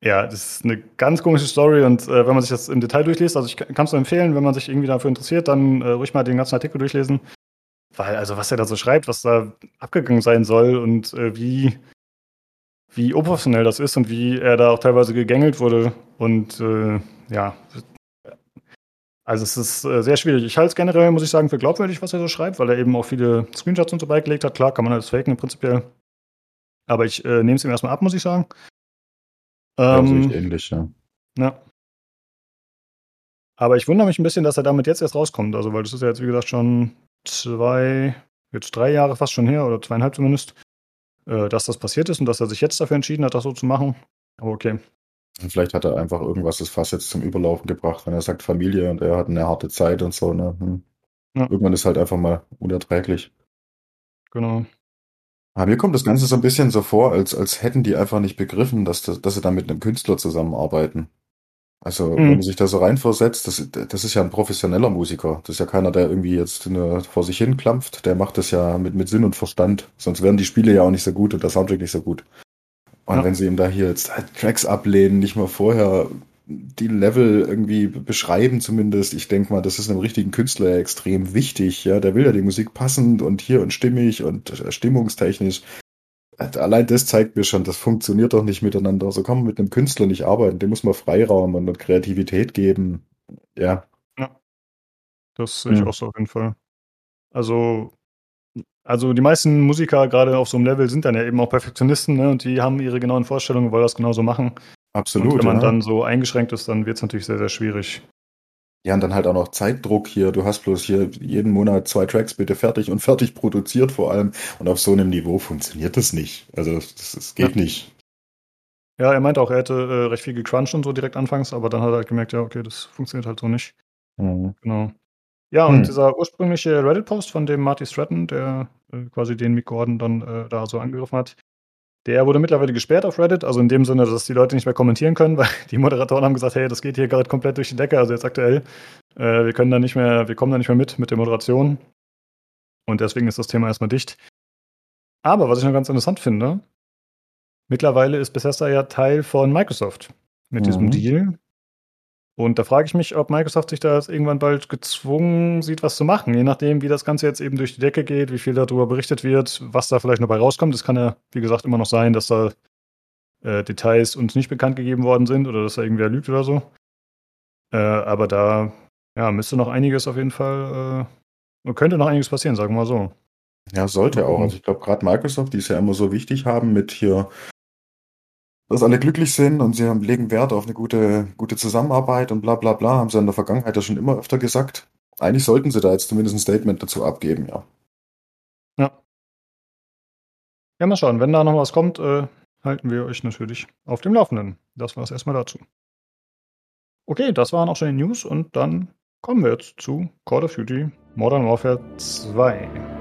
Speaker 1: ja. das ist eine ganz komische Story und äh, wenn man sich das im Detail durchliest, also ich kann es nur empfehlen, wenn man sich irgendwie dafür interessiert, dann äh, ruhig mal den ganzen Artikel durchlesen. Weil, also, was er da so schreibt, was da abgegangen sein soll und äh, wie, wie unprofessionell das ist und wie er da auch teilweise gegängelt wurde. Und äh, ja, also es ist äh, sehr schwierig. Ich halte es generell, muss ich sagen, für glaubwürdig, was er so schreibt, weil er eben auch viele Screenshots und so beigelegt hat. Klar, kann man alles faken prinzipiell. Aber ich äh, nehme es ihm erstmal ab, muss ich sagen.
Speaker 2: Ähm, ja, ich ähnlich, ja.
Speaker 1: Ja. Aber ich wundere mich ein bisschen, dass er damit jetzt erst rauskommt. Also, weil das ist ja jetzt, wie gesagt, schon zwei, jetzt drei Jahre fast schon her, oder zweieinhalb zumindest, äh, dass das passiert ist und dass er sich jetzt dafür entschieden hat, das so zu machen. Aber okay.
Speaker 2: Vielleicht hat er einfach irgendwas das Fass jetzt zum Überlaufen gebracht, wenn er sagt Familie und er hat eine harte Zeit und so. Ne? Hm. Ja. Irgendwann ist halt einfach mal unerträglich.
Speaker 1: Genau.
Speaker 2: Aber mir kommt das Ganze so ein bisschen so vor, als, als hätten die einfach nicht begriffen, dass, das, dass sie da mit einem Künstler zusammenarbeiten. Also, mhm. wenn man sich da so reinversetzt, das, das ist ja ein professioneller Musiker. Das ist ja keiner, der irgendwie jetzt nur vor sich hin klampft. Der macht das ja mit, mit Sinn und Verstand. Sonst wären die Spiele ja auch nicht so gut und der Soundtrack nicht so gut. Und ja. wenn sie ihm da hier jetzt halt Tracks ablehnen, nicht mal vorher die Level irgendwie beschreiben zumindest. Ich denke mal, das ist einem richtigen Künstler ja extrem wichtig. Ja, der will ja die Musik passend und hier und stimmig und äh, stimmungstechnisch. Allein das zeigt mir schon, das funktioniert doch nicht miteinander. So kann man mit einem Künstler nicht arbeiten. Dem muss man Freiraum und Kreativität geben. Ja.
Speaker 1: Ja. Das sehe ich ja. auch so auf jeden Fall. Also, also die meisten Musiker, gerade auf so einem Level, sind dann ja eben auch Perfektionisten ne? und die haben ihre genauen Vorstellungen, wollen das genauso machen.
Speaker 2: Absolut.
Speaker 1: Und wenn man
Speaker 2: ja.
Speaker 1: dann so eingeschränkt ist, dann wird es natürlich sehr, sehr schwierig.
Speaker 2: Ja, und dann halt auch noch Zeitdruck hier. Du hast bloß hier jeden Monat zwei Tracks bitte fertig und fertig produziert vor allem. Und auf so einem Niveau funktioniert das nicht. Also das, das geht ja. nicht.
Speaker 1: Ja, er meinte auch, er hätte äh, recht viel gecrunched und so direkt anfangs, aber dann hat er halt gemerkt, ja, okay, das funktioniert halt so nicht. Mhm. Genau. Ja, und hm. dieser ursprüngliche Reddit-Post von dem Marty Stratton, der äh, quasi den Mick Gordon dann äh, da so angegriffen hat, der wurde mittlerweile gesperrt auf Reddit, also in dem Sinne, dass die Leute nicht mehr kommentieren können, weil die Moderatoren haben gesagt, hey, das geht hier gerade komplett durch die Decke, also jetzt aktuell. Äh, wir können da nicht mehr, wir kommen da nicht mehr mit mit der Moderation. Und deswegen ist das Thema erstmal dicht. Aber was ich noch ganz interessant finde, mittlerweile ist Bethesda ja Teil von Microsoft mit mhm. diesem Deal. Und da frage ich mich, ob Microsoft sich da irgendwann bald gezwungen sieht, was zu machen, je nachdem, wie das Ganze jetzt eben durch die Decke geht, wie viel darüber berichtet wird, was da vielleicht noch bei rauskommt. Es kann ja, wie gesagt, immer noch sein, dass da äh, Details uns nicht bekannt gegeben worden sind oder dass da irgendwer lügt oder so. Äh, aber da ja, müsste noch einiges auf jeden Fall, äh, könnte noch einiges passieren, sagen wir mal so.
Speaker 2: Ja, sollte auch. Also ich glaube, gerade Microsoft, die es ja immer so wichtig haben mit hier dass alle glücklich sind und sie haben, legen Wert auf eine gute, gute Zusammenarbeit und bla bla bla, haben sie in der Vergangenheit ja schon immer öfter gesagt. Eigentlich sollten sie da jetzt zumindest ein Statement dazu abgeben, ja.
Speaker 1: Ja. Ja, mal schauen. Wenn da noch was kommt, äh, halten wir euch natürlich auf dem Laufenden. Das war es erstmal dazu. Okay, das waren auch schon die News und dann kommen wir jetzt zu Call of Duty Modern Warfare 2.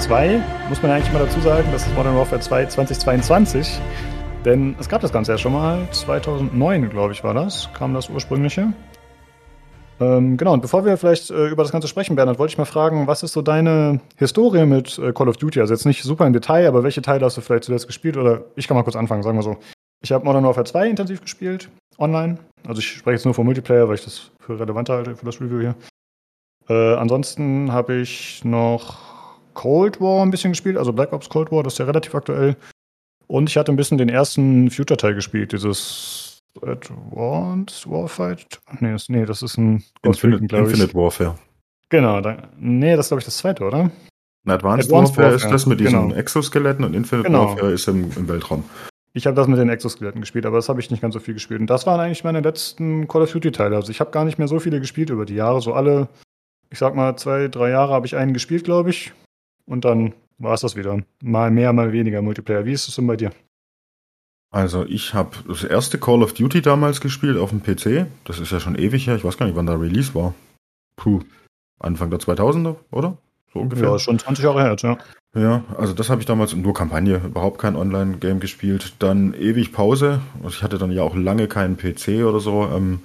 Speaker 1: 2 muss man eigentlich mal dazu sagen, das ist Modern Warfare 2 2022. Denn es gab das Ganze ja schon mal, 2009, glaube ich, war das, kam das ursprüngliche. Ähm, genau, und bevor wir vielleicht äh, über das Ganze sprechen, Bernhard, wollte ich mal fragen, was ist so deine Historie mit äh, Call of Duty? Also jetzt nicht super im Detail, aber welche Teile hast du vielleicht zuletzt gespielt? Oder ich kann mal kurz anfangen, sagen wir so. Ich habe Modern Warfare 2 intensiv gespielt, online. Also ich spreche jetzt nur vom Multiplayer, weil ich das für relevanter halte für das Review hier. Äh, ansonsten habe ich noch Cold War ein bisschen gespielt, also Black Ops Cold War, das ist ja relativ aktuell. Und ich hatte ein bisschen den ersten Future-Teil gespielt, dieses Advanced Warfight? Nee, das, nee, das ist ein
Speaker 2: Infinite, Infinite Warfare.
Speaker 1: Genau, da, nee, das ist glaube ich das zweite, oder?
Speaker 2: Advanced, Advanced Warfare, Warfare, ist das mit diesen genau. Exoskeletten und Infinite genau. Warfare ist im, im Weltraum.
Speaker 1: Ich habe das mit den Exoskeletten gespielt, aber das habe ich nicht ganz so viel gespielt. Und das waren eigentlich meine letzten Call of Duty-Teile. Also ich habe gar nicht mehr so viele gespielt über die Jahre. So alle, ich sag mal, zwei, drei Jahre habe ich einen gespielt, glaube ich. Und dann war es das wieder. Mal mehr, mal weniger Multiplayer. Wie ist es denn bei dir?
Speaker 2: Also ich habe das erste Call of Duty damals gespielt auf dem PC. Das ist ja schon ewig her. Ich weiß gar nicht, wann der Release war. Puh, Anfang der 2000er, oder?
Speaker 1: So ungefähr. Ja, schon 20 Jahre her, ja.
Speaker 2: Ja, also das habe ich damals nur Kampagne, überhaupt kein Online-Game gespielt. Dann ewig Pause. Also ich hatte dann ja auch lange keinen PC oder so. Ähm,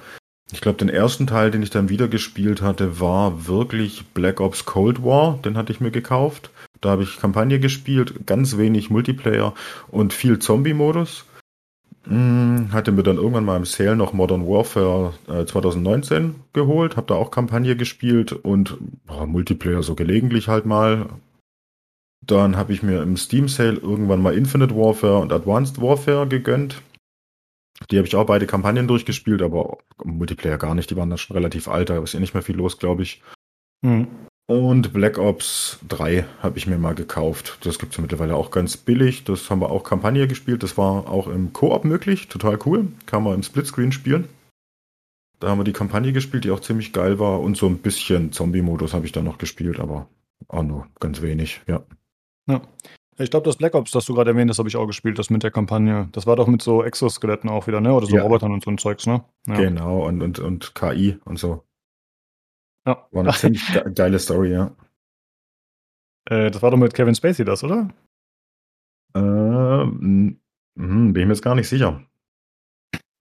Speaker 2: ich glaube, den ersten Teil, den ich dann wieder gespielt hatte, war wirklich Black Ops Cold War. Den hatte ich mir gekauft. Da habe ich Kampagne gespielt, ganz wenig Multiplayer und viel Zombie-Modus. Hm, hatte mir dann irgendwann mal im Sale noch Modern Warfare äh, 2019 geholt, habe da auch Kampagne gespielt und boah, Multiplayer so gelegentlich halt mal. Dann habe ich mir im Steam Sale irgendwann mal Infinite Warfare und Advanced Warfare gegönnt. Die habe ich auch beide Kampagnen durchgespielt, aber Multiplayer gar nicht. Die waren da schon relativ alt, da ist ja nicht mehr viel los, glaube ich. Mhm. Und Black Ops 3 habe ich mir mal gekauft. Das gibt es mittlerweile auch ganz billig. Das haben wir auch Kampagne gespielt. Das war auch im Koop möglich. Total cool. Kann man im Splitscreen spielen. Da haben wir die Kampagne gespielt, die auch ziemlich geil war. Und so ein bisschen Zombie-Modus habe ich da noch gespielt, aber auch nur ganz wenig, ja.
Speaker 1: Ja. Ich glaube, das Black Ops, das du gerade erwähnt hast, habe ich auch gespielt, das mit der Kampagne. Das war doch mit so Exoskeletten auch wieder, ne? Oder so ja. Robotern und so ein Zeugs, ne?
Speaker 2: Ja. Genau, und, und, und KI und so. Ja. War eine ziemlich geile Story, ja.
Speaker 1: Äh, das war doch mit Kevin Spacey das, oder?
Speaker 2: Ähm, hm, bin ich mir jetzt gar nicht sicher.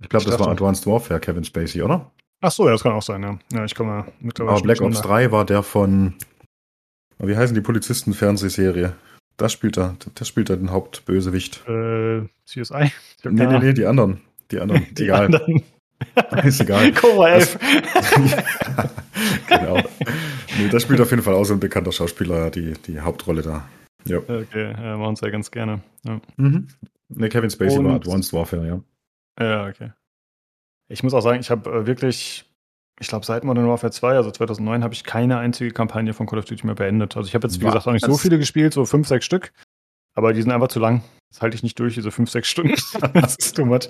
Speaker 2: Ich glaube, das war Advanced Warfare, Kevin Spacey, oder?
Speaker 1: Ach so, ja, das kann auch sein, ja. Ja, ich komme
Speaker 2: mittlerweile. Aber Black Ops 3 war der von, wie heißen die Polizisten-Fernsehserie? Das spielt er, das spielt er den Hauptbösewicht.
Speaker 1: Äh, CSI?
Speaker 2: Nee, nee, nee, die anderen. Die anderen,
Speaker 1: die egal. Anderen.
Speaker 2: Ist egal.
Speaker 1: Cobra 11.
Speaker 2: genau. Nee, das spielt auf jeden Fall auch so ein bekannter Schauspieler die, die Hauptrolle da.
Speaker 1: Ja. Okay, ja, machen sie ja ganz gerne. Ja.
Speaker 2: Mhm. Ne, Kevin Spacey Und, war Advanced Warfare, ja.
Speaker 1: Ja, okay. Ich muss auch sagen, ich habe äh, wirklich, ich glaube, seit Modern Warfare 2, also 2009, habe ich keine einzige Kampagne von Call of Duty mehr beendet. Also ich habe jetzt, wie gesagt, auch nicht so viele gespielt, so fünf, sechs Stück. Aber die sind einfach zu lang. Das halte ich nicht durch, diese fünf, sechs Stunden. das ist too much.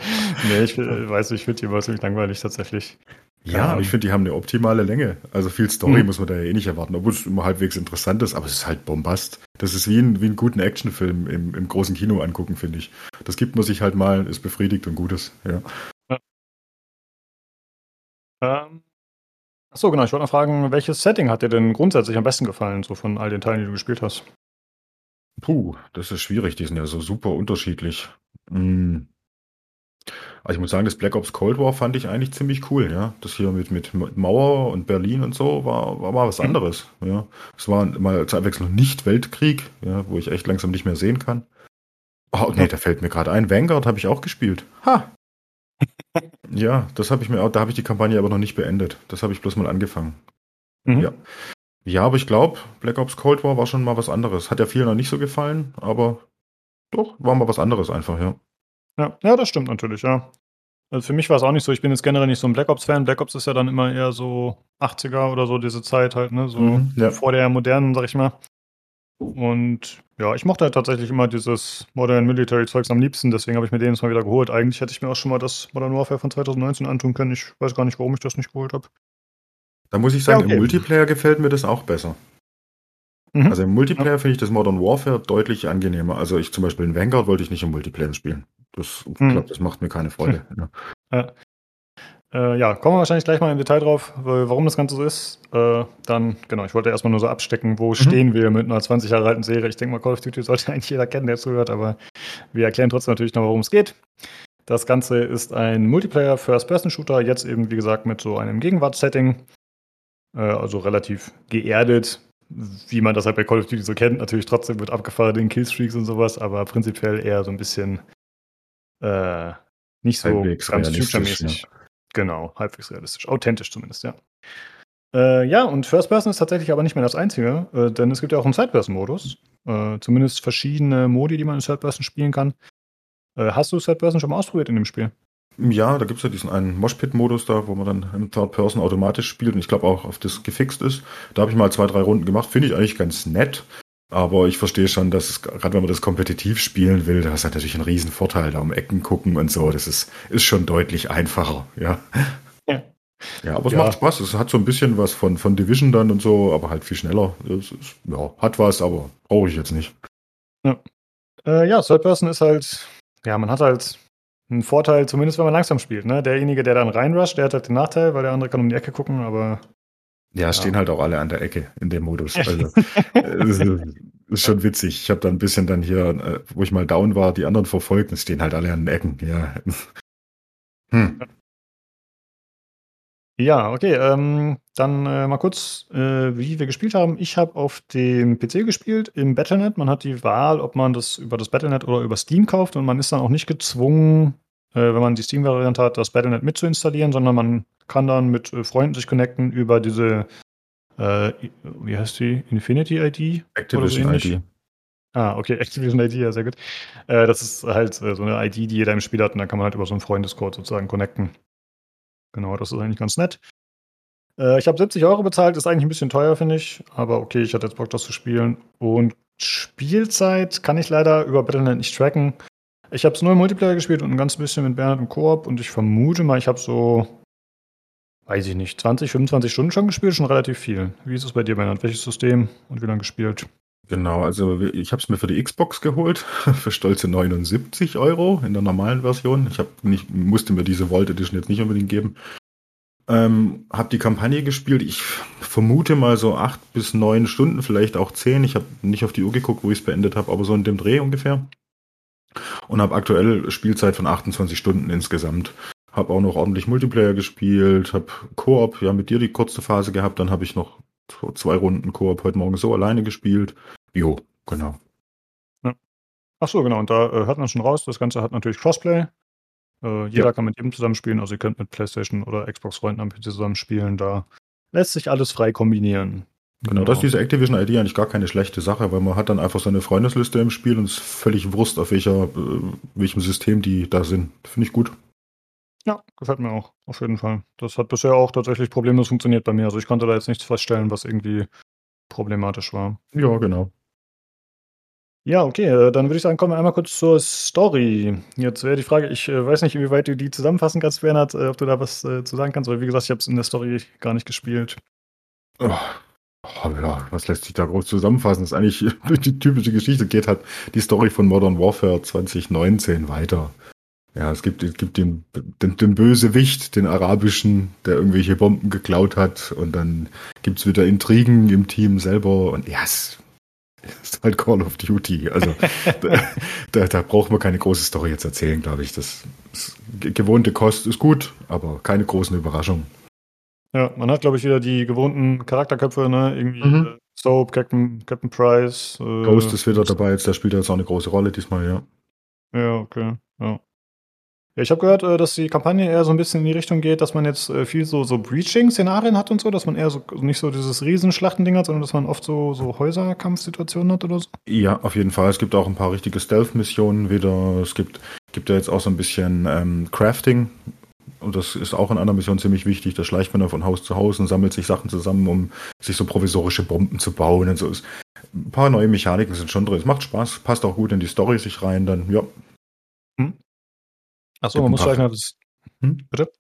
Speaker 1: Nee, ich äh, weiß, ich finde die immer ziemlich langweilig tatsächlich.
Speaker 2: Ja, aber ich finde, die haben eine optimale Länge. Also viel Story mhm. muss man da ja eh nicht erwarten, obwohl es immer halbwegs interessant ist, aber es ist halt Bombast. Das ist wie ein, wie einen guten Actionfilm im, im großen Kino angucken, finde ich. Das gibt man sich halt mal, ist befriedigt und gutes, ja.
Speaker 1: ja. Ähm, achso, genau, ich wollte noch fragen, welches Setting hat dir denn grundsätzlich am besten gefallen, so von all den Teilen, die du gespielt hast?
Speaker 2: Puh, das ist schwierig, die sind ja so super unterschiedlich. Hm. Also ich muss sagen, das Black Ops Cold War fand ich eigentlich ziemlich cool, ja. Das hier mit, mit Mauer und Berlin und so war, war mal was mhm. anderes, ja. Es war mal zur Abwechslung nicht Weltkrieg, ja, wo ich echt langsam nicht mehr sehen kann. Oh, nee, da fällt mir gerade ein. Vanguard habe ich auch gespielt. Ha! ja, das habe ich mir auch, da habe ich die Kampagne aber noch nicht beendet. Das habe ich bloß mal angefangen. Mhm. Ja. Ja, aber ich glaube, Black Ops Cold War war schon mal was anderes. Hat ja vielen noch nicht so gefallen, aber doch, war mal was anderes einfach, ja.
Speaker 1: Ja, ja das stimmt natürlich, ja. Also für mich war es auch nicht so, ich bin jetzt generell nicht so ein Black Ops-Fan. Black Ops ist ja dann immer eher so 80er oder so, diese Zeit halt, ne? So mhm, ja. vor der modernen, sag ich mal. Und ja, ich mochte halt tatsächlich immer dieses Modern Military Zeugs am liebsten, deswegen habe ich mir den jetzt mal wieder geholt. Eigentlich hätte ich mir auch schon mal das Modern Warfare von 2019 antun können. Ich weiß gar nicht, warum ich das nicht geholt habe.
Speaker 2: Da muss ich sagen, ja, okay. im Multiplayer gefällt mir das auch besser. Mhm. Also im Multiplayer ja. finde ich das Modern Warfare deutlich angenehmer. Also ich zum Beispiel in Vanguard wollte ich nicht im Multiplayer spielen. Das, ich mhm. glaube, das macht mir keine Freude.
Speaker 1: ja. Äh, ja, kommen wir wahrscheinlich gleich mal im Detail drauf, warum das Ganze so ist. Äh, dann, genau, ich wollte erstmal nur so abstecken, wo mhm. stehen wir mit einer 20 Jahre alten Serie. Ich denke mal, Call of Duty sollte eigentlich jeder kennen, der zuhört, aber wir erklären trotzdem natürlich noch, worum es geht. Das Ganze ist ein Multiplayer First-Person-Shooter, jetzt eben, wie gesagt, mit so einem Gegenwartssetting. Äh, also relativ geerdet, wie man das halt bei Call of Duty so kennt. Natürlich trotzdem mit abgefahrenen Killstreaks und sowas, aber prinzipiell eher so ein bisschen äh, nicht so
Speaker 2: halbwegs ganz future-mäßig. Ja.
Speaker 1: Genau, halbwegs realistisch. Authentisch zumindest, ja. Äh, ja, und First Person ist tatsächlich aber nicht mehr das Einzige, äh, denn es gibt ja auch einen Third-Person-Modus. Äh, zumindest verschiedene Modi, die man in Third Person spielen kann. Äh, hast du Third Person schon mal ausprobiert in dem Spiel?
Speaker 2: Ja, da gibt es ja diesen einen Moshpit-Modus da, wo man dann im Third Person automatisch spielt und ich glaube auch auf das gefixt ist. Da habe ich mal zwei, drei Runden gemacht. Finde ich eigentlich ganz nett. Aber ich verstehe schon, dass gerade wenn man das kompetitiv spielen will, da ist natürlich ein Riesenvorteil, da um Ecken gucken und so. Das ist, ist schon deutlich einfacher, ja. Ja, ja aber es ja. macht Spaß. Es hat so ein bisschen was von, von Division dann und so, aber halt viel schneller. Es ist, ja, hat was, aber brauche ich jetzt nicht.
Speaker 1: Ja. Äh, ja, Third Person ist halt, ja, man hat halt einen Vorteil, zumindest wenn man langsam spielt. Ne? Derjenige, der dann reinrusht, der hat halt den Nachteil, weil der andere kann um die Ecke gucken, aber.
Speaker 2: Ja, es ja. stehen halt auch alle an der Ecke in dem Modus. Also, ist, ist schon witzig. Ich habe da ein bisschen dann hier, äh, wo ich mal down war, die anderen verfolgt und stehen halt alle an den Ecken. Ja.
Speaker 1: Hm. Ja, okay. Ähm, dann äh, mal kurz, äh, wie wir gespielt haben. Ich habe auf dem PC gespielt im Battlenet. Man hat die Wahl, ob man das über das Battlenet oder über Steam kauft und man ist dann auch nicht gezwungen, äh, wenn man die Steam-Variante hat, das Battlenet mitzuinstallieren, sondern man kann dann mit äh, Freunden sich connecten über diese, äh, wie heißt die, Infinity ID?
Speaker 2: Activision so ID.
Speaker 1: Ah, okay, Activision ID, ja, sehr gut. Äh, das ist halt so eine ID, die jeder im Spiel hat und dann kann man halt über so einen Freundescode sozusagen connecten. Genau, das ist eigentlich ganz nett. Äh, ich habe 70 Euro bezahlt, ist eigentlich ein bisschen teuer, finde ich. Aber okay, ich hatte jetzt Bock, das zu spielen. Und Spielzeit kann ich leider über Battle.net nicht tracken. Ich habe es nur im Multiplayer gespielt und ein ganz bisschen mit Bernhard im Koop. Und ich vermute mal, ich habe so, weiß ich nicht, 20, 25 Stunden schon gespielt, schon relativ viel. Wie ist es bei dir, Bernhard? Welches System und wie lange gespielt?
Speaker 2: Genau, also ich habe es mir für die Xbox geholt, für stolze 79 Euro in der normalen Version. Ich hab nicht, musste mir diese Vault Edition jetzt nicht unbedingt geben. Ähm, habe die Kampagne gespielt. Ich vermute mal so acht bis neun Stunden, vielleicht auch zehn. Ich habe nicht auf die Uhr geguckt, wo ich es beendet habe, aber so in dem Dreh ungefähr. Und habe aktuell Spielzeit von 28 Stunden insgesamt. Habe auch noch ordentlich Multiplayer gespielt, habe Koop, ja mit dir die kurze Phase gehabt. Dann habe ich noch zwei Runden Koop heute Morgen so alleine gespielt. Jo, genau.
Speaker 1: Ja. Ach so, genau. Und da äh, hört man schon raus, das Ganze hat natürlich Crossplay. Äh, jeder ja. kann mit jedem zusammenspielen. Also ihr könnt mit PlayStation oder Xbox-Freunden am PC zusammenspielen. Da lässt sich alles frei kombinieren.
Speaker 2: Genau, genau, das ist diese Activision ID eigentlich gar keine schlechte Sache, weil man hat dann einfach seine Freundesliste im Spiel und es ist völlig Wurst, auf welcher, äh, welchem System die da sind. Finde ich gut.
Speaker 1: Ja, gefällt mir auch, auf jeden Fall. Das hat bisher auch tatsächlich problemlos funktioniert bei mir. Also ich konnte da jetzt nichts feststellen, was irgendwie problematisch war.
Speaker 2: Ja, genau.
Speaker 1: Ja, okay, äh, dann würde ich sagen, kommen wir einmal kurz zur Story. Jetzt wäre die Frage, ich äh, weiß nicht, inwieweit du die zusammenfassen kannst, Bernhard, äh, ob du da was zu sagen kannst, weil wie gesagt, ich habe es in der Story gar nicht gespielt.
Speaker 2: Oh. Oh, ja, was lässt sich da groß zusammenfassen? Das ist eigentlich die typische Geschichte, geht halt die Story von Modern Warfare 2019 weiter. Ja, es gibt, es gibt den, den, den Bösewicht, den arabischen, der irgendwelche Bomben geklaut hat und dann gibt's wieder Intrigen im Team selber und ja, es ist halt Call of Duty. Also da, da, da braucht man keine große Story jetzt erzählen, glaube ich. Das, das gewohnte Kost ist gut, aber keine großen Überraschungen.
Speaker 1: Ja, man hat, glaube ich, wieder die gewohnten Charakterköpfe, ne? Irgendwie mhm. Äh, Soap, Captain, Captain Price.
Speaker 2: Äh, Ghost ist wieder dabei, jetzt der spielt jetzt auch eine große Rolle diesmal, ja.
Speaker 1: Ja, okay. Ja. Ich habe gehört, äh, dass die Kampagne eher so ein bisschen in die Richtung geht, dass man jetzt äh, viel so, so Breaching-Szenarien hat und so, dass man eher so nicht so dieses Riesenschlachtending hat, sondern dass man oft so, so Häuserkampfsituationen hat oder so.
Speaker 2: Ja, auf jeden Fall. Es gibt auch ein paar richtige Stealth-Missionen wieder. Es gibt, gibt ja jetzt auch so ein bisschen ähm, Crafting. Und das ist auch in einer Mission ziemlich wichtig. Da schleicht man dann von Haus zu Haus und sammelt sich Sachen zusammen, um sich so provisorische Bomben zu bauen und so. Ein paar neue Mechaniken sind schon drin. Es macht Spaß, passt auch gut in die Story sich rein. Dann, ja?
Speaker 1: Achso, man muss vielleicht noch das. Hm?
Speaker 2: Bitte?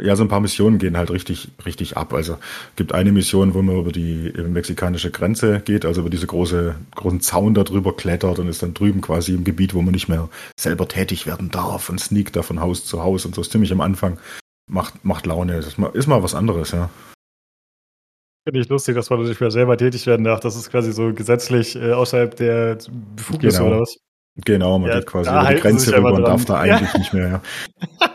Speaker 2: Ja, so ein paar Missionen gehen halt richtig, richtig ab. Also gibt eine Mission, wo man über die mexikanische Grenze geht, also über diese große, großen Zaun da drüber klettert und ist dann drüben quasi im Gebiet, wo man nicht mehr selber tätig werden darf und sneakt da von Haus zu Haus und so ist ziemlich am Anfang. macht, macht Laune. Ist mal, ist mal was anderes, ja.
Speaker 1: Finde ich lustig, dass man nicht mehr selber tätig werden darf. Das ist quasi so gesetzlich äh, außerhalb der Befugnisse
Speaker 2: Genau.
Speaker 1: oder was?
Speaker 2: Genau, man
Speaker 1: Ja,
Speaker 2: geht quasi über die Grenze rüber und darf da eigentlich nicht mehr. Ja.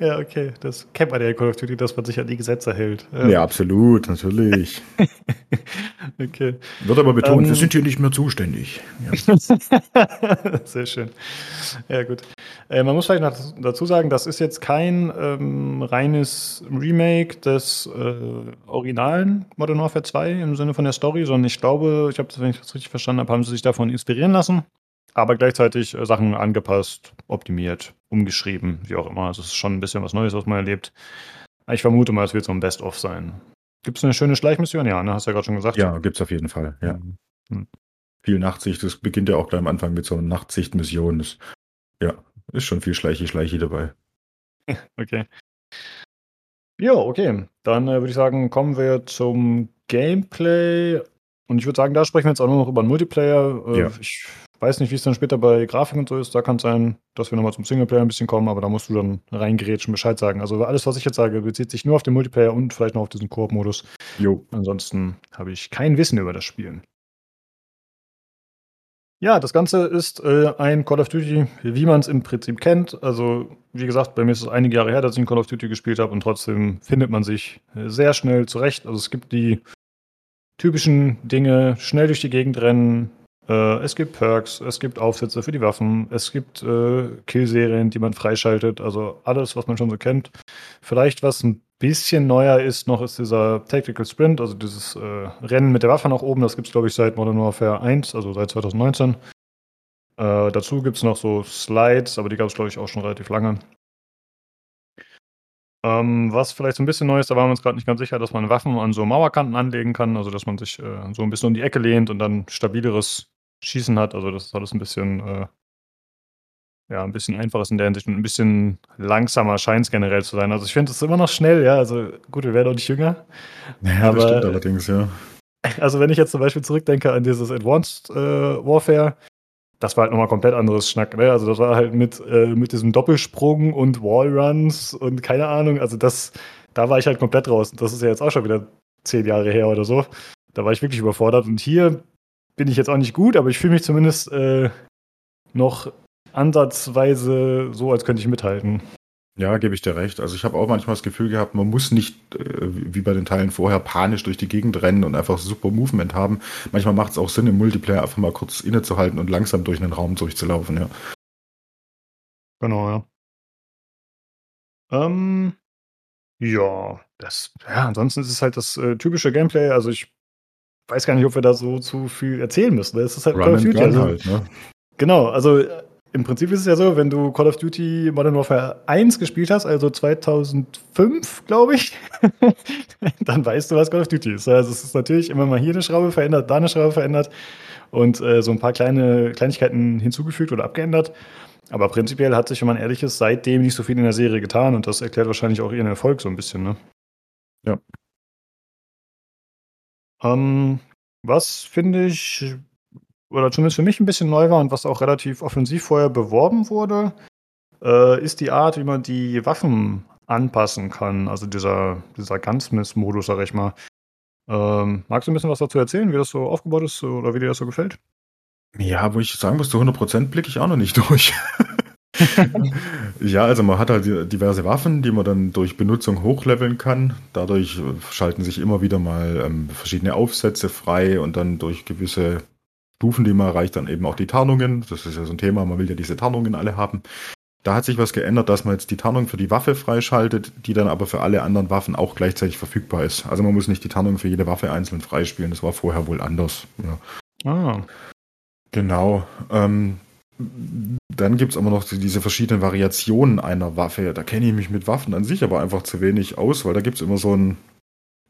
Speaker 1: ja, okay. Das kennt man ja in Call of Duty, dass man sich an die Gesetze hält.
Speaker 2: ja, absolut, natürlich.
Speaker 1: Okay.
Speaker 2: Wird aber betont,
Speaker 1: Ähm,
Speaker 2: wir sind hier nicht mehr zuständig. Ja.
Speaker 1: Sehr schön. Ja, gut. Äh, man muss vielleicht noch dazu sagen, das ist jetzt kein ähm, reines Remake des äh, originalen Modern Warfare 2 im Sinne von der Story, sondern ich glaube, ich habe das, wenn ich das richtig verstanden habe, haben sie sich davon inspirieren lassen, aber gleichzeitig äh, Sachen angepasst, optimiert, umgeschrieben, wie auch immer. Also es ist schon ein bisschen was Neues, was man erlebt. Ich vermute mal, es wird so ein Best-of sein. Gibt es eine schöne Schleichmission? Ja, ne? Hast du ja gerade schon gesagt.
Speaker 2: ja, gibt's auf jeden Fall. Ja.
Speaker 1: Mhm.
Speaker 2: Viel Nachtsicht, das beginnt ja auch gleich am Anfang mit so einer Nachtsichtmission. Ja, ist schon viel Schleichi, Schleichi dabei.
Speaker 1: Okay. Ja, okay. Dann äh, würde ich sagen, kommen wir zum Gameplay. Und ich würde sagen, da sprechen wir jetzt auch nur noch über den Multiplayer. Äh,
Speaker 2: Ja.
Speaker 1: Ich weiß nicht, wie es dann später bei Grafik und so ist. Da kann es sein, dass wir nochmal zum Singleplayer ein bisschen kommen, aber da musst du dann reingerätschen, Bescheid sagen. Also alles, was ich jetzt sage, bezieht sich nur auf den Multiplayer und vielleicht noch auf diesen Koop-Modus.
Speaker 2: Jo.
Speaker 1: Ansonsten habe ich kein Wissen über das Spielen. Ja, das Ganze ist äh, ein Call of Duty, wie man es im Prinzip kennt. Also, wie gesagt, bei mir ist es einige Jahre her, dass ich ein Call of Duty gespielt habe und trotzdem findet man sich äh, sehr schnell zurecht. Also, es gibt die typischen Dinge, schnell durch die Gegend rennen. Äh, es gibt Perks, es gibt Aufsätze für die Waffen, es gibt äh, Killserien, die man freischaltet. Also, alles, was man schon so kennt. Vielleicht was ein bisschen neuer ist noch, ist dieser Tactical Sprint, also dieses äh, Rennen mit der Waffe nach oben. Das gibt es, glaube ich, seit Modern Warfare 1, also seit 2019. Äh, dazu gibt es noch so Slides, aber die gab es, glaube ich, auch schon relativ lange. Ähm, was vielleicht so ein bisschen neu ist, da waren wir uns gerade nicht ganz sicher, dass man Waffen an so Mauerkanten anlegen kann, also dass man sich äh, so ein bisschen um die Ecke lehnt und dann stabileres Schießen hat. Also das ist alles ein bisschen, äh, ja, ein bisschen einfaches in der Hinsicht und ein bisschen langsamer scheint es generell zu sein. Also ich finde es immer noch schnell, ja. Also gut, wir werden auch nicht jünger.
Speaker 2: Ja,
Speaker 1: Aber-
Speaker 2: das stimmt allerdings, ja.
Speaker 1: Also wenn ich jetzt zum Beispiel zurückdenke an dieses Advanced äh, Warfare, das war halt nochmal komplett anderes Schnack, ne? Also das war halt mit, äh, mit diesem Doppelsprung und Wallruns und keine Ahnung. Also das, da war ich halt komplett raus. Das ist ja jetzt auch schon wieder zehn Jahre her oder so. Da war ich wirklich überfordert. Und hier bin ich jetzt auch nicht gut, aber ich fühle mich zumindest äh, noch ansatzweise so, als könnte ich mithalten.
Speaker 2: Ja, gebe ich dir recht. Also ich habe auch manchmal das Gefühl gehabt, man muss nicht, äh, wie bei den Teilen vorher, panisch durch die Gegend rennen und einfach super Movement haben. Manchmal macht es auch Sinn, im Multiplayer einfach mal kurz innezuhalten und langsam durch einen Raum durchzulaufen, ja.
Speaker 1: Genau, ja. Ähm, ja, das, ja, ansonsten ist es halt das äh, typische Gameplay. Also ich weiß gar nicht, ob wir da so zu viel erzählen müssen. Es ist halt Call
Speaker 2: Run
Speaker 1: of
Speaker 2: and
Speaker 1: Duty.
Speaker 2: Gun
Speaker 1: Also,
Speaker 2: halt, ne?
Speaker 1: Genau, also äh, im Prinzip ist es ja so, wenn du Call of Duty Modern Warfare 1 gespielt hast, also 2005, glaube ich, dann weißt du, was Call of Duty ist. Also es ist natürlich immer mal hier eine Schraube verändert, da eine Schraube verändert und äh, so ein paar kleine Kleinigkeiten hinzugefügt oder abgeändert. Aber prinzipiell hat sich, wenn man ehrlich ist, seitdem nicht so viel in der Serie getan und das erklärt wahrscheinlich auch ihren Erfolg so ein bisschen, ne?
Speaker 2: Ja.
Speaker 1: Ähm, was finde ich, oder zumindest für mich ein bisschen neu war und was auch relativ offensiv vorher beworben wurde, äh, ist die Art, wie man die Waffen anpassen kann. Also dieser, dieser Gunsmith-Modus, sag ich mal. Ähm, magst du ein bisschen was dazu erzählen, wie das so aufgebaut ist oder wie dir das so gefällt?
Speaker 2: Ja, wo ich sagen muss, zu 100% blicke ich auch noch nicht durch. ja, also man hat halt diverse Waffen, die man dann durch Benutzung hochleveln kann. Dadurch schalten sich immer wieder mal ähm, verschiedene Aufsätze frei und dann durch gewisse Stufen, die man erreicht, dann eben auch die Tarnungen. Das ist ja so ein Thema, man will ja diese Tarnungen alle haben. Da hat sich was geändert, dass man jetzt die Tarnung für die Waffe freischaltet, die dann aber für alle anderen Waffen auch gleichzeitig verfügbar ist. Also man muss nicht die Tarnung für jede Waffe einzeln freispielen. Das war vorher wohl anders. Ja.
Speaker 1: Ah,
Speaker 2: Genau. Ähm, dann gibt's aber noch die- diese verschiedenen Variationen einer Waffe. Da kenne ich mich mit Waffen an sich aber einfach zu wenig aus, weil da gibt's immer so ein,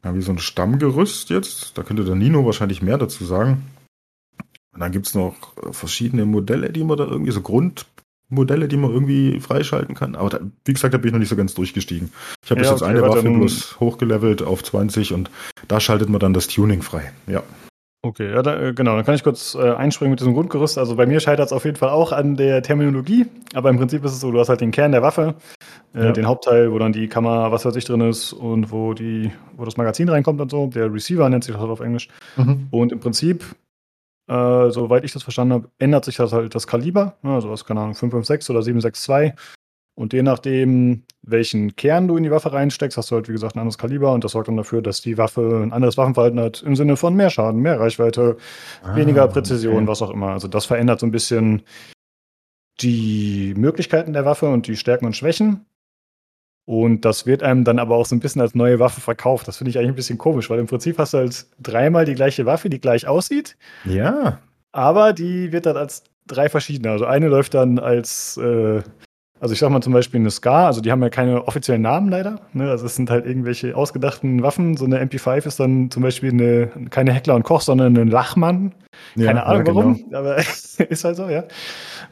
Speaker 2: ja, wie so ein Stammgerüst jetzt. Da könnte der Nino wahrscheinlich mehr dazu sagen. Und dann gibt's noch äh, verschiedene Modelle, die man da irgendwie, so Grundmodelle, die man irgendwie freischalten kann. Aber da, wie gesagt, da bin ich noch nicht so ganz durchgestiegen. Ich habe bis
Speaker 1: Ja,
Speaker 2: jetzt
Speaker 1: okay,
Speaker 2: eine Waffe bloß hochgelevelt auf 20 und da schaltet man dann das Tuning frei. Ja.
Speaker 1: Okay, ja, da, äh, genau. Dann kann ich kurz äh, einspringen mit diesem Grundgerüst. Also bei mir scheitert es auf jeden Fall auch an der Terminologie, aber im Prinzip ist es so, du hast halt den Kern der Waffe, äh, ja. den Hauptteil, wo dann die Kamera, was weiß ich, drin ist und wo die, wo das Magazin reinkommt und so. Der Receiver nennt sich das halt auf Englisch. Mhm. Und im Prinzip, äh, soweit ich das verstanden habe, ändert sich das halt das Kaliber. Also was, keine Ahnung, 556 oder 762. Und je nachdem, welchen Kern du in die Waffe reinsteckst, hast du halt, wie gesagt, ein anderes Kaliber und das sorgt dann dafür, dass die Waffe ein anderes Waffenverhalten hat, im Sinne von mehr Schaden, mehr Reichweite, ah, weniger Präzision, okay. was auch immer. Also das verändert so ein bisschen die Möglichkeiten der Waffe und die Stärken und Schwächen. Und das wird einem dann aber auch so ein bisschen als neue Waffe verkauft. Das finde ich eigentlich ein bisschen komisch, weil im Prinzip hast du halt dreimal die gleiche Waffe, die gleich aussieht.
Speaker 2: Ja.
Speaker 1: Aber die wird dann als drei verschiedene. Also eine läuft dann als äh, also ich sag mal zum Beispiel eine Scar, also die haben ja keine offiziellen Namen leider. Ne? Also es sind halt irgendwelche ausgedachten Waffen. So eine MP5 ist dann zum Beispiel eine, keine Heckler und Koch, sondern ein Lachmann. Ja, keine Ahnung ja, warum, genau. aber ist halt so, ja.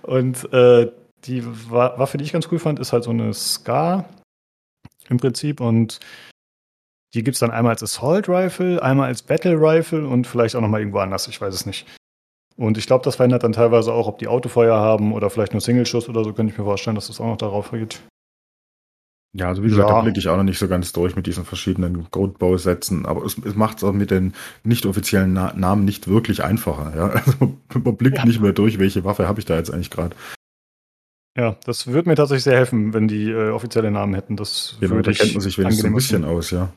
Speaker 1: Und äh, die Waffe, die ich ganz cool fand, ist halt so eine Scar im Prinzip und die gibt es dann einmal als Assault Rifle, einmal als Battle Rifle und vielleicht auch nochmal irgendwo anders, ich weiß es nicht. Und ich glaube, das verändert dann teilweise auch, ob die Autofeuer haben oder vielleicht nur Single-Schuss oder so, könnte ich mir vorstellen, dass das auch noch darauf geht.
Speaker 2: Ja, also wie gesagt, ja. da blicke ich auch noch nicht so ganz durch mit diesen verschiedenen Grundbausätzen, aber es, es macht es auch mit den nicht offiziellen Na Namen nicht wirklich einfacher. Ja? Also man blickt ja. nicht mehr durch, welche Waffe habe ich da jetzt eigentlich gerade.
Speaker 1: Ja, das würde mir tatsächlich sehr helfen, wenn die äh, offizielle Namen hätten. Das
Speaker 2: genau, da kennt man sich wenigstens ein bisschen aus, ja.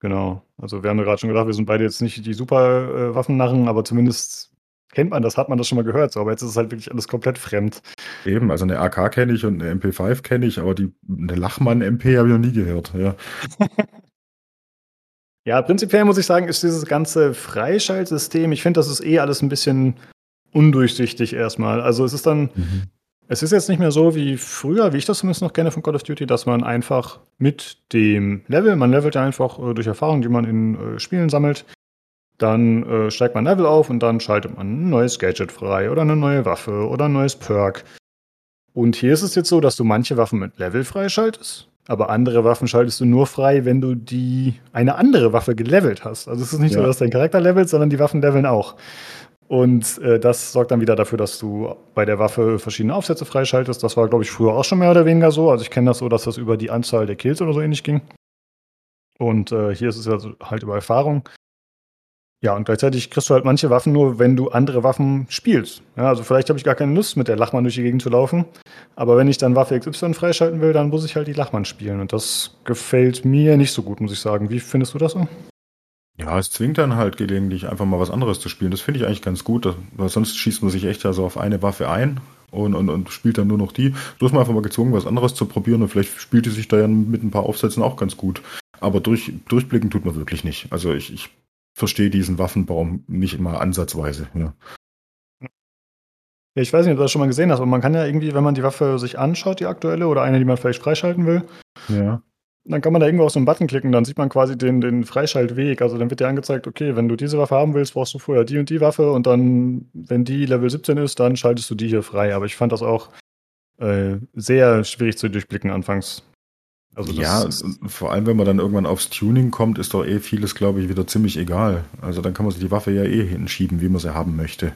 Speaker 1: Genau. Also wir haben ja gerade schon gedacht, wir sind beide jetzt nicht die super äh, Waffennarren, aber zumindest kennt man das, hat man das schon mal gehört, so, aber jetzt ist es halt wirklich alles komplett fremd.
Speaker 2: Eben, also eine AK kenne ich und eine MP5 kenne ich, aber die, eine Lachmann-MP habe ich noch nie gehört, ja.
Speaker 1: ja, prinzipiell muss ich sagen, ist dieses ganze Freischaltsystem, ich finde, das ist eh alles ein bisschen undurchsichtig erstmal. Also es ist dann, mhm. Es ist jetzt nicht mehr so wie früher, wie ich das zumindest noch kenne von Call of Duty, dass man einfach mit dem Level, man levelt ja einfach äh, durch Erfahrungen, die man in äh, Spielen sammelt, dann äh, steigt man Level auf und dann schaltet man ein neues Gadget frei oder eine neue Waffe oder ein neues Perk. Und hier ist es jetzt so, dass du manche Waffen mit Level freischaltest, aber andere Waffen schaltest du nur frei, wenn du die eine andere Waffe gelevelt hast. Also es ist nicht ja. so, dass dein Charakter levelt, sondern die Waffen leveln auch. Und äh, das sorgt dann wieder dafür, dass du bei der Waffe verschiedene Aufsätze freischaltest. Das war, glaube ich, früher auch schon mehr oder weniger so. Also ich kenne das so, dass das über die Anzahl der Kills oder so ähnlich ging. Und äh, hier ist es also halt über Erfahrung. Ja, und gleichzeitig kriegst du halt manche Waffen nur, wenn du andere Waffen spielst. Ja, also vielleicht habe ich gar keine Lust, mit der Lachmann durch die Gegend zu laufen. Aber wenn ich dann Waffe XY freischalten will, dann muss ich halt die Lachmann spielen. Und das gefällt mir nicht so gut, muss ich sagen. Wie findest du das so?
Speaker 2: Ja, es zwingt dann halt gelegentlich einfach mal was anderes zu spielen. Das finde ich eigentlich ganz gut, weil sonst schießt man sich echt ja so auf eine Waffe ein und, und, und spielt dann nur noch die. Du hast mal einfach mal gezwungen, was anderes zu probieren und vielleicht spielt die sich da ja mit ein paar Aufsätzen auch ganz gut. Aber durch, durchblicken tut man wirklich nicht. Also ich, ich verstehe diesen Waffenbaum nicht immer ansatzweise. Ja.
Speaker 1: Ja, ich weiß nicht, ob du das schon mal gesehen hast, aber man kann ja irgendwie, wenn man die Waffe sich anschaut, die aktuelle, oder eine, die man vielleicht freischalten will,
Speaker 2: ja.
Speaker 1: Dann kann man da irgendwo auf so einen Button klicken, dann sieht man quasi den, den Freischaltweg. Also dann wird dir angezeigt, okay, wenn du diese Waffe haben willst, brauchst du vorher die und die Waffe und dann, wenn die Level 17 ist, dann schaltest du die hier frei. Aber ich fand das auch äh, sehr schwierig zu durchblicken anfangs.
Speaker 2: Also ja, vor allem, wenn man dann irgendwann aufs Tuning kommt, ist doch eh vieles, glaube ich, wieder ziemlich egal. Also dann kann man sich die Waffe ja eh hinschieben, wie man sie haben möchte.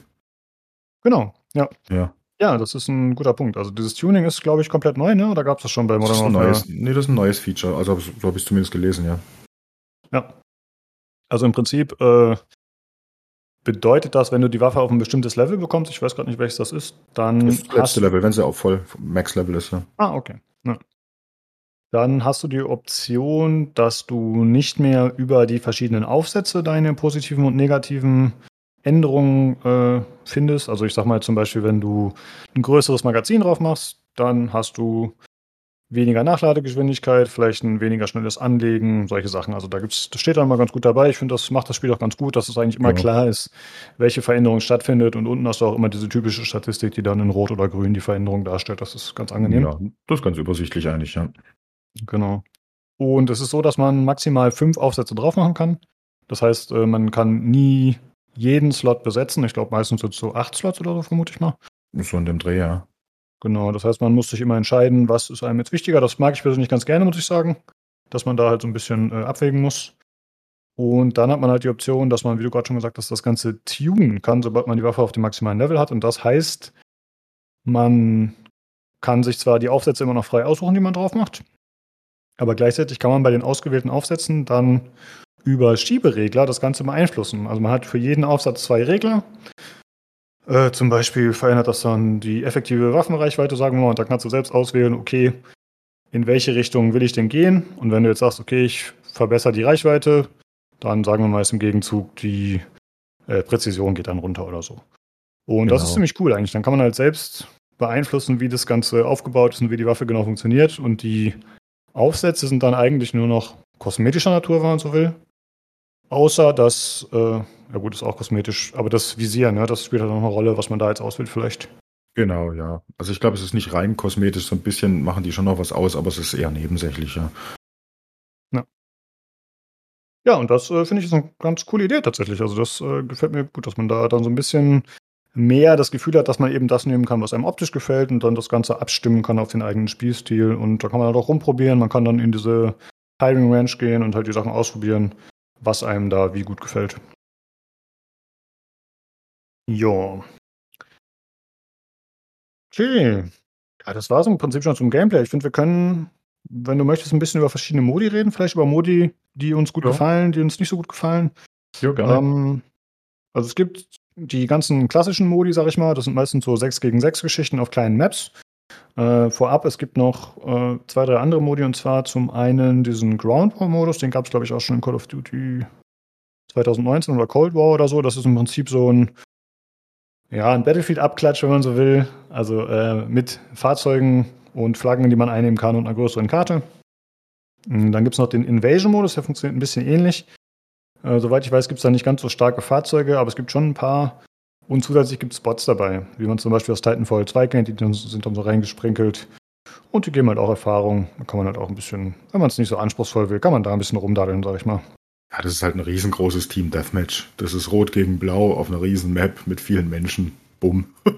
Speaker 1: Genau, ja.
Speaker 2: Ja.
Speaker 1: Ja, das ist ein guter Punkt. Also dieses Tuning ist, glaube ich, komplett neu, ne? Oder gab es das schon bei
Speaker 2: Modern Warfare? Neues, nee, das ist ein neues Feature. Also so habe ich es zumindest gelesen, ja.
Speaker 1: Ja. Also im Prinzip äh, bedeutet das, wenn du die Waffe auf ein bestimmtes Level bekommst, ich weiß gerade nicht, welches das ist, dann.
Speaker 2: Das letzte Level, wenn sie auf voll Max-Level ist, ja.
Speaker 1: Ah, okay. Ja. Dann hast du die Option, dass du nicht mehr über die verschiedenen Aufsätze deine positiven und negativen Änderungen äh, findest. Also ich sag mal zum Beispiel, wenn du ein größeres Magazin drauf machst, dann hast du weniger Nachladegeschwindigkeit, vielleicht ein weniger schnelles Anlegen, solche Sachen. Also da gibt's, das steht dann mal ganz gut dabei. Ich finde, das macht das Spiel auch ganz gut, dass es eigentlich immer ja. klar ist, welche Veränderung stattfindet. Und unten hast du auch immer diese typische Statistik, die dann in Rot oder Grün die Veränderung darstellt. Das ist ganz angenehm. Ja,
Speaker 2: das ist ganz übersichtlich eigentlich, ja.
Speaker 1: Genau. Und es ist so, dass man maximal fünf Aufsätze drauf machen kann. Das heißt, äh, man kann nie jeden Slot besetzen. Ich glaube, meistens sind es so acht Slots oder so, vermute ich mal.
Speaker 2: So in dem Dreh, ja.
Speaker 1: Genau, das heißt, man muss sich immer entscheiden, was ist einem jetzt wichtiger. Das mag ich persönlich ganz gerne, muss ich sagen. Dass man da halt so ein bisschen äh, abwägen muss. Und dann hat man halt die Option, dass man, wie du gerade schon gesagt hast, das Ganze tunen kann, sobald man die Waffe auf dem maximalen Level hat. Und das heißt, man kann sich zwar die Aufsätze immer noch frei aussuchen, die man drauf macht, aber gleichzeitig kann man bei den ausgewählten Aufsätzen dann über Schieberegler das Ganze beeinflussen. Also man hat für jeden Aufsatz zwei Regler. Äh, zum Beispiel verändert das dann die effektive Waffenreichweite, sagen wir mal, und da kannst du selbst auswählen, okay, in welche Richtung will ich denn gehen? Und wenn du jetzt sagst, okay, ich verbessere die Reichweite, dann sagen wir mal, ist im Gegenzug die äh, Präzision geht dann runter oder so. Und genau. das ist genau. ziemlich cool eigentlich. Dann kann man halt selbst beeinflussen, wie das Ganze aufgebaut ist und wie die Waffe genau funktioniert. Und die Aufsätze sind dann eigentlich nur noch kosmetischer Natur, wenn man so will. Außer dass, äh, ja gut, ist auch kosmetisch, aber das Visier, ne, das spielt halt noch eine Rolle, was man da jetzt auswählt vielleicht.
Speaker 2: Genau, ja. Also ich glaube, es ist nicht rein kosmetisch, so ein bisschen machen die schon noch was aus, aber es ist eher nebensächlich, ja.
Speaker 1: Ja, ja und das äh, finde ich ist eine ganz coole Idee tatsächlich. Also das äh, gefällt mir gut, dass man da dann so ein bisschen mehr das Gefühl hat, dass man eben das nehmen kann, was einem optisch gefällt und dann das Ganze abstimmen kann auf den eigenen Spielstil. Und da kann man halt auch rumprobieren. Man kann dann in diese Hiring Ranch gehen und halt die Sachen ausprobieren, was einem da wie gut gefällt. Ja. Okay. Ja, das war es im Prinzip schon zum Gameplay. Ich finde, wir können, wenn du möchtest, ein bisschen über verschiedene Modi reden. Vielleicht über Modi, die uns gut ja. gefallen, die uns nicht so gut gefallen.
Speaker 2: Ja, gerne. Ähm,
Speaker 1: also es gibt die ganzen klassischen Modi, sag ich mal, das sind meistens so 6 gegen 6 Geschichten auf kleinen Maps. Äh, vorab, es gibt noch äh, zwei, drei andere Modi und zwar zum einen diesen Ground War Modus, den gab es glaube ich auch schon in Call of Duty 2019 oder Cold War oder so. Das ist im Prinzip so ein, ja, ein Battlefield-Abklatsch, wenn man so will. Also äh, mit Fahrzeugen und Flaggen, die man einnehmen kann und einer größeren Karte. Und dann gibt es noch den Invasion-Modus, der funktioniert ein bisschen ähnlich. Äh, soweit ich weiß, gibt es da nicht ganz so starke Fahrzeuge, aber es gibt schon ein paar. Und zusätzlich gibt es Spots dabei, wie man zum Beispiel aus Titanfall 2 kennt, die sind dann so reingesprinkelt. Und die geben halt auch Erfahrung. Da kann man halt auch ein bisschen, wenn man es nicht so anspruchsvoll will, kann man da ein bisschen rumdaddeln, sag ich mal.
Speaker 2: Ja, das ist halt ein riesengroßes Team Deathmatch. Das ist Rot gegen Blau auf einer riesen Map mit vielen Menschen. Bumm.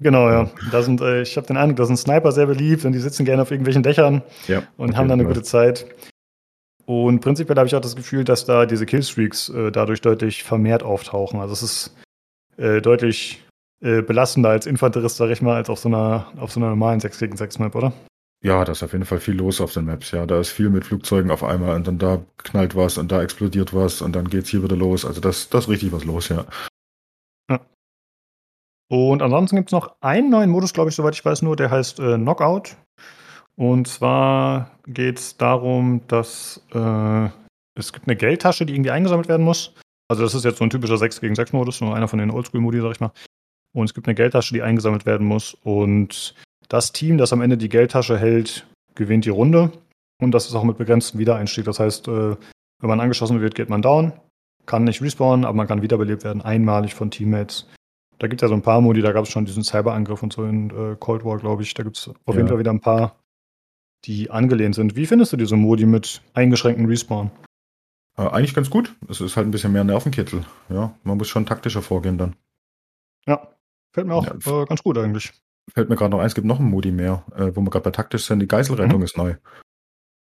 Speaker 1: Genau, ja. Da sind, äh, ich habe den Eindruck, da sind Sniper sehr beliebt und die sitzen gerne auf irgendwelchen Dächern ja, und haben dann eine gute Zeit. Und prinzipiell habe ich auch das Gefühl, dass da diese Killstreaks äh, dadurch deutlich vermehrt auftauchen. Also es ist äh, deutlich äh, belastender als Infanterist, sag ich mal, als auf so einer, auf so einer normalen 6 gegen 6 Map, oder?
Speaker 2: Ja, da ist auf jeden Fall viel los auf den Maps, ja. Da ist viel mit Flugzeugen auf einmal und dann da knallt was und da explodiert was und dann geht's hier wieder los. Also das, das ist richtig was los, ja.
Speaker 1: ja. Und ansonsten gibt's noch einen neuen Modus, glaube ich, soweit ich weiß, nur, der heißt äh, Knockout. Und zwar geht es darum, dass äh, es gibt eine Geldtasche, die irgendwie eingesammelt werden muss. Also das ist jetzt so ein typischer 6 gegen 6 Modus, nur einer von den Oldschool-Modi, sag ich mal. Und es gibt eine Geldtasche, die eingesammelt werden muss. Und das Team, das am Ende die Geldtasche hält, gewinnt die Runde. Und das ist auch mit begrenztem Wiedereinstieg. Das heißt, äh, wenn man angeschossen wird, geht man down. Kann nicht respawnen, aber man kann wiederbelebt werden, einmalig von Teammates. Da gibt es ja so ein paar Modi, da gab es schon diesen Cyberangriff und so in äh, Cold War, glaube ich. Da gibt es auf ja. jeden Fall wieder ein paar die angelehnt sind. Wie findest du diese Modi mit eingeschränkten Respawn?
Speaker 2: Äh, eigentlich ganz gut. Es ist halt ein bisschen mehr Nervenkittel. Ja, man muss schon taktischer vorgehen dann.
Speaker 1: Ja, fällt mir auch ja, äh, ganz gut eigentlich.
Speaker 2: Fällt mir gerade noch eins, es gibt noch einen Modi mehr, äh, wo wir gerade bei taktisch sind. Die Geiselrettung mhm. ist neu.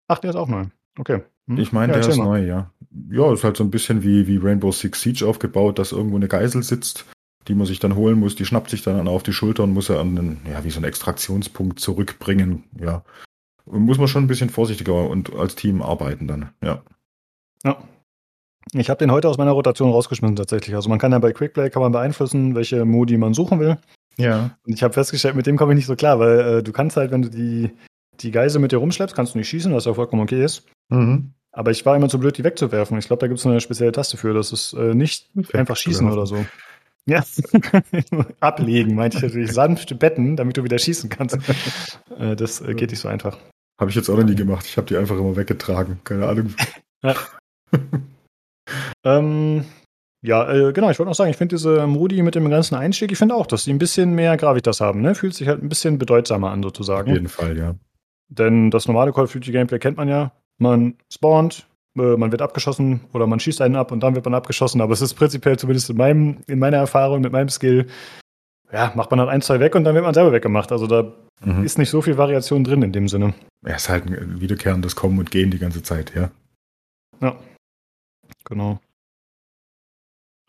Speaker 1: Ach, der ist auch neu. Okay.
Speaker 2: Hm. Ich meine, ja, der ist mal. neu, ja. Ja, ist halt so ein bisschen wie, wie Rainbow Six Siege aufgebaut, dass irgendwo eine Geisel sitzt, die man sich dann holen muss. Die schnappt sich dann auf die Schulter und muss er an einen, ja, wie so einen Extraktionspunkt zurückbringen. Ja muss man schon ein bisschen vorsichtiger und als Team arbeiten dann, ja.
Speaker 1: Ja. Ich habe den heute aus meiner Rotation rausgeschmissen tatsächlich. Also man kann ja bei Quickplay kann man beeinflussen, welche Modi man suchen will.
Speaker 2: Ja.
Speaker 1: Und ich habe festgestellt, mit dem komme ich nicht so klar, weil äh, du kannst halt, wenn du die, die Geise mit dir rumschleppst, kannst du nicht schießen, was ja vollkommen okay ist. Mhm. Aber ich war immer zu blöd, die wegzuwerfen. Ich glaube, da gibt es eine spezielle Taste für. Das ist äh, nicht einfach schießen oder so. Ja, ablegen, meinte ich natürlich. Sanft betten, damit du wieder schießen kannst. Äh, das äh, geht nicht so einfach.
Speaker 2: Habe ich jetzt auch noch nie gemacht. Ich habe die einfach immer weggetragen. Keine Ahnung.
Speaker 1: Ja, ähm, ja äh, genau. Ich wollte noch sagen, ich finde diese Modi mit dem ganzen Einstieg, ich finde auch, dass die ein bisschen mehr Gravitas haben. Ne? Fühlt sich halt ein bisschen bedeutsamer an, sozusagen.
Speaker 2: Auf jeden Fall, ja.
Speaker 1: Denn das normale Call of Duty Gameplay kennt man ja. Man spawnt, äh, man wird abgeschossen oder man schießt einen ab und dann wird man abgeschossen. Aber es ist prinzipiell, zumindest in, meinem, in meiner Erfahrung, mit meinem Skill, ja, macht man halt ein, zwei weg und dann wird man selber weggemacht. Also da mhm. ist nicht so viel Variation drin in dem Sinne.
Speaker 2: Ja, ist halt ein wiederkehrendes Kommen und Gehen die ganze Zeit, ja.
Speaker 1: Ja. Genau.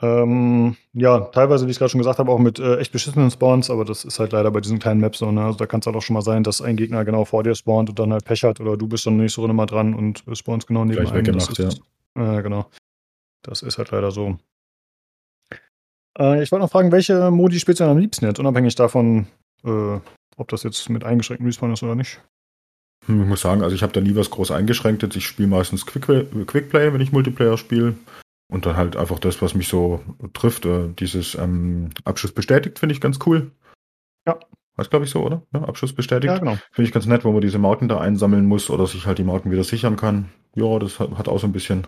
Speaker 1: Ähm, ja, teilweise, wie ich gerade schon gesagt habe, auch mit äh, echt beschissenen Spawns, aber das ist halt leider bei diesen kleinen Maps so. Ne? Also da kann es halt auch schon mal sein, dass ein Gegner genau vor dir spawnt und dann halt Pech hat oder du bist dann nicht so immer dran und äh, spawnst genau neben
Speaker 2: Gleich
Speaker 1: einem.
Speaker 2: weggemacht,
Speaker 1: das ist, ja. Äh, genau. Das ist halt leider so. Äh, ich wollte noch fragen, welche Modi spielst du am liebsten jetzt, unabhängig davon, äh, ob das jetzt mit eingeschränktem Respawn ist oder nicht?
Speaker 2: Hm, Ich muss sagen, also ich habe da nie was groß eingeschränktes. Ich spiele meistens Quick Quickplay, wenn ich Multiplayer spiele. Und dann halt einfach das, was mich so trifft. Äh, dieses ähm, Abschuss bestätigt, finde ich ganz cool.
Speaker 1: Ja.
Speaker 2: Heißt, glaube ich, so, oder? Ja, Abschuss bestätigt.
Speaker 1: Ja, genau.
Speaker 2: Finde ich ganz nett, wo man diese Marken da einsammeln muss oder sich halt die Marken wieder sichern kann. Ja, das hat, hat auch so ein bisschen,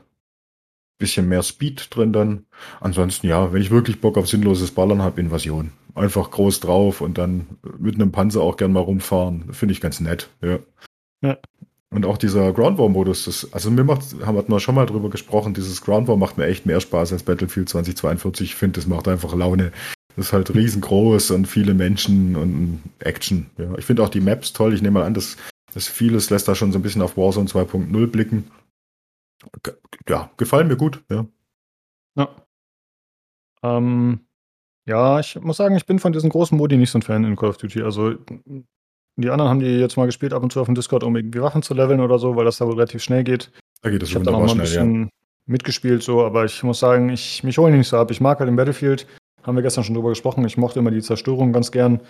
Speaker 2: bisschen mehr Speed drin dann. Ansonsten, ja, wenn ich wirklich Bock auf sinnloses Ballern habe, Invasion. Einfach groß drauf und dann mit einem Panzer auch gern mal rumfahren. Finde ich ganz nett, ja.
Speaker 1: Ja.
Speaker 2: Und auch dieser Ground War Modus, also mir macht, haben wir schon mal drüber gesprochen, dieses Ground War macht mir echt mehr Spaß als Battlefield 2042. Ich finde, das macht einfach Laune. Das ist halt riesengroß und viele Menschen und Action. Ja. Ich finde auch die Maps toll. Ich nehme mal an, dass, dass vieles lässt da schon so ein bisschen auf Warzone 2.0 blicken. Ja, gefallen mir gut. Ja.
Speaker 1: Ja. Ähm, ja, ich muss sagen, ich bin von diesen großen Modi nicht so ein Fan in Call of Duty. Also die anderen haben die jetzt mal gespielt ab und zu auf dem Discord, um irgendwie Waffen zu leveln oder so, weil das da wohl relativ schnell geht.
Speaker 2: Da geht es
Speaker 1: Ich habe da noch mal ein bisschen mitgespielt, so, aber ich muss sagen, ich mich hole nicht so ab. Ich mag halt im Battlefield, haben wir gestern schon drüber gesprochen, ich mochte immer die Zerstörung ganz gern,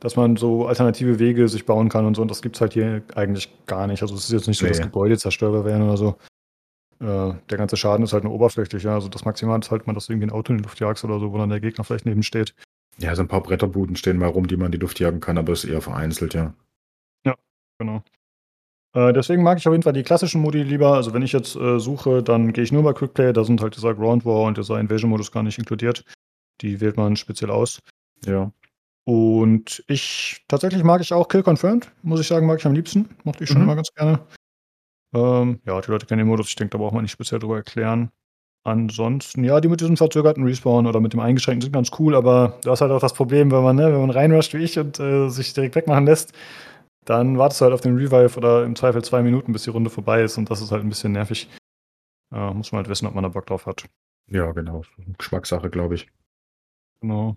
Speaker 1: dass man so alternative Wege sich bauen kann und so, und das gibt's halt hier eigentlich gar nicht. Also es ist jetzt nicht so, dass
Speaker 2: Nee.
Speaker 1: Gebäude zerstörbar werden oder so. Äh, der ganze Schaden ist halt nur oberflächlich, ja. Also das Maximal ist halt mal, dass du irgendwie ein Auto in die Luft jagst oder so, wo dann der Gegner vielleicht neben steht.
Speaker 2: Ja, so ein paar Bretterbuden stehen mal rum, die man in die Luft jagen kann, aber ist eher vereinzelt, ja.
Speaker 1: Genau. Äh, deswegen mag ich auf jeden Fall die klassischen Modi lieber. Also wenn ich jetzt äh, suche, dann gehe ich nur bei Quickplay. Da sind halt dieser Ground War und dieser Invasion-Modus gar nicht inkludiert. Die wählt man speziell aus.
Speaker 2: Ja.
Speaker 1: Und ich, tatsächlich mag ich auch Kill Confirmed, muss ich sagen, mag ich am liebsten. Mochte ich schon
Speaker 2: Mhm.
Speaker 1: immer ganz gerne. Ähm, ja, die Leute kennen den Modus, ich denke, da braucht man nicht speziell drüber erklären. Ansonsten, ja, die mit diesem verzögerten Respawn oder mit dem eingeschränkten sind ganz cool, aber du hast halt auch das Problem, wenn man, ne, wenn man reinrusht wie ich und äh, sich direkt wegmachen lässt, dann wartest du halt auf den Revive oder im Zweifel zwei Minuten, bis die Runde vorbei ist und das ist halt ein bisschen nervig. Äh, muss man halt wissen, ob man da Bock drauf hat.
Speaker 2: Ja, genau. Geschmackssache, glaube ich.
Speaker 1: Genau.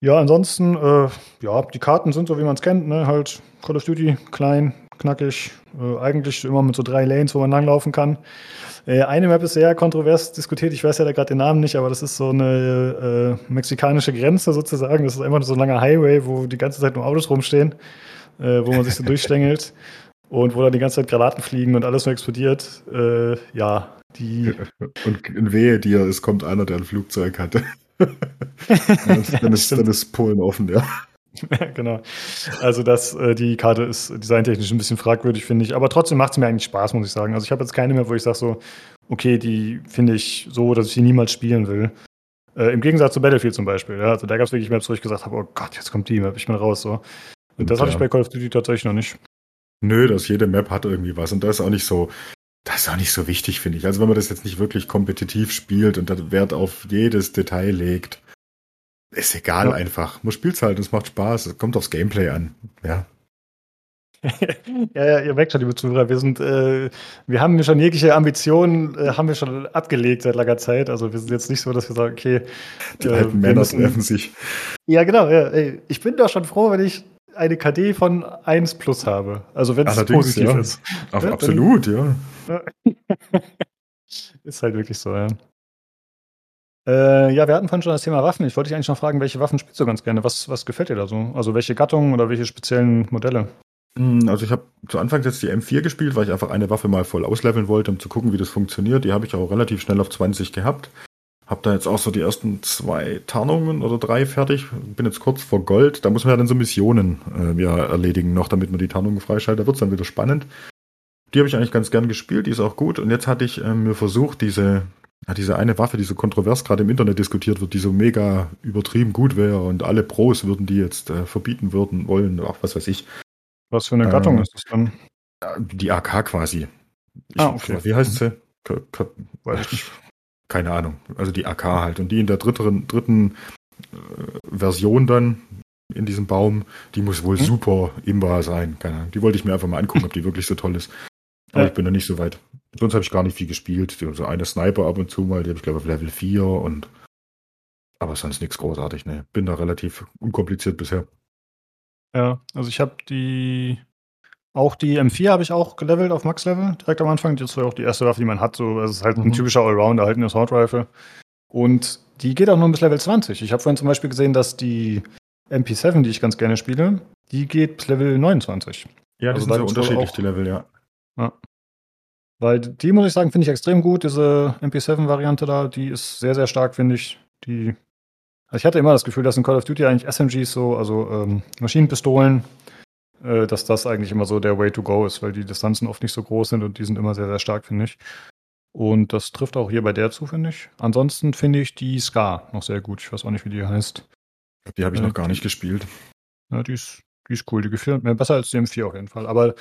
Speaker 1: Ja, ansonsten, äh, ja, die Karten sind so, wie man es kennt, ne? Halt Call of Duty, klein, knackig, äh, eigentlich immer mit so drei Lanes, wo man langlaufen kann. Äh, eine Map ist sehr kontrovers diskutiert, ich weiß ja da gerade den Namen nicht, aber das ist so eine äh, mexikanische Grenze sozusagen. Das ist einfach so ein langer Highway, wo die ganze Zeit nur Autos rumstehen, äh, wo man sich so durchschlängelt und wo dann die ganze Zeit Granaten fliegen und alles nur explodiert. Äh, ja, die.
Speaker 2: Und in Wehe dir, es kommt einer, der ein Flugzeug hatte. dann, ist, dann ist Polen offen, ja.
Speaker 1: Ja, genau. Also das, äh, die Karte ist designtechnisch ein bisschen fragwürdig, finde ich. Aber trotzdem macht es mir eigentlich Spaß, muss ich sagen. Also ich habe jetzt keine mehr, wo ich sage so, okay, die finde ich so, dass ich die niemals spielen will. Äh, Im Gegensatz zu Battlefield zum Beispiel. Ja? Also da gab es wirklich Maps, wo ich gesagt habe, oh Gott, jetzt kommt die Map, ich bin raus. So. Und das
Speaker 2: Ja.
Speaker 1: hatte ich bei Call of Duty tatsächlich noch nicht.
Speaker 2: Nö, dass jede Map hat irgendwie was. Und das ist auch nicht so, das ist auch nicht so wichtig, finde ich. Also wenn man das jetzt nicht wirklich kompetitiv spielt und da Wert auf jedes Detail legt, ist egal
Speaker 1: Ja.
Speaker 2: einfach. Man spielt's halt, es macht Spaß, es kommt aufs Gameplay an. Ja.
Speaker 1: ja, ja, ihr merkt schon, liebe Zuhörer, wir sind, äh, wir haben schon jegliche Ambitionen, äh, haben wir schon abgelegt seit langer Zeit. Also wir sind jetzt nicht so, dass wir sagen, okay,
Speaker 2: Die
Speaker 1: äh,
Speaker 2: alten Männer
Speaker 1: müssen-
Speaker 2: treffen sich.
Speaker 1: Ja, genau. Ja. Ey, ich bin doch schon froh, wenn ich eine KD von 1 plus habe. Also wenn es positiv
Speaker 2: ja.
Speaker 1: ist.
Speaker 2: Auf,
Speaker 1: Ja, dann-
Speaker 2: absolut, ja.
Speaker 1: Ist halt wirklich so, ja. Äh, ja, wir hatten vorhin schon das Thema Waffen. Ich wollte dich eigentlich noch fragen, welche Waffen spielst du ganz gerne? Was, was gefällt dir da so? Also welche Gattungen oder welche speziellen Modelle?
Speaker 2: Hm, Also ich habe zu Anfang jetzt die M4 gespielt, weil ich einfach eine Waffe mal voll ausleveln wollte, um zu gucken, wie das funktioniert. Die habe ich auch relativ schnell auf 20 gehabt. Hab da jetzt auch so die ersten zwei Tarnungen oder drei fertig. Bin jetzt kurz vor Gold. Da muss man ja dann so Missionen äh, ja, erledigen noch, damit man die Tarnungen freischaltet. Da wird's dann wieder spannend. Die habe ich eigentlich ganz gern gespielt, die ist auch gut. Und jetzt hatte ich ähm, mir versucht, diese, ja, diese eine Waffe, die so kontrovers gerade im Internet diskutiert wird, die so mega übertrieben gut wäre und alle Pros würden die jetzt äh, verbieten würden wollen, ach was weiß ich.
Speaker 1: Was für eine
Speaker 2: Ähm,
Speaker 1: Gattung ist das dann?
Speaker 2: Die AK quasi. Ich,
Speaker 1: Ah, okay.
Speaker 2: Wie heißt sie? Keine Ahnung. Also die AK halt. Und die in der dritten, dritten äh, Version dann in diesem Baum, die muss wohl
Speaker 1: Hm?
Speaker 2: super imbar sein. Keine Ahnung. Die wollte ich mir einfach mal angucken, ob die wirklich so toll ist. Aber
Speaker 1: Ja.
Speaker 2: ich bin noch nicht so weit. Sonst habe ich gar nicht viel gespielt. So eine Sniper ab und zu mal, die habe ich glaube auf Level 4 und aber sonst nichts großartig, ne. Bin da relativ unkompliziert bisher.
Speaker 1: Ja, also ich habe die auch die M4 habe ich auch gelevelt auf Max-Level direkt am Anfang. Das war auch die erste Waffe, die man hat. So, es ist halt ein
Speaker 2: Mhm.
Speaker 1: typischer Allrounder, halt eine Assault Rifle. Und die geht auch nur bis Level 20. Ich habe vorhin zum Beispiel gesehen, dass die MP7, die ich ganz gerne spiele, die geht bis Level 29.
Speaker 2: Ja, die
Speaker 1: Also
Speaker 2: sind sehr unterschiedlich,
Speaker 1: auch-
Speaker 2: die Level, ja.
Speaker 1: Weil die, muss ich sagen, finde ich extrem gut. Diese MP7-Variante da, die ist sehr, sehr stark, finde ich. Die. Also ich hatte immer das Gefühl, dass in Call of Duty eigentlich SMGs so, also ähm, Maschinenpistolen, äh, dass das eigentlich immer so der Way to go ist, weil die Distanzen oft nicht so groß sind und die sind immer sehr, sehr stark, finde ich. Und das trifft auch hier bei der zu, finde ich. Ansonsten finde ich die Scar noch sehr gut. Ich weiß auch nicht, wie die heißt.
Speaker 2: Die habe ich
Speaker 1: Ja.
Speaker 2: noch gar nicht gespielt.
Speaker 1: Ja, die ist, die ist cool. Die gefällt mir besser als die M4 auf jeden Fall. Aber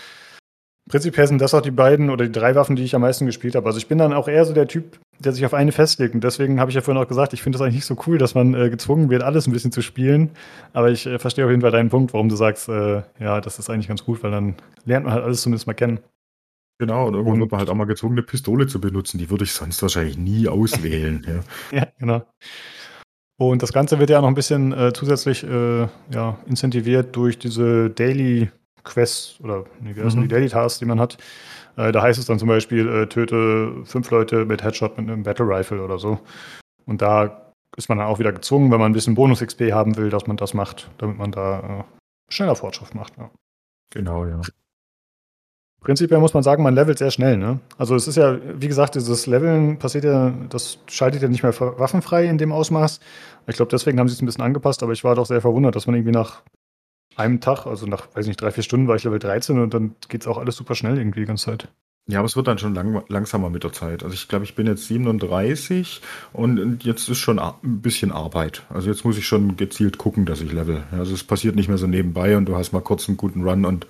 Speaker 1: prinzipiell sind das auch die beiden oder die drei Waffen, die ich am meisten gespielt habe. Also ich bin dann auch eher so der Typ, der sich auf eine festlegt. Und deswegen habe ich ja vorhin auch gesagt, ich finde das eigentlich nicht so cool, dass man äh, gezwungen wird, alles ein bisschen zu spielen. Aber ich äh, verstehe auf jeden Fall deinen Punkt, warum du sagst, äh, ja, das ist eigentlich ganz gut, weil dann lernt man halt alles zumindest mal kennen.
Speaker 2: Genau, und irgendwann
Speaker 1: Und-
Speaker 2: wird man halt auch mal gezwungen, eine Pistole zu benutzen. Die würde ich sonst wahrscheinlich nie auswählen. ja.
Speaker 1: Ja, genau. Und das Ganze wird ja noch ein bisschen äh, zusätzlich äh, ja, incentiviert durch diese Daily Quests oder nee, wie heißen
Speaker 2: Mhm.
Speaker 1: die Daily Tasks, die man hat. Äh, da heißt es dann zum Beispiel, äh, töte fünf Leute mit Headshot mit einem Battle Rifle oder so. Und da ist man dann auch wieder gezwungen, wenn man ein bisschen Bonus-XP haben will, dass man das macht, damit man da äh, schneller Fortschritt macht. Ja.
Speaker 2: Genau, ja.
Speaker 1: Prinzipiell muss man sagen, man levelt sehr schnell, ne? Also es ist ja, wie gesagt, dieses Leveln passiert ja, das schaltet ja nicht mehr waffenfrei in dem Ausmaß. Ich glaube, deswegen haben sie es ein bisschen angepasst, aber ich war doch sehr verwundert, dass man irgendwie nach einem Tag, also nach, weiß nicht, drei, vier Stunden war ich Level 13 und dann geht's auch alles super schnell irgendwie die ganze Zeit.
Speaker 2: Ja, aber es wird dann schon lang, langsamer mit der Zeit. Also ich glaube, ich bin jetzt 37 und jetzt ist schon ein bisschen Arbeit. Also jetzt muss ich schon gezielt gucken, dass ich level. Also es passiert nicht mehr so nebenbei und du hast mal kurz einen guten Run und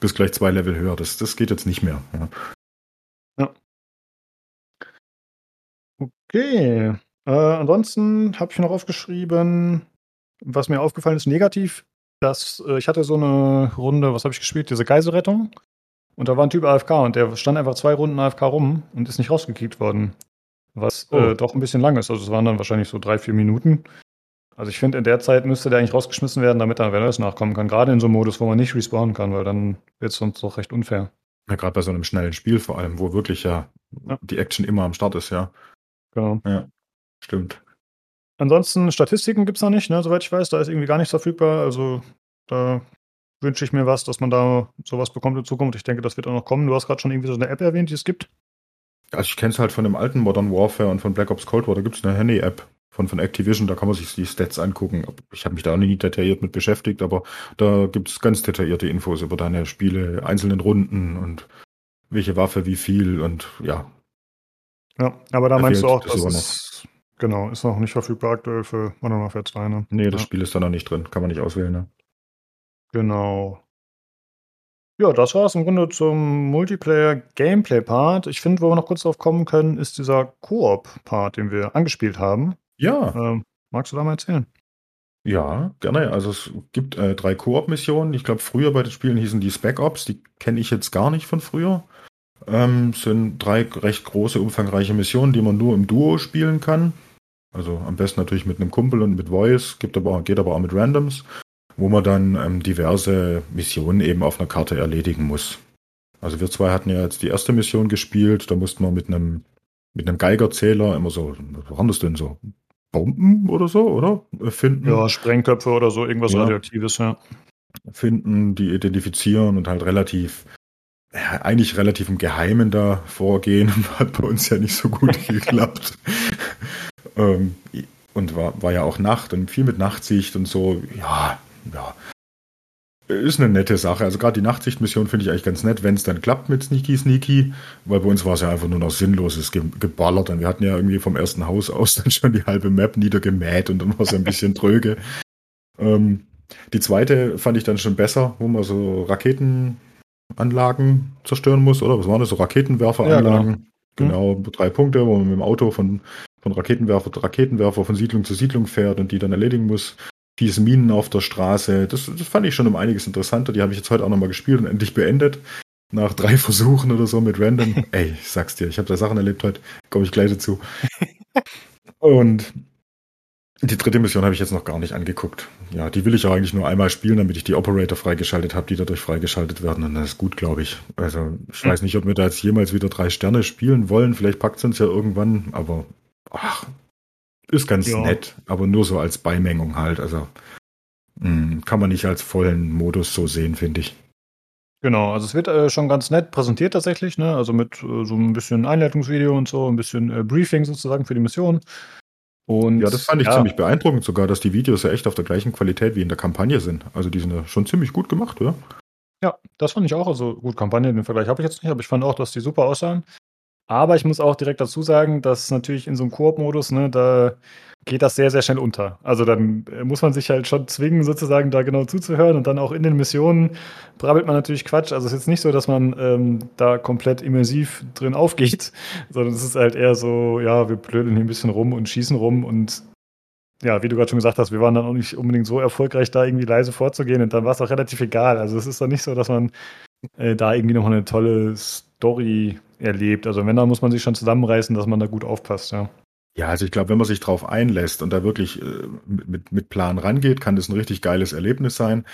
Speaker 2: bist gleich zwei Level höher. Das, das geht jetzt nicht mehr. Ja.
Speaker 1: Okay. Äh, ansonsten habe ich noch aufgeschrieben, was mir aufgefallen ist, negativ, dass äh, ich hatte so eine Runde, was habe ich gespielt? Diese Geiselrettung. Und da war ein Typ AFK und der stand einfach zwei Runden AFK rum und ist nicht rausgekickt worden. Was
Speaker 2: Oh.
Speaker 1: äh, doch ein bisschen lang ist. Also es waren dann wahrscheinlich so drei, vier Minuten. Also ich finde, in der Zeit müsste der eigentlich rausgeschmissen werden, damit dann wer Neues nachkommen kann. Gerade in so einem Modus, wo man nicht respawnen kann, weil dann wird es sonst doch recht unfair.
Speaker 2: Ja, gerade bei so einem schnellen Spiel vor allem, wo wirklich ja,
Speaker 1: Ja.
Speaker 2: die Action immer am Start ist, ja.
Speaker 1: Genau.
Speaker 2: Stimmt.
Speaker 1: Ansonsten Statistiken gibt's noch nicht, ne, soweit ich weiß. Da ist irgendwie gar nichts verfügbar. Also da wünsche ich mir was, dass man da sowas bekommt in Zukunft. Ich denke, das wird auch noch kommen. Du hast gerade schon irgendwie so eine App erwähnt, die es gibt.
Speaker 2: Also ich kenne es halt von dem alten Modern Warfare und von Black Ops Cold War. Da gibt es eine Handy-App von, von Activision, da kann man sich die Stats angucken. Ich habe mich da auch nie detailliert mit beschäftigt, aber da gibt es ganz detaillierte Infos über deine Spiele, einzelnen Runden und welche Waffe, wie viel und ja.
Speaker 1: Ja, aber da meinst du auch,
Speaker 2: das
Speaker 1: dass es, genau, ist noch nicht verfügbar aktuell für Modern Warfare 2, ne?
Speaker 2: Nee, das
Speaker 1: Ja.
Speaker 2: Spiel ist da noch nicht drin, kann man nicht auswählen. Ne?
Speaker 1: Genau. Ja, das war es im Grunde zum Multiplayer-Gameplay-Part. Ich finde, wo wir noch kurz drauf kommen können, ist dieser Koop-Part, den wir angespielt haben.
Speaker 2: Ja,
Speaker 1: Ähm, magst du da mal erzählen?
Speaker 2: ja, gerne. Also es gibt äh, drei Koop-Missionen. Ich glaube, früher bei den Spielen hießen die Spec Ops, die kenne ich jetzt gar nicht von früher. Ähm, sind drei recht große, umfangreiche Missionen, die man nur im Duo spielen kann. Also am besten natürlich mit einem Kumpel und mit Voice, gibt aber, geht aber auch mit Randoms, wo man dann ähm, diverse Missionen eben auf einer Karte erledigen muss. Also wir zwei hatten ja jetzt die erste Mission gespielt, da mussten wir mit einem mit einem Geigerzähler immer so, was waren das denn so? Bomben oder so, oder? Finden
Speaker 1: Ja, Sprengköpfe oder so, irgendwas
Speaker 2: Ja.
Speaker 1: Radioaktives, ja.
Speaker 2: finden, die identifizieren und halt relativ, ja, eigentlich relativ im Geheimen da vorgehen. Hat bei uns ja nicht so gut geklappt. Ähm, und war, war ja auch Nacht und viel mit Nachtsicht und so. Ja, ja. Ist eine nette Sache. Also gerade die Nachtsichtmission finde ich eigentlich ganz nett, wenn es dann klappt mit Sneaky Sneaky, weil bei uns war es ja einfach nur noch sinnloses Ge Geballert und wir hatten ja irgendwie vom ersten Haus aus dann schon die halbe Map niedergemäht und dann war es ein bisschen tröge. Ähm, die zweite fand ich dann schon besser, wo man so Raketenanlagen zerstören muss, oder? Was waren das? So Raketenwerferanlagen. genau. drei Punkte, wo man mit dem Auto von, von Raketenwerfer zu Raketenwerfer von Siedlung zu Siedlung fährt und die dann erledigen muss. Fiese Minen auf der Straße. Das, das fand ich schon um einiges interessanter. Die habe ich jetzt heute auch nochmal gespielt und endlich beendet. nach drei Versuchen oder so mit Random. Ey, ich sag's dir, ich habe da Sachen erlebt heute, komme ich gleich dazu. Und die dritte Mission habe ich jetzt noch gar nicht angeguckt. Ja, die will ich auch eigentlich nur einmal spielen, damit ich die Operator freigeschaltet habe, die dadurch freigeschaltet werden. Und das ist gut, glaube ich. Also ich weiß nicht, ob wir da jetzt jemals wieder drei Sterne spielen wollen. Vielleicht packt es uns ja irgendwann, aber ach, ist ganz ja. nett. Aber nur so als Beimengung halt. Also mh, hm, kann man nicht als vollen Modus so sehen, finde ich.
Speaker 1: Genau, also es wird äh, schon ganz nett präsentiert tatsächlich, ne? Also mit äh, so ein bisschen Einleitungsvideo und so, ein bisschen äh, Briefing sozusagen für die Mission.
Speaker 2: Und, ja, das fand ich ja. ziemlich beeindruckend sogar, dass die Videos ja echt auf der gleichen Qualität wie in der Kampagne sind. Also die sind ja schon ziemlich gut gemacht, oder?
Speaker 1: Ja, das fand ich auch. Also gut, Kampagne, den Vergleich habe ich jetzt nicht, aber ich fand auch, dass die super aussahen. Aber ich muss auch direkt dazu sagen, dass natürlich in so einem Koop-Modus, ne, da geht das sehr, sehr schnell unter. Also dann äh, muss man sich halt schon zwingen, sozusagen da genau zuzuhören und dann auch in den Missionen brabbelt man natürlich Quatsch. Also es ist jetzt nicht so, dass man ähm, da komplett immersiv drin aufgeht, sondern es ist halt eher so, ja, wir blödeln hier ein bisschen rum und schießen rum und ja, wie du gerade schon gesagt hast, wir waren dann auch nicht unbedingt so erfolgreich, da irgendwie leise vorzugehen und dann war es auch relativ egal. Also es ist dann nicht so, dass man äh, da irgendwie noch eine tolle Story erlebt. Also wenn, dann muss man sich schon zusammenreißen, dass man da gut aufpasst, ja.
Speaker 2: Ja, also ich glaube, wenn man sich drauf einlässt und da wirklich äh, mit, mit Plan rangeht, kann das ein richtig geiles Erlebnis sein.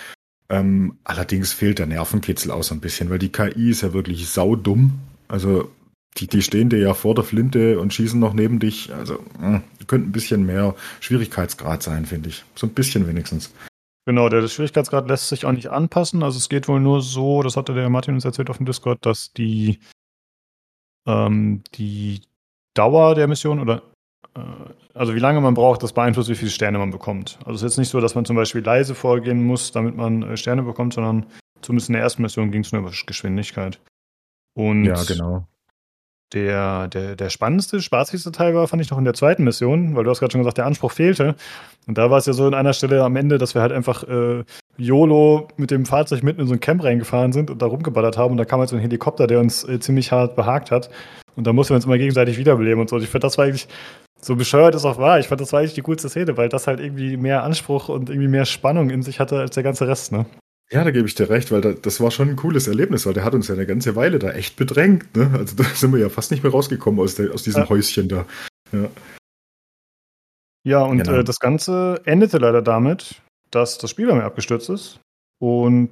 Speaker 2: Ähm, allerdings fehlt der Nervenkitzel auch so ein bisschen, weil die KI ist ja wirklich saudumm. Also die, die stehen dir ja vor der Flinte und schießen noch neben dich. Also mh, könnte ein bisschen mehr Schwierigkeitsgrad sein, finde ich. So ein bisschen wenigstens.
Speaker 1: Genau, der Schwierigkeitsgrad lässt sich auch nicht anpassen. Also es geht wohl nur so, das hatte der Martin uns erzählt auf dem Discord, dass die, ähm, die Dauer der Mission oder äh, also wie lange man braucht, das beeinflusst, wie viele Sterne man bekommt. Also es ist jetzt nicht so, dass man zum Beispiel leise vorgehen muss, damit man äh, Sterne bekommt, sondern zumindest in der ersten Mission ging es nur über Geschwindigkeit. Und
Speaker 2: ja, genau.
Speaker 1: Der, der, der spannendste, spaßigste Teil war, fand ich noch in der zweiten Mission, weil du hast gerade schon gesagt, der Anspruch fehlte. Und da war es ja so in einer Stelle am Ende, dass wir halt einfach äh, YOLO mit dem Fahrzeug mitten in so ein Camp reingefahren sind und da rumgeballert haben. Und da kam halt so ein Helikopter, der uns äh, ziemlich hart behagt hat. Und da mussten wir uns immer gegenseitig wiederbeleben und so. Und ich finde, das war eigentlich so bescheuert es auch war. Ich fand, das war eigentlich die coolste Szene, weil das halt irgendwie mehr Anspruch und irgendwie mehr Spannung in sich hatte als der ganze Rest, ne?
Speaker 2: Ja, da gebe ich dir recht, weil da, das war schon ein cooles Erlebnis, weil der hat uns ja eine ganze Weile da echt bedrängt. Ne? Also da sind wir ja fast nicht mehr rausgekommen aus, der, aus diesem ja. Häuschen da. Ja,
Speaker 1: ja und genau. äh, das Ganze endete leider damit, dass das Spiel bei mir abgestürzt ist. Und,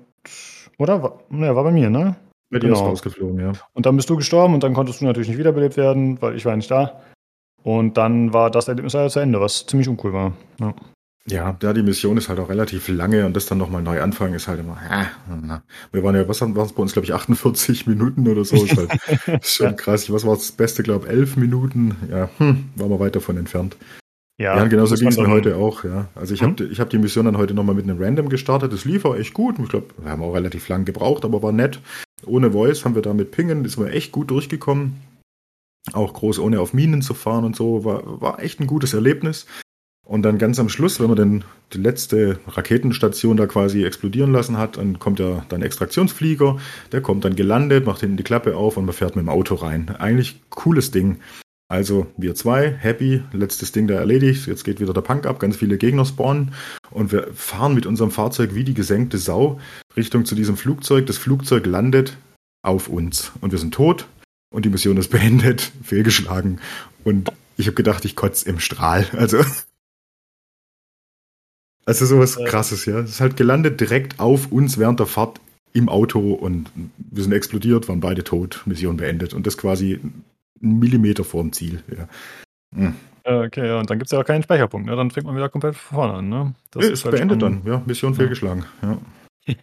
Speaker 1: oder? War, ne, war bei mir, ne?
Speaker 2: Dir genau. ist rausgeflogen, ja.
Speaker 1: Und dann bist du gestorben und dann konntest du natürlich nicht wiederbelebt werden, weil ich war nicht da. Und dann war das Erlebnis leider zu Ende, was ziemlich uncool war. Ja.
Speaker 2: Ja, ja, die Mission ist halt auch relativ lange und das dann nochmal neu anfangen ist halt immer, äh, wir waren ja, was waren es bei uns, glaube ich, 48 Minuten oder so, ist halt ist schon ja. krass. Was war das Beste, glaube ich, 11 Minuten, ja, hm, waren wir weit davon entfernt. Ja, ja genauso ging es mir heute auch, ja. Also ich hm? habe hab die Mission dann heute nochmal mit einem Random gestartet, das lief auch echt gut, ich glaube, wir haben auch relativ lang gebraucht, aber war nett. Ohne Voice haben wir da mit Pingen, das war echt gut durchgekommen. Auch groß ohne auf Minen zu fahren und so, war, war echt ein gutes Erlebnis. Und dann ganz am Schluss, wenn man dann die letzte Raketenstation da quasi explodieren lassen hat, dann kommt ja dann Extraktionsflieger, der kommt dann gelandet, macht hinten die Klappe auf und man fährt mit dem Auto rein. Eigentlich cooles Ding. Also wir zwei, happy, letztes Ding da erledigt, jetzt geht wieder der Punk ab, ganz viele Gegner spawnen und wir fahren mit unserem Fahrzeug wie die gesenkte Sau Richtung zu diesem Flugzeug. Das Flugzeug landet auf uns und wir sind tot und die Mission ist beendet, fehlgeschlagen und ich habe gedacht, ich kotze im Strahl. Also also sowas krasses, ja. Es ist halt gelandet direkt auf uns während der Fahrt im Auto und wir sind explodiert, waren beide tot, Mission beendet. Und das quasi einen Millimeter vor dem Ziel, ja.
Speaker 1: Hm. Okay, ja, und dann gibt es ja auch keinen Speicherpunkt, ne? Dann fängt man wieder komplett von vorne an, ne?
Speaker 2: Das nee, ist halt beendet dann, ja. Mission ja. fehlgeschlagen, ja.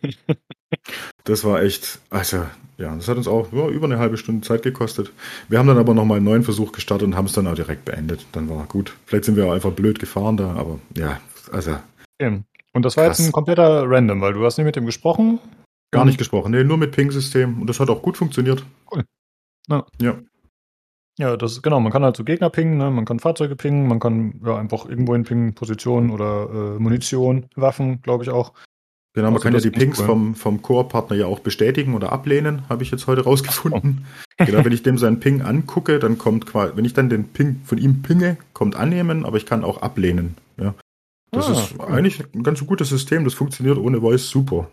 Speaker 2: das war echt, also, ja, das hat uns auch ja, über eine halbe Stunde Zeit gekostet. Wir haben dann aber nochmal einen neuen Versuch gestartet und haben es dann auch direkt beendet. Dann war gut. Vielleicht sind wir auch einfach blöd gefahren da, aber ja, also
Speaker 1: Okay. Und das war Krass. jetzt ein kompletter Random, weil du hast nicht mit dem gesprochen?
Speaker 2: Gar nicht gesprochen, nee, nur mit Ping-System und das hat auch gut funktioniert. Cool.
Speaker 1: Ja. ja. Ja, das ist genau, man kann halt so Gegner pingen, ne? man kann Fahrzeuge pingen, man kann ja einfach irgendwo hin pingen, Positionen oder äh, Munition, Waffen, glaube ich auch.
Speaker 2: Genau, man also kann ja die Pings cool. vom, vom Core-Partner ja auch bestätigen oder ablehnen, habe ich jetzt heute rausgefunden. Oh. genau, wenn ich dem seinen Ping angucke, dann kommt quasi, wenn ich dann den Ping von ihm pinge, kommt annehmen, aber ich kann auch ablehnen. Ja. Das ah, ist cool. eigentlich ein ganz gutes System, das funktioniert ohne Voice super.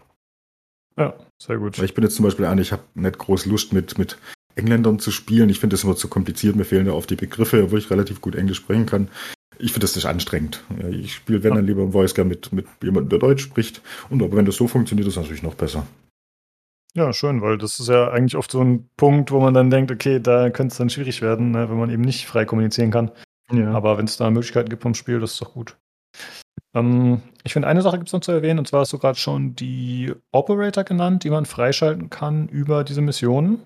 Speaker 1: Ja, Sehr gut.
Speaker 2: Weil ich bin jetzt zum Beispiel einer, ich habe nicht groß Lust mit, mit Engländern zu spielen. Ich finde das immer zu kompliziert. Mir fehlen da oft die Begriffe, obwohl ich relativ gut Englisch sprechen kann. Ich finde das nicht anstrengend. Ich spiele, wenn dann lieber im Voice gerne mit, mit jemandem, der Deutsch spricht. Und aber wenn das so funktioniert, ist das natürlich noch besser.
Speaker 1: Ja, schön, weil das ist ja eigentlich oft so ein Punkt, wo man dann denkt, okay, da könnte es dann schwierig werden, ne, wenn man eben nicht frei kommunizieren kann.
Speaker 2: Ja.
Speaker 1: Aber wenn es da Möglichkeiten gibt vom Spiel, das ist doch gut. Ähm, ich finde, eine Sache gibt es noch zu erwähnen, und zwar hast du gerade schon die Operator genannt, die man freischalten kann über diese Missionen.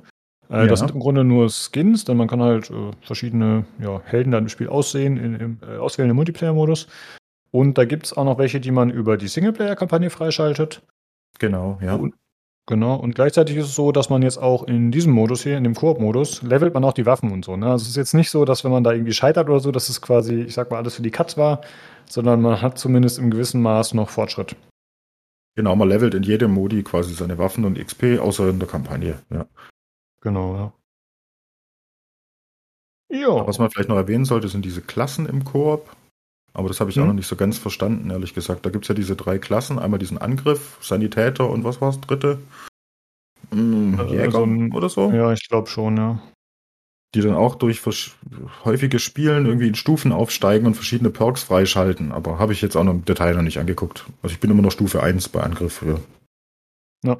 Speaker 1: Äh,
Speaker 2: Ja.
Speaker 1: Das sind im Grunde nur Skins, denn man kann halt äh, verschiedene ja, Helden dann im Spiel aussehen, in, im, äh, auswählen im Multiplayer-Modus. Und da gibt es auch noch welche, die man über die Singleplayer-Kampagne freischaltet.
Speaker 2: Genau, ja.
Speaker 1: Und, genau, und gleichzeitig ist es so, dass man jetzt auch in diesem Modus hier, in dem Koop-Modus, levelt man auch die Waffen und so. Ne? Also es ist jetzt nicht so, dass wenn man da irgendwie scheitert oder so, dass es quasi, ich sag mal, alles für die Katz war, sondern man hat zumindest im gewissen Maß noch Fortschritt.
Speaker 2: Genau, man levelt in jedem Modi quasi seine Waffen und XP, außer in der Kampagne. Ja.
Speaker 1: Genau, ja. Ja.
Speaker 2: Was man vielleicht noch erwähnen sollte, sind diese Klassen im Koop. Aber das habe ich auch
Speaker 1: Mhm.
Speaker 2: noch nicht so ganz verstanden, ehrlich gesagt. Da gibt es ja diese drei Klassen. Einmal diesen Angriff, Sanitäter und was war das dritte? Hm,
Speaker 1: Äh,
Speaker 2: Jäger
Speaker 1: so ein-
Speaker 2: oder so.
Speaker 1: Ja, ich glaube schon, ja.
Speaker 2: Die dann auch durch versch- häufige Spielen irgendwie in Stufen aufsteigen und verschiedene Perks freischalten. Aber habe ich jetzt auch noch im Detail noch nicht angeguckt. Also ich bin immer noch Stufe 1 bei Angriff. Ja.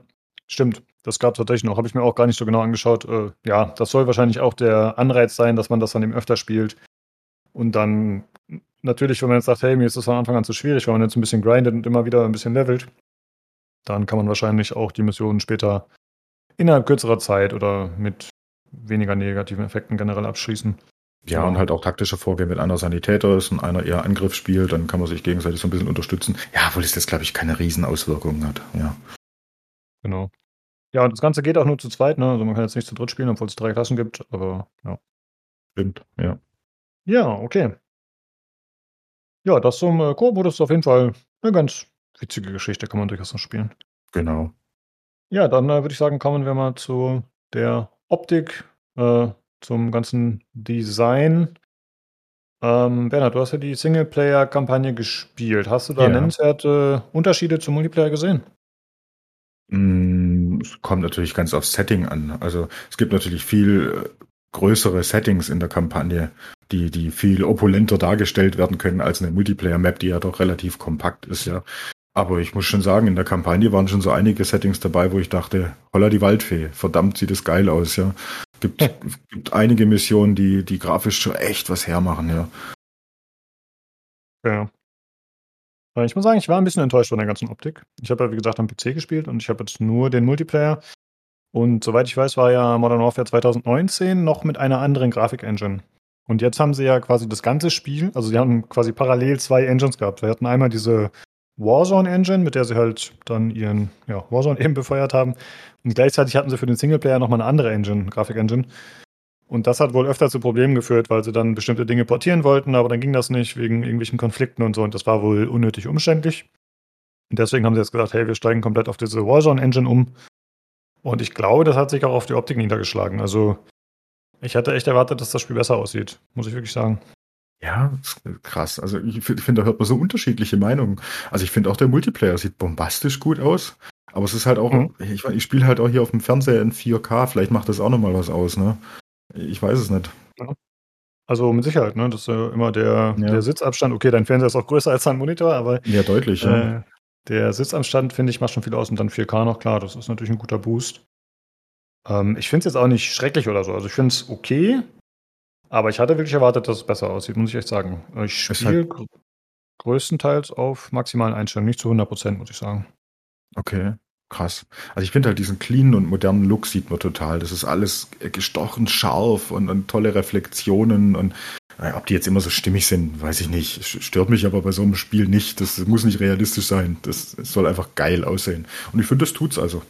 Speaker 1: Stimmt. Das gab es tatsächlich noch. Habe ich mir auch gar nicht so genau angeschaut. Äh, ja, das soll wahrscheinlich auch der Anreiz sein, dass man das dann eben öfter spielt. Und dann natürlich, wenn man jetzt sagt, hey, mir ist das von Anfang an zu schwierig, wenn man jetzt ein bisschen grindet und immer wieder ein bisschen levelt, dann kann man wahrscheinlich auch die Missionen später innerhalb kürzerer Zeit oder mit weniger negativen Effekten generell abschließen.
Speaker 2: Ja, und halt auch taktische Vorgehen, wenn einer Sanitäter ist und einer eher Angriff spielt, dann kann man sich gegenseitig so ein bisschen unterstützen. Ja, obwohl es jetzt, glaube ich, keine Riesenauswirkungen hat. Ja.
Speaker 1: Genau. Ja, und das Ganze geht auch nur zu zweit, ne? Also man kann jetzt nicht zu dritt spielen, obwohl es drei Klassen gibt, aber ja.
Speaker 2: Stimmt, ja.
Speaker 1: Ja, okay. Ja, das zum äh, Koop-Modus ist auf jeden Fall eine ganz witzige Geschichte, kann man durchaus noch spielen.
Speaker 2: Genau.
Speaker 1: Ja, dann äh, würde ich sagen, kommen wir mal zu der Optik, äh, zum ganzen Design. Ähm, Bernhard, du hast ja die Singleplayer-Kampagne gespielt. Hast du da
Speaker 2: Ja.
Speaker 1: nennenswerte Unterschiede zum Multiplayer gesehen?
Speaker 2: Mm, Es kommt natürlich ganz aufs Setting an. Also es gibt natürlich viel äh, größere Settings in der Kampagne, die, die viel opulenter dargestellt werden können als eine Multiplayer-Map, die ja doch relativ kompakt ist, ja. Aber ich muss schon sagen, in der Kampagne waren schon so einige Settings dabei, wo ich dachte, holla die Waldfee, verdammt sieht es geil aus, ja. Gibt, gibt einige Missionen, die, die grafisch schon echt was hermachen, ja.
Speaker 1: Ja. Äh, Ich muss sagen, ich war ein bisschen enttäuscht von der ganzen Optik. Ich habe ja, wie gesagt, am PC gespielt und ich habe jetzt nur den Multiplayer. Und soweit ich weiß, war ja Modern Warfare 2019 noch mit einer anderen Grafik-Engine. Und jetzt haben sie ja quasi das ganze Spiel, also sie haben quasi parallel zwei Engines gehabt. Wir hatten einmal diese Warzone-Engine, mit der sie halt dann ihren ja, Warzone eben befeuert haben. Und gleichzeitig hatten sie für den Singleplayer nochmal eine andere Engine, Grafik-Engine. Und das hat wohl öfter zu Problemen geführt, weil sie dann bestimmte Dinge portieren wollten, aber dann ging das nicht wegen irgendwelchen Konflikten und so. Und das war wohl unnötig umständlich. Und deswegen haben sie jetzt gesagt, hey, wir steigen komplett auf diese Warzone-Engine um. Und ich glaube, das hat sich auch auf die Optik niedergeschlagen. Also ich hatte echt erwartet, dass das Spiel besser aussieht, muss ich wirklich sagen.
Speaker 2: Ja, krass. Also ich finde, find, da hört man so unterschiedliche Meinungen. Also ich finde auch der Multiplayer sieht bombastisch gut aus. Aber es ist halt auch,
Speaker 1: Mhm.
Speaker 2: ich, ich spiele halt auch hier auf dem Fernseher in 4K. Vielleicht macht das auch nochmal was aus, ne? Ich weiß es nicht.
Speaker 1: Also mit Sicherheit, ne? Das ist ja immer der,
Speaker 2: Ja.
Speaker 1: der Sitzabstand. Okay, dein Fernseher ist auch größer als dein Monitor, aber
Speaker 2: Ja, deutlich, ja.
Speaker 1: äh, der Sitzabstand, finde ich, macht schon viel aus. Und dann 4K noch, klar, das ist natürlich ein guter Boost. Ähm, ich finde es jetzt auch nicht schrecklich oder so. Also ich finde es okay, aber ich hatte wirklich erwartet, dass es besser aussieht, muss ich echt sagen. Ich
Speaker 2: Ist
Speaker 1: spiele
Speaker 2: halt-
Speaker 1: gr größtenteils auf maximalen Einstellungen, nicht zu 100 Prozent, muss ich sagen.
Speaker 2: Okay, krass. Also ich finde halt diesen cleanen und modernen Look sieht man total. Das ist alles gestochen scharf und, und tolle Reflexionen und äh, ob die jetzt immer so stimmig sind, weiß ich nicht. Stört mich aber bei so einem Spiel nicht. Das muss nicht realistisch sein. Das, soll einfach geil aussehen. Und ich finde, das tut's also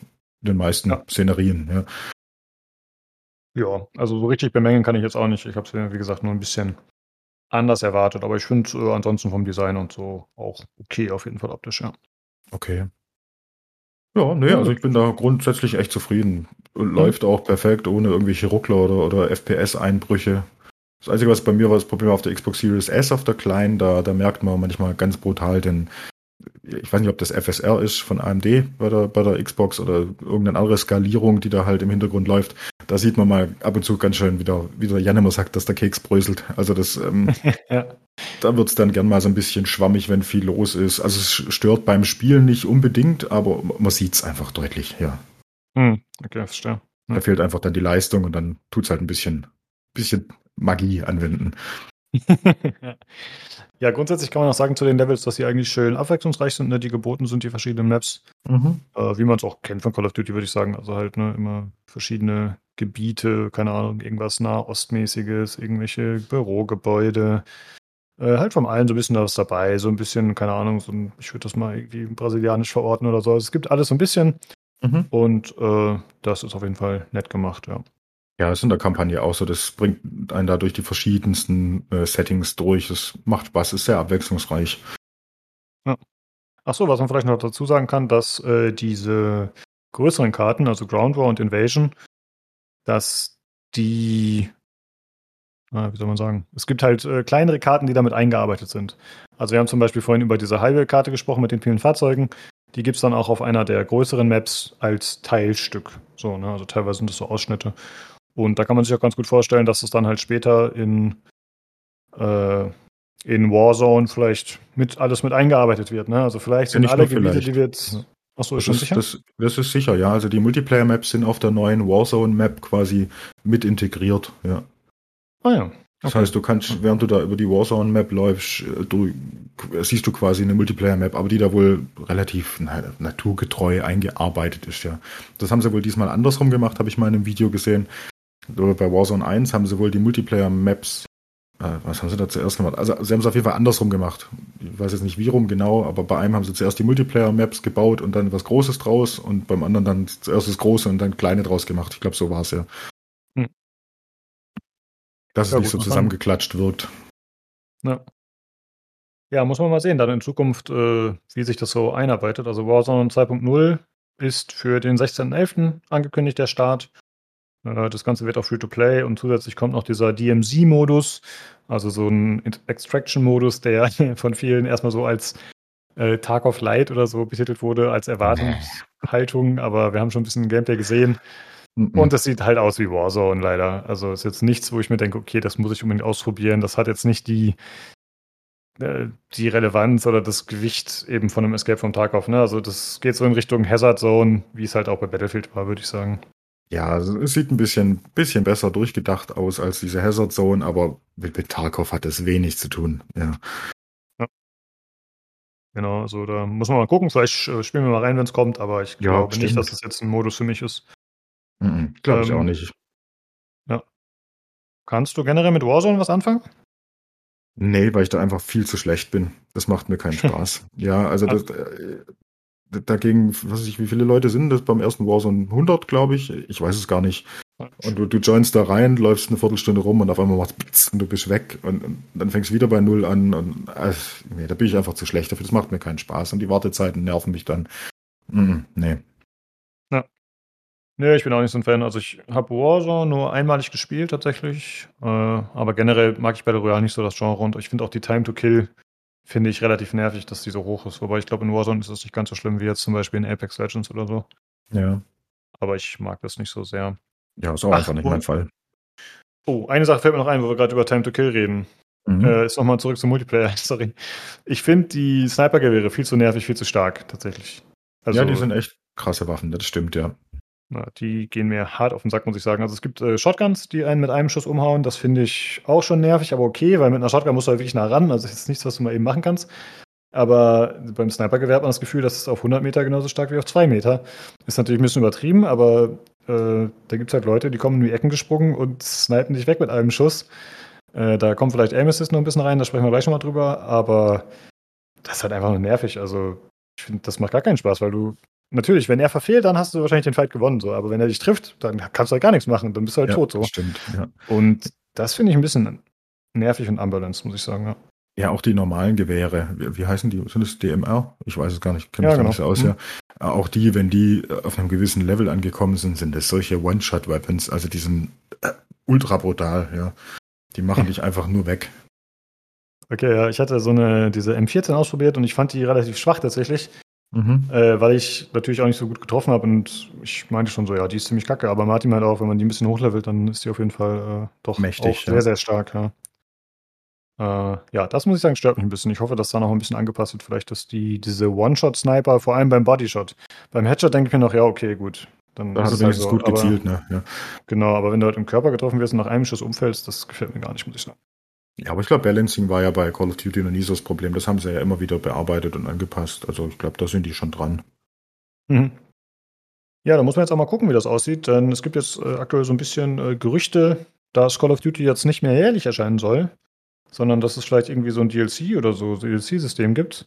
Speaker 2: in den meisten
Speaker 1: Ja.
Speaker 2: Szenerien. Ja.
Speaker 1: Ja, also so richtig bemängeln kann ich jetzt auch nicht. Ich habe es mir, wie gesagt, nur ein bisschen anders erwartet. Aber ich finde es äh, ansonsten vom Design und so auch okay, auf jeden Fall optisch, ja.
Speaker 2: Okay. Ja, nee, also ich bin da grundsätzlich echt zufrieden. Läuft auch perfekt, ohne irgendwelche Ruckler oder, oder FPS-Einbrüche. Das Einzige, was bei mir war, das Problem auf der Xbox Series S auf der kleinen, da, da merkt man manchmal ganz brutal den, ich weiß nicht, ob das FSR ist von AMD bei der, bei der Xbox oder irgendeine andere Skalierung, die da halt im Hintergrund läuft. Da sieht man mal ab und zu ganz schön wieder, wie der Jan immer sagt, dass der Keks bröselt. Also das, ähm, ja. da wird's dann gern mal so ein bisschen schwammig, wenn viel los ist. Also es stört beim Spielen nicht unbedingt, aber man sieht's einfach deutlich, ja.
Speaker 1: Hm, okay, verstehe.
Speaker 2: Da fehlt einfach dann die Leistung und dann tut's halt ein bisschen, bisschen Magie anwenden.
Speaker 1: ja, grundsätzlich kann man auch sagen zu den Levels, dass sie eigentlich schön abwechslungsreich sind, ne, die geboten sind, die verschiedenen Maps. Mhm. Äh, wie man es auch kennt von Call of Duty, würde ich sagen. Also halt ne, immer verschiedene Gebiete, keine Ahnung, irgendwas Nahostmäßiges, irgendwelche Bürogebäude. Äh, halt vom allen so ein bisschen was dabei, so ein bisschen, keine Ahnung, so ein, ich würde das mal irgendwie brasilianisch verorten oder so. Also es gibt alles so ein bisschen. Mhm. Und äh, das ist auf jeden Fall nett gemacht, ja.
Speaker 2: Ja, ist in der Kampagne auch so. Das bringt einen da durch die verschiedensten äh, Settings durch. Es macht Spaß, ist sehr abwechslungsreich.
Speaker 1: Ja. Ach so, was man vielleicht noch dazu sagen kann, dass äh, diese größeren Karten, also Ground War und Invasion, dass die, äh, wie soll man sagen, es gibt halt äh, kleinere Karten, die damit eingearbeitet sind. Also wir haben zum Beispiel vorhin über diese Highway-Karte gesprochen mit den vielen Fahrzeugen. Die gibt es dann auch auf einer der größeren Maps als Teilstück. So, ne? Also teilweise sind das so Ausschnitte. Und da kann man sich auch ganz gut vorstellen, dass es dann halt später in, äh, in Warzone vielleicht mit alles mit eingearbeitet wird. Ne? Also vielleicht sind ja, alle Gebiete, vielleicht. die wir jetzt.
Speaker 2: Achso, ist schon sicher? Das, das, ist sicher, ja. Also die Multiplayer-Maps sind auf der neuen Warzone-Map quasi mit integriert, ja.
Speaker 1: Ah ja.
Speaker 2: Das heißt, du kannst, während du da über die Warzone-Map läufst, äh, du, siehst du quasi eine Multiplayer-Map, aber die da wohl relativ na, naturgetreu eingearbeitet ist, ja. Das haben sie wohl diesmal andersrum gemacht, habe ich mal in einem Video gesehen bei Warzone 1 haben sie wohl die Multiplayer-Maps, äh, was haben sie da zuerst gemacht? Also sie haben es auf jeden Fall andersrum gemacht. Ich weiß jetzt nicht wie rum genau, aber bei einem haben sie zuerst die Multiplayer-Maps gebaut und dann was Großes draus und beim anderen dann zuerst das Große und dann kleine draus gemacht. Ich glaube, so war es ja. Hm. Dass ja, es nicht so zusammengeklatscht wirkt.
Speaker 1: Ja. Ja, muss man mal sehen, dann in Zukunft, äh, wie sich das so einarbeitet. Also Warzone 2.0 ist für den 16.11. angekündigt, der Start. Äh, das Ganze wird auch Free-to-Play und zusätzlich kommt noch dieser DMZ-Modus, also so ein Extraction-Modus, der von vielen erstmal so als äh, Tag of Light oder so betitelt wurde, als Erwartungshaltung, aber wir haben schon ein bisschen Gameplay gesehen. Und das sieht halt aus wie Warzone leider. Also ist jetzt nichts, wo ich mir denke, okay, das muss ich unbedingt ausprobieren. Das hat jetzt nicht die, äh, die Relevanz oder das Gewicht eben von einem Escape vom Tarkov. Ne? Also das geht so in Richtung Hazard Zone, wie es halt auch bei Battlefield war, würde ich sagen.
Speaker 2: Ja, es sieht ein bisschen, bisschen besser durchgedacht aus als diese Hazard Zone, aber mit, mit Tarkov hat das wenig zu tun, ja. ja.
Speaker 1: Genau, also da muss man mal gucken. Vielleicht äh, spielen wir mal rein, wenn es kommt, aber ich ja, glaube stimmt. nicht, dass das jetzt ein Modus für mich ist.
Speaker 2: Mhm, glaube ähm, ich auch nicht.
Speaker 1: Ja. Kannst du generell mit Warzone was anfangen?
Speaker 2: Nee, weil ich da einfach viel zu schlecht bin. Das macht mir keinen Spaß. ja, also das, äh, dagegen, was weiß ich, wie viele Leute sind das beim ersten Warzone? 100, glaube ich. Ich weiß es gar nicht. Und du, du joinst da rein, läufst eine Viertelstunde rum und auf einmal macht es und du bist weg und, und dann fängst du wieder bei Null an und äh, nee, da bin ich einfach zu schlecht dafür. Das macht mir keinen Spaß und die Wartezeiten nerven mich dann. Mm, nee.
Speaker 1: Ja. Nee, ich bin auch nicht so ein Fan. Also ich habe Warzone nur einmalig gespielt tatsächlich. Äh, aber generell mag ich Battle Royale nicht so das Genre und ich finde auch die Time to Kill finde ich relativ nervig, dass die so hoch ist. Wobei ich glaube, in Warzone ist das nicht ganz so schlimm wie jetzt zum Beispiel in Apex Legends oder so.
Speaker 2: Ja.
Speaker 1: Aber ich mag das nicht so sehr.
Speaker 2: Ja, ist auch Ach, einfach nicht mein Fall.
Speaker 1: Oh, eine Sache fällt mir noch ein, wo wir gerade über Time to Kill reden. Mhm. Äh, ist nochmal zurück zum Multiplayer, sorry. Ich finde die Sniper-Gewehre viel zu nervig, viel zu stark, tatsächlich.
Speaker 2: Also, ja, die sind echt krasse Waffen, das stimmt, ja.
Speaker 1: Na, die gehen mir hart auf den Sack, muss ich sagen. Also es gibt äh, Shotguns, die einen mit einem Schuss umhauen. Das finde ich auch schon nervig, aber okay, weil mit einer Shotgun musst du halt wirklich nah ran. Also das ist nichts, was du mal eben machen kannst. Aber beim Snipergewehr hat man das Gefühl, dass es auf 100 Meter genauso stark wie auf 2 Meter. Ist natürlich ein bisschen übertrieben, aber äh, da gibt es halt Leute, die kommen in die Ecken gesprungen und snipen dich weg mit einem Schuss. Äh, da kommt vielleicht Aim Assist noch ein bisschen rein, da sprechen wir gleich nochmal drüber, aber das ist halt einfach nur nervig. Also ich finde, das macht gar keinen Spaß, weil du natürlich, wenn er verfehlt, dann hast du wahrscheinlich den Fight gewonnen. So. Aber wenn er dich trifft, dann kannst du halt gar nichts machen. Dann bist du halt
Speaker 2: ja,
Speaker 1: tot. So.
Speaker 2: Stimmt, ja.
Speaker 1: Und das finde ich ein bisschen nervig und unbalanced, muss ich sagen. Ja.
Speaker 2: Ja, auch die normalen Gewehre, wie, wie heißen die? Sind es DMR? Ich weiß es gar nicht, kenne mich ja, genau. nicht so aus, mhm. ja. Auch die, wenn die auf einem gewissen Level angekommen sind, sind es solche One-Shot-Weapons, also die sind äh, ultra brutal, ja. Die machen dich einfach nur weg.
Speaker 1: Okay, ja, ich hatte so eine, diese M14 ausprobiert und ich fand die relativ schwach tatsächlich, mhm. äh, weil ich natürlich auch nicht so gut getroffen habe und ich meinte schon so, ja, die ist ziemlich kacke, aber Martin meinte auch, wenn man die ein bisschen hochlevelt, dann ist die auf jeden Fall äh, doch
Speaker 2: Mächtig,
Speaker 1: auch sehr, ja. sehr stark, ja. Äh, ja, das muss ich sagen, stört mich ein bisschen. Ich hoffe, dass da noch ein bisschen angepasst wird. Vielleicht, dass die, diese One-Shot-Sniper, vor allem beim Bodyshot. Beim Headshot denke ich mir noch, ja, okay, gut.
Speaker 2: Dann da ist es halt so. gut gezielt, ne? Ja.
Speaker 1: Genau, aber wenn du halt im Körper getroffen wirst und nach einem Schuss umfällst, das gefällt mir gar nicht, muss ich sagen.
Speaker 2: Ja, aber ich glaube, Balancing war ja bei Call of Duty noch nie so das Problem. Das haben sie ja immer wieder bearbeitet und angepasst. Also ich glaube, da sind die schon dran.
Speaker 1: Mhm. Ja, da muss man jetzt auch mal gucken, wie das aussieht, denn es gibt jetzt äh, aktuell so ein bisschen äh, Gerüchte, dass Call of Duty jetzt nicht mehr jährlich erscheinen soll, sondern dass es vielleicht irgendwie so ein DLC oder so DLC-System gibt.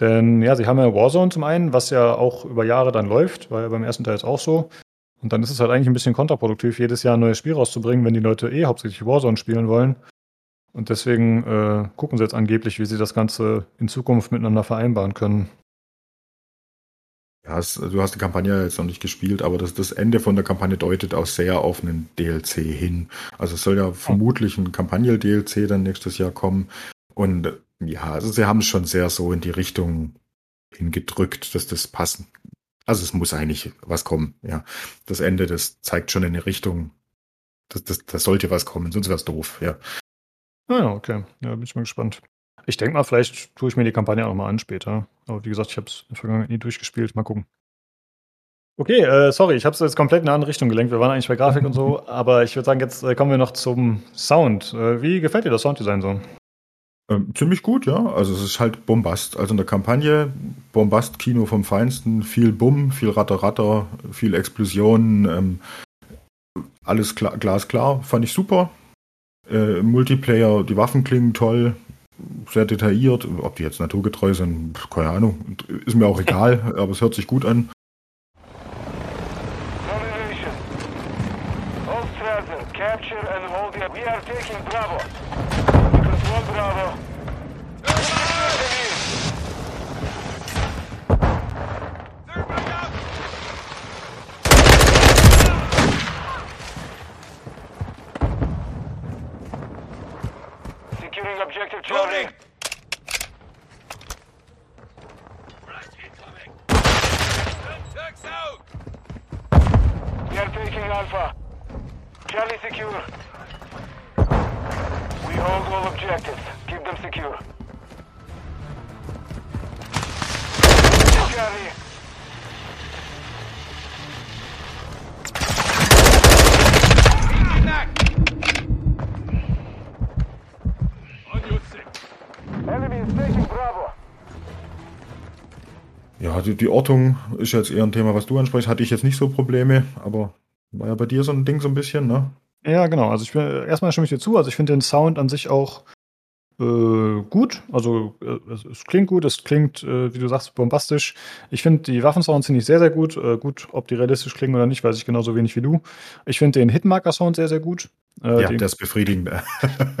Speaker 1: Denn ja, sie haben ja Warzone zum einen, was ja auch über Jahre dann läuft, war ja beim ersten Teil jetzt auch so. Und dann ist es halt eigentlich ein bisschen kontraproduktiv, jedes Jahr ein neues Spiel rauszubringen, wenn die Leute eh hauptsächlich Warzone spielen wollen. Und deswegen äh, gucken sie jetzt angeblich, wie sie das Ganze in Zukunft miteinander vereinbaren können.
Speaker 2: Ja, es, du hast die Kampagne jetzt noch nicht gespielt, aber das, das Ende von der Kampagne deutet auch sehr auf einen DLC hin. Also es soll ja vermutlich ein Kampagne-DLC dann nächstes Jahr kommen. Und ja, also sie haben es schon sehr so in die Richtung hingedrückt, dass das passen. Also es muss eigentlich was kommen, ja. Das Ende, das zeigt schon in die Richtung, das, das, das sollte was kommen, sonst wäre es doof, ja.
Speaker 1: Ah ja, okay. Ja, bin ich mal gespannt. Ich denke mal, vielleicht tue ich mir die Kampagne auch nochmal an später. Aber wie gesagt, ich habe es in der Vergangenheit nie durchgespielt. Mal gucken. Okay, äh, sorry, ich habe es jetzt komplett in eine andere Richtung gelenkt. Wir waren eigentlich bei Grafik und so, aber ich würde sagen, jetzt äh, kommen wir noch zum Sound. Äh, wie gefällt dir das Sounddesign so?
Speaker 2: Ähm, ziemlich gut, ja. Also es ist halt Bombast. Also in der Kampagne Bombast-Kino vom Feinsten. Viel Bumm, viel Ratter-Ratter, viel Explosionen. Ähm, alles klar, glasklar. Fand ich super. Äh, Multiplayer, die Waffen klingen toll. Sehr detailliert. Ob die jetzt naturgetreu sind, keine Ahnung. Ist mir auch egal, aber es hört sich gut an. Capture and hold it. We are taking Bravo. Objective Charlie. We are taking Alpha. Charlie secure. We hold all objectives. Keep them secure. Charlie. Ja, die, die Ortung ist jetzt eher ein Thema, was du ansprichst. Hatte ich jetzt nicht so Probleme, aber war ja bei dir so ein Ding so ein bisschen, ne?
Speaker 1: Ja, genau. Also ich bin erstmal stimme ich dir zu. Also ich finde den Sound an sich auch äh, gut. Also äh, es, es, klingt gut, es klingt, äh, wie du sagst, bombastisch. Ich finde die Waffensounds finde ich sehr, sehr gut. Äh, gut, ob die realistisch klingen oder nicht, weiß ich genauso wenig wie du. Ich finde den Hitmarker-Sound sehr, sehr gut.
Speaker 2: Äh, ja, den, der ist befriedigend.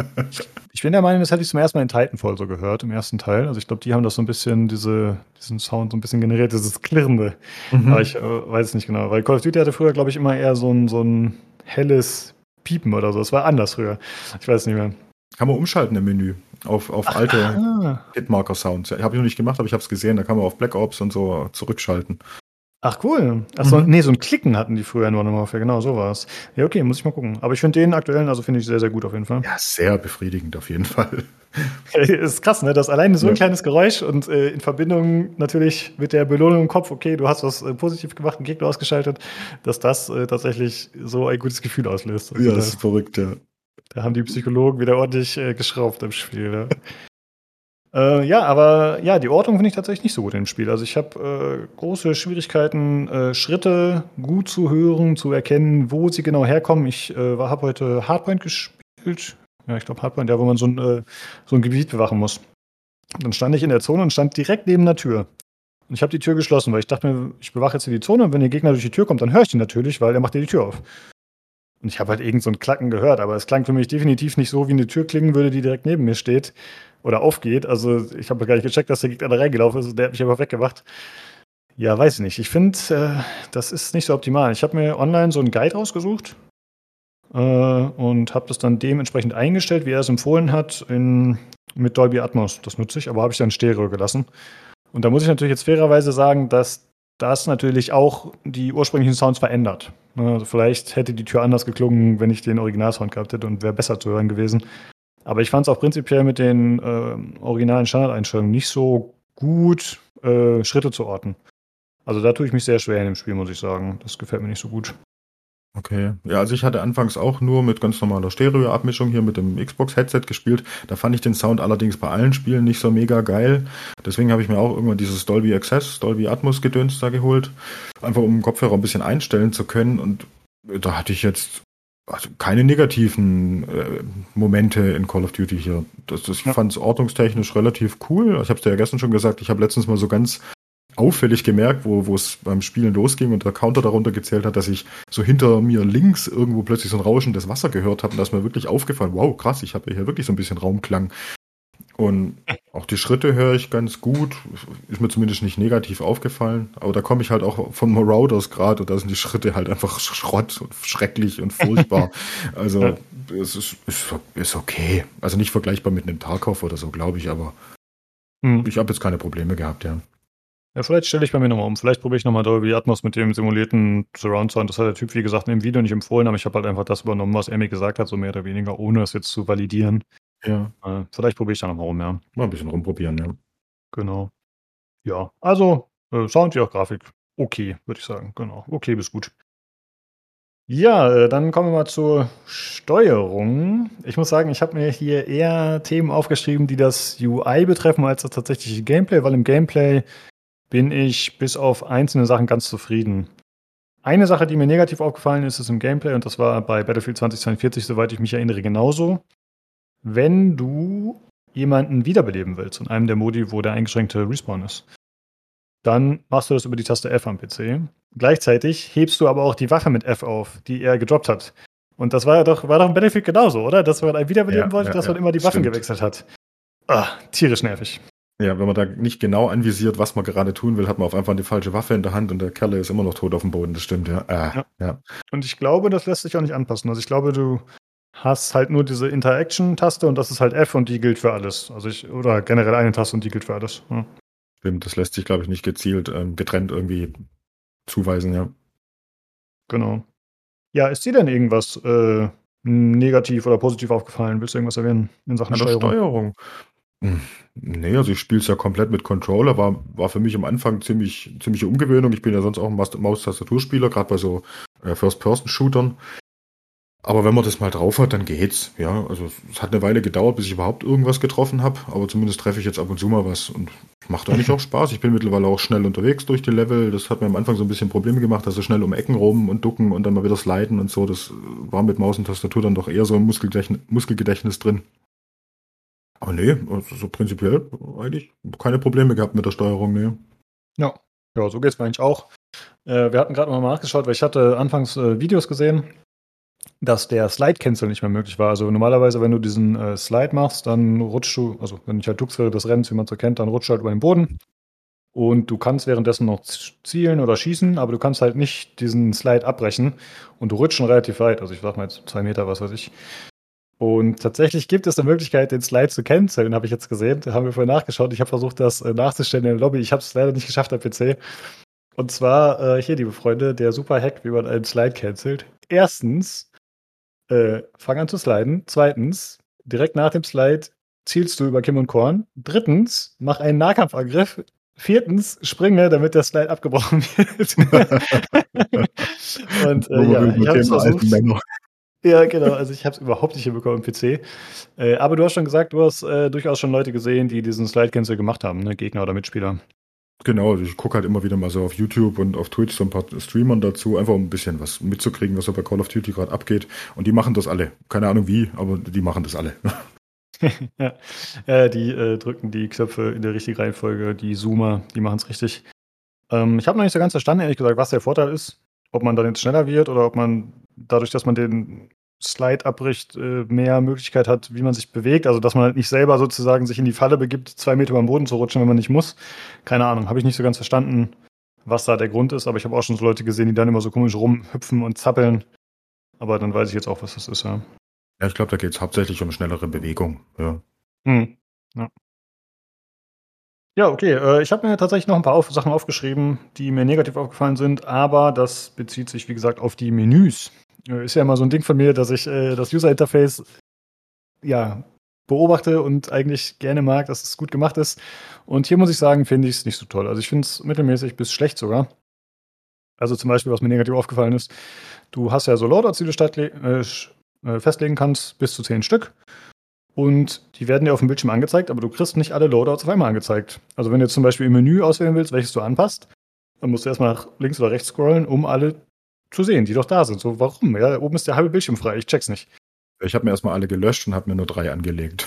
Speaker 1: ich bin der Meinung, das hätte ich zum ersten Mal in Titanfall so gehört, im ersten Teil. Also ich glaube, die haben das so ein bisschen, diese, diesen Sound so ein bisschen generiert, dieses Klirrende. Mhm. Aber ich äh, weiß es nicht genau. Weil Call of Duty hatte früher, glaube ich, immer eher so ein, so ein helles Piepen oder so. Das war anders früher. Ich weiß nicht mehr.
Speaker 2: Kann man umschalten im Menü auf, auf alte ah. Hitmarker-Sounds. Ja, habe ich noch nicht gemacht, aber ich habe es gesehen. Da kann man auf Black Ops und so zurückschalten.
Speaker 1: Ach cool. Achso, mhm. nee, so ein Klicken hatten die früher nur noch Genau, so war es. Ja, okay, muss ich mal gucken. Aber ich finde den aktuellen, also finde ich sehr, sehr gut auf jeden Fall.
Speaker 2: Ja, sehr befriedigend auf jeden Fall.
Speaker 1: ist krass, ne? Das alleine so ein ja. kleines Geräusch und äh, in Verbindung natürlich mit der Belohnung im Kopf, okay, du hast was äh, positiv gemacht, einen Gegner ausgeschaltet, dass das äh, tatsächlich so ein gutes Gefühl auslöst.
Speaker 2: Ja, das ist verrückt, ja.
Speaker 1: Da haben die Psychologen wieder ordentlich äh, geschraubt im Spiel. Ne? Äh, ja, aber ja, die Ortung finde ich tatsächlich nicht so gut im Spiel. Also ich habe äh, große Schwierigkeiten, äh, Schritte gut zu hören, zu erkennen, wo sie genau herkommen. Ich äh, habe heute Hardpoint gespielt. Ja, ich glaube Hardpoint, ja, wo man so ein, äh, so ein Gebiet bewachen muss. Dann stand ich in der Zone und stand direkt neben der Tür. Und ich habe die Tür geschlossen, weil ich dachte mir, ich bewache jetzt hier die Zone und wenn der Gegner durch die Tür kommt, dann höre ich ihn natürlich, weil er macht dir die Tür auf. Und ich habe halt irgend so ein Klacken gehört, aber es klang für mich definitiv nicht so, wie eine Tür klingen würde, die direkt neben mir steht oder aufgeht. Also ich habe gar nicht gecheckt, dass der Gegner da reingelaufen ist der hat mich einfach weggemacht. Ja, weiß ich nicht. Ich finde, äh, das ist nicht so optimal. Ich habe mir online so einen Guide rausgesucht äh, und habe das dann dementsprechend eingestellt, wie er es empfohlen hat, in mit Dolby Atmos. Das nutze ich, aber habe ich dann Stereo gelassen. Und da muss ich natürlich jetzt fairerweise sagen, dass das natürlich auch die ursprünglichen Sounds verändert. Ne, also vielleicht hätte die Tür anders geklungen, wenn ich den Originalsound gehabt hätte und wäre besser zu hören gewesen. Aber ich fand es auch prinzipiell mit den äh, originalen Standardeinstellungen nicht so gut, äh, Schritte zu orten. Also da tue ich mich sehr schwer in dem Spiel, muss ich sagen. Das gefällt mir nicht so gut.
Speaker 2: Okay. Ja, also ich hatte anfangs auch nur mit ganz normaler Stereo-Abmischung hier mit dem Xbox-Headset gespielt. Da fand ich den Sound allerdings bei allen Spielen nicht so mega geil. Deswegen habe ich mir auch irgendwann dieses Dolby Access, Dolby Atmos Gedöns da geholt. Einfach um den Kopfhörer ein bisschen einstellen zu können. Und da hatte ich jetzt also keine negativen äh, Momente in Call of Duty hier. Das, das, ich ja. fand es ordnungstechnisch relativ cool. Ich habe es dir ja gestern schon gesagt, ich habe letztens mal so ganz auffällig gemerkt, wo wo es beim Spielen losging und der Counter darunter gezählt hat, dass ich so hinter mir links irgendwo plötzlich so ein rauschendes Wasser gehört habe und da ist mir wirklich aufgefallen, wow, krass, ich habe hier wirklich so ein bisschen Raumklang. Und auch die Schritte höre ich ganz gut. Ist mir zumindest nicht negativ aufgefallen. Aber da komme ich halt auch von Marauders gerade und da sind die Schritte halt einfach Schrott und schrecklich und furchtbar. also es ist, ist, ist, okay. Also nicht vergleichbar mit einem Tarkov oder so, glaube ich, aber hm. ich habe jetzt keine Probleme gehabt, ja.
Speaker 1: Ja, vielleicht stelle ich bei mir nochmal um. Vielleicht probiere ich nochmal Dolby Atmos mit dem simulierten Surround Sound. Das hat der Typ, wie gesagt, dem Video nicht empfohlen, aber ich habe halt einfach das übernommen, was mir gesagt hat, so mehr oder weniger, ohne es jetzt zu validieren. Ja. Äh, vielleicht probiere ich da nochmal rum, ja.
Speaker 2: Mal ein bisschen rumprobieren, ja.
Speaker 1: Genau. Ja, also äh, Sound wie auch Grafik. Okay, würde ich sagen. Genau. Okay bis gut. Ja, äh, dann kommen wir mal zur Steuerung. Ich muss sagen, ich habe mir hier eher Themen aufgeschrieben, die das UI betreffen, als das tatsächliche Gameplay, weil im Gameplay bin ich bis auf einzelne Sachen ganz zufrieden. Eine Sache, die mir negativ aufgefallen ist, ist im Gameplay, und das war bei Battlefield 2042, soweit ich mich erinnere, genauso. Wenn du jemanden wiederbeleben willst in einem der Modi, wo der eingeschränkte Respawn ist, dann machst du das über die Taste F am PC. Gleichzeitig hebst du aber auch die Waffe mit F auf, die er gedroppt hat. Und das war doch, war doch im Battlefield genauso, oder? Dass man einen wiederbeleben ja, wollte, ja, dass man immer die Waffen stimmt. gewechselt hat. Ah, tierisch nervig.
Speaker 2: Ja, wenn man da nicht genau anvisiert, was man gerade tun will, hat man auf einfach die falsche Waffe in der Hand und der Kerle ist immer noch tot auf dem Boden. Das stimmt, ja. Äh, ja. ja.
Speaker 1: Und ich glaube, das lässt sich auch nicht anpassen. Also ich glaube, du hast halt nur diese Interaction-Taste und das ist halt F und die gilt für alles. Also ich, oder generell eine Taste und die gilt für alles. Ja.
Speaker 2: Stimmt, das lässt sich, glaube ich, nicht gezielt ähm, getrennt irgendwie zuweisen, ja.
Speaker 1: Genau. Ja, ist dir denn irgendwas äh, negativ oder positiv aufgefallen? Willst du irgendwas erwähnen in Sachen Steuerung?
Speaker 2: Steuerung? Hm, nee, also ich spiele es ja komplett mit Controller, war, war für mich am Anfang ziemlich, ziemliche Umgewöhnung. Ich bin ja sonst auch ein Maus-Tastaturspieler, gerade bei so äh, First-Person-Shootern. Aber wenn man das mal drauf hat, dann geht's. Ja, also es hat eine Weile gedauert, bis ich überhaupt irgendwas getroffen habe, aber zumindest treffe ich jetzt ab und zu mal was und macht eigentlich auch Spaß. Ich bin mittlerweile auch schnell unterwegs durch die Level. Das hat mir am Anfang so ein bisschen Probleme gemacht, also schnell um Ecken rum und ducken und dann mal wieder sliden und so. Das war mit Maus und Tastatur dann doch eher so ein Muskelgedächtnis, Muskelgedächtnis drin. Aber nee, also so prinzipiell eigentlich keine Probleme gehabt mit der Steuerung, nee.
Speaker 1: Ja, ja so geht's mir eigentlich auch. Äh, wir hatten gerade mal nachgeschaut, weil ich hatte anfangs äh, Videos gesehen, dass der Slide-Cancel nicht mehr möglich war. Also normalerweise, wenn du diesen äh, Slide machst, dann rutschst du, also wenn ich halt während des Rennens, wie man so kennt, dann rutscht du halt über den Boden. Und du kannst währenddessen noch zielen oder schießen, aber du kannst halt nicht diesen Slide abbrechen. Und du rutschst schon relativ weit, also ich sag mal jetzt zwei Meter, was weiß ich. Und tatsächlich gibt es eine Möglichkeit, den Slide zu canceln, habe ich jetzt gesehen. Da haben wir vorher nachgeschaut. Ich habe versucht, das äh, nachzustellen in der Lobby. Ich habe es leider nicht geschafft am PC. Und zwar äh, hier, liebe Freunde, der super Hack, wie man einen Slide cancelt. Erstens, äh, fang an zu sliden. Zweitens, direkt nach dem Slide zielst du über Kim und Korn. Drittens, mach einen Nahkampfangriff. Viertens, springe, damit der Slide abgebrochen wird. und äh, ja, ich habe es versucht. Ja, genau. Also ich habe es überhaupt nicht hinbekommen im PC. Äh, aber du hast schon gesagt, du hast äh, durchaus schon Leute gesehen, die diesen Slide-Cancel gemacht haben, ne? Gegner oder Mitspieler.
Speaker 2: Genau, also ich gucke halt immer wieder mal so auf YouTube und auf Twitch so ein paar Streamern dazu, einfach um ein bisschen was mitzukriegen, was so bei Call of Duty gerade abgeht. Und die machen das alle. Keine Ahnung wie, aber die machen das alle.
Speaker 1: ja. ja, die äh, drücken die Knöpfe in der richtigen Reihenfolge, die Zoomer, die machen es richtig. Ähm, ich habe noch nicht so ganz verstanden, ehrlich gesagt, was der Vorteil ist. Ob man dann jetzt schneller wird oder ob man dadurch, dass man den Slide abbricht, äh, mehr Möglichkeit hat, wie man sich bewegt. Also, dass man halt nicht selber sozusagen sich in die Falle begibt, zwei Meter beim Boden zu rutschen, wenn man nicht muss. Keine Ahnung, habe ich nicht so ganz verstanden, was da der Grund ist. Aber ich habe auch schon so Leute gesehen, die dann immer so komisch rumhüpfen und zappeln. Aber dann weiß ich jetzt auch, was das ist, ja.
Speaker 2: Ja, ich glaube, da geht es hauptsächlich um schnellere Bewegung, ja. Hm.
Speaker 1: Ja. Ja, okay. Äh, ich habe mir tatsächlich noch ein paar Sachen aufgeschrieben, die mir negativ aufgefallen sind, aber das bezieht sich, wie gesagt, auf die Menüs. Äh, ist ja immer so ein Ding von mir, dass ich äh, das User-Interface ja, beobachte und eigentlich gerne mag, dass es gut gemacht ist. Und hier muss ich sagen, finde ich es nicht so toll. Also ich finde es mittelmäßig bis schlecht sogar. Also zum Beispiel, was mir negativ aufgefallen ist, du hast ja so Loadouts, die du äh, äh, festlegen kannst, bis zu zehn Stück. Und die werden dir auf dem Bildschirm angezeigt, aber du kriegst nicht alle Loadouts auf einmal angezeigt. Also wenn du jetzt zum Beispiel im Menü auswählen willst, welches du anpasst, dann musst du erstmal nach links oder rechts scrollen, um alle zu sehen, die doch da sind. So, warum? Ja, oben ist der halbe Bildschirm frei. Ich check's nicht.
Speaker 2: Ich habe mir erstmal alle gelöscht und habe mir nur drei angelegt.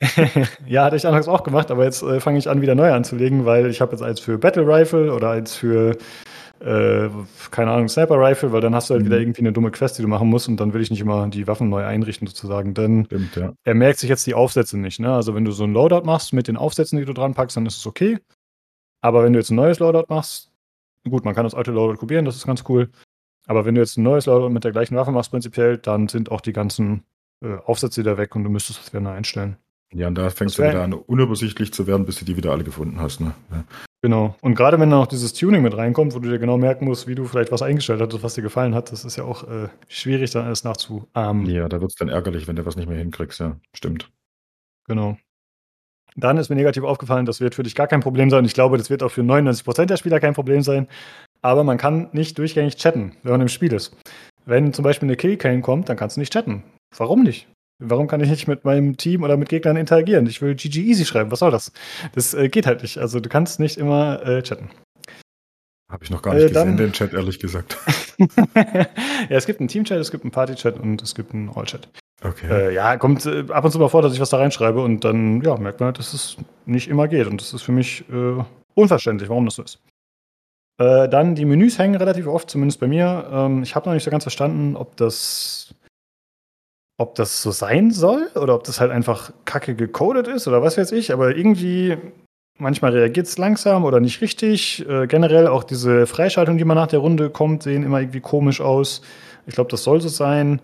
Speaker 1: ja, hatte ich anfangs auch gemacht, aber jetzt äh, fange ich an, wieder neu anzulegen, weil ich habe jetzt eins für Battle Rifle oder eins für äh, keine Ahnung, Sniper Rifle, weil dann hast du halt mhm. wieder irgendwie eine dumme Quest, die du machen musst und dann will ich nicht immer die Waffen neu einrichten sozusagen. Denn Stimmt, ja. er merkt sich jetzt die Aufsätze nicht. Ne? Also wenn du so ein Loadout machst mit den Aufsätzen, die du dran packst, dann ist es okay. Aber wenn du jetzt ein neues Loadout machst, gut, man kann das alte Loadout kopieren, das ist ganz cool. Aber wenn du jetzt ein neues Loadout mit der gleichen Waffe machst prinzipiell, dann sind auch die ganzen äh, Aufsätze wieder weg und du müsstest das wieder neu einstellen.
Speaker 2: Ja, und da fängst du wieder an, unübersichtlich zu werden, bis du die wieder alle gefunden hast. Ne? Ja.
Speaker 1: Genau. Und gerade wenn da noch dieses Tuning mit reinkommt, wo du dir genau merken musst, wie du vielleicht was eingestellt hast, was dir gefallen hat, das ist ja auch äh, schwierig, dann alles nachzuahmen.
Speaker 2: Ja, da wird es dann ärgerlich, wenn du was nicht mehr hinkriegst, ja. Stimmt.
Speaker 1: Genau. Dann ist mir negativ aufgefallen, das wird für dich gar kein Problem sein. Ich glaube, das wird auch für 99% der Spieler kein Problem sein. Aber man kann nicht durchgängig chatten, wenn man im Spiel ist. Wenn zum Beispiel eine Killcam kommt, dann kannst du nicht chatten. Warum nicht? Warum kann ich nicht mit meinem Team oder mit Gegnern interagieren? Ich will GG Easy schreiben. Was soll das? Das äh, geht halt nicht. Also du kannst nicht immer äh, chatten.
Speaker 2: Habe ich noch gar nicht äh, gesehen, den Chat, ehrlich gesagt.
Speaker 1: ja, es gibt einen Team-Chat, es gibt einen Party-Chat und es gibt einen All-Chat.
Speaker 2: Okay.
Speaker 1: Äh, ja, kommt äh, ab und zu mal vor, dass ich was da reinschreibe und dann ja, merkt man, dass es nicht immer geht. Und das ist für mich äh, unverständlich, warum das so ist. Äh, dann die Menüs hängen relativ oft, zumindest bei mir. Ähm, ich habe noch nicht so ganz verstanden, ob das ob das so sein soll oder ob das halt einfach kacke gecodet ist oder was weiß ich, aber irgendwie manchmal reagiert es langsam oder nicht richtig. Äh, generell auch diese Freischaltung, die man nach der Runde kommt, sehen immer irgendwie komisch aus. Ich glaube, das soll so sein,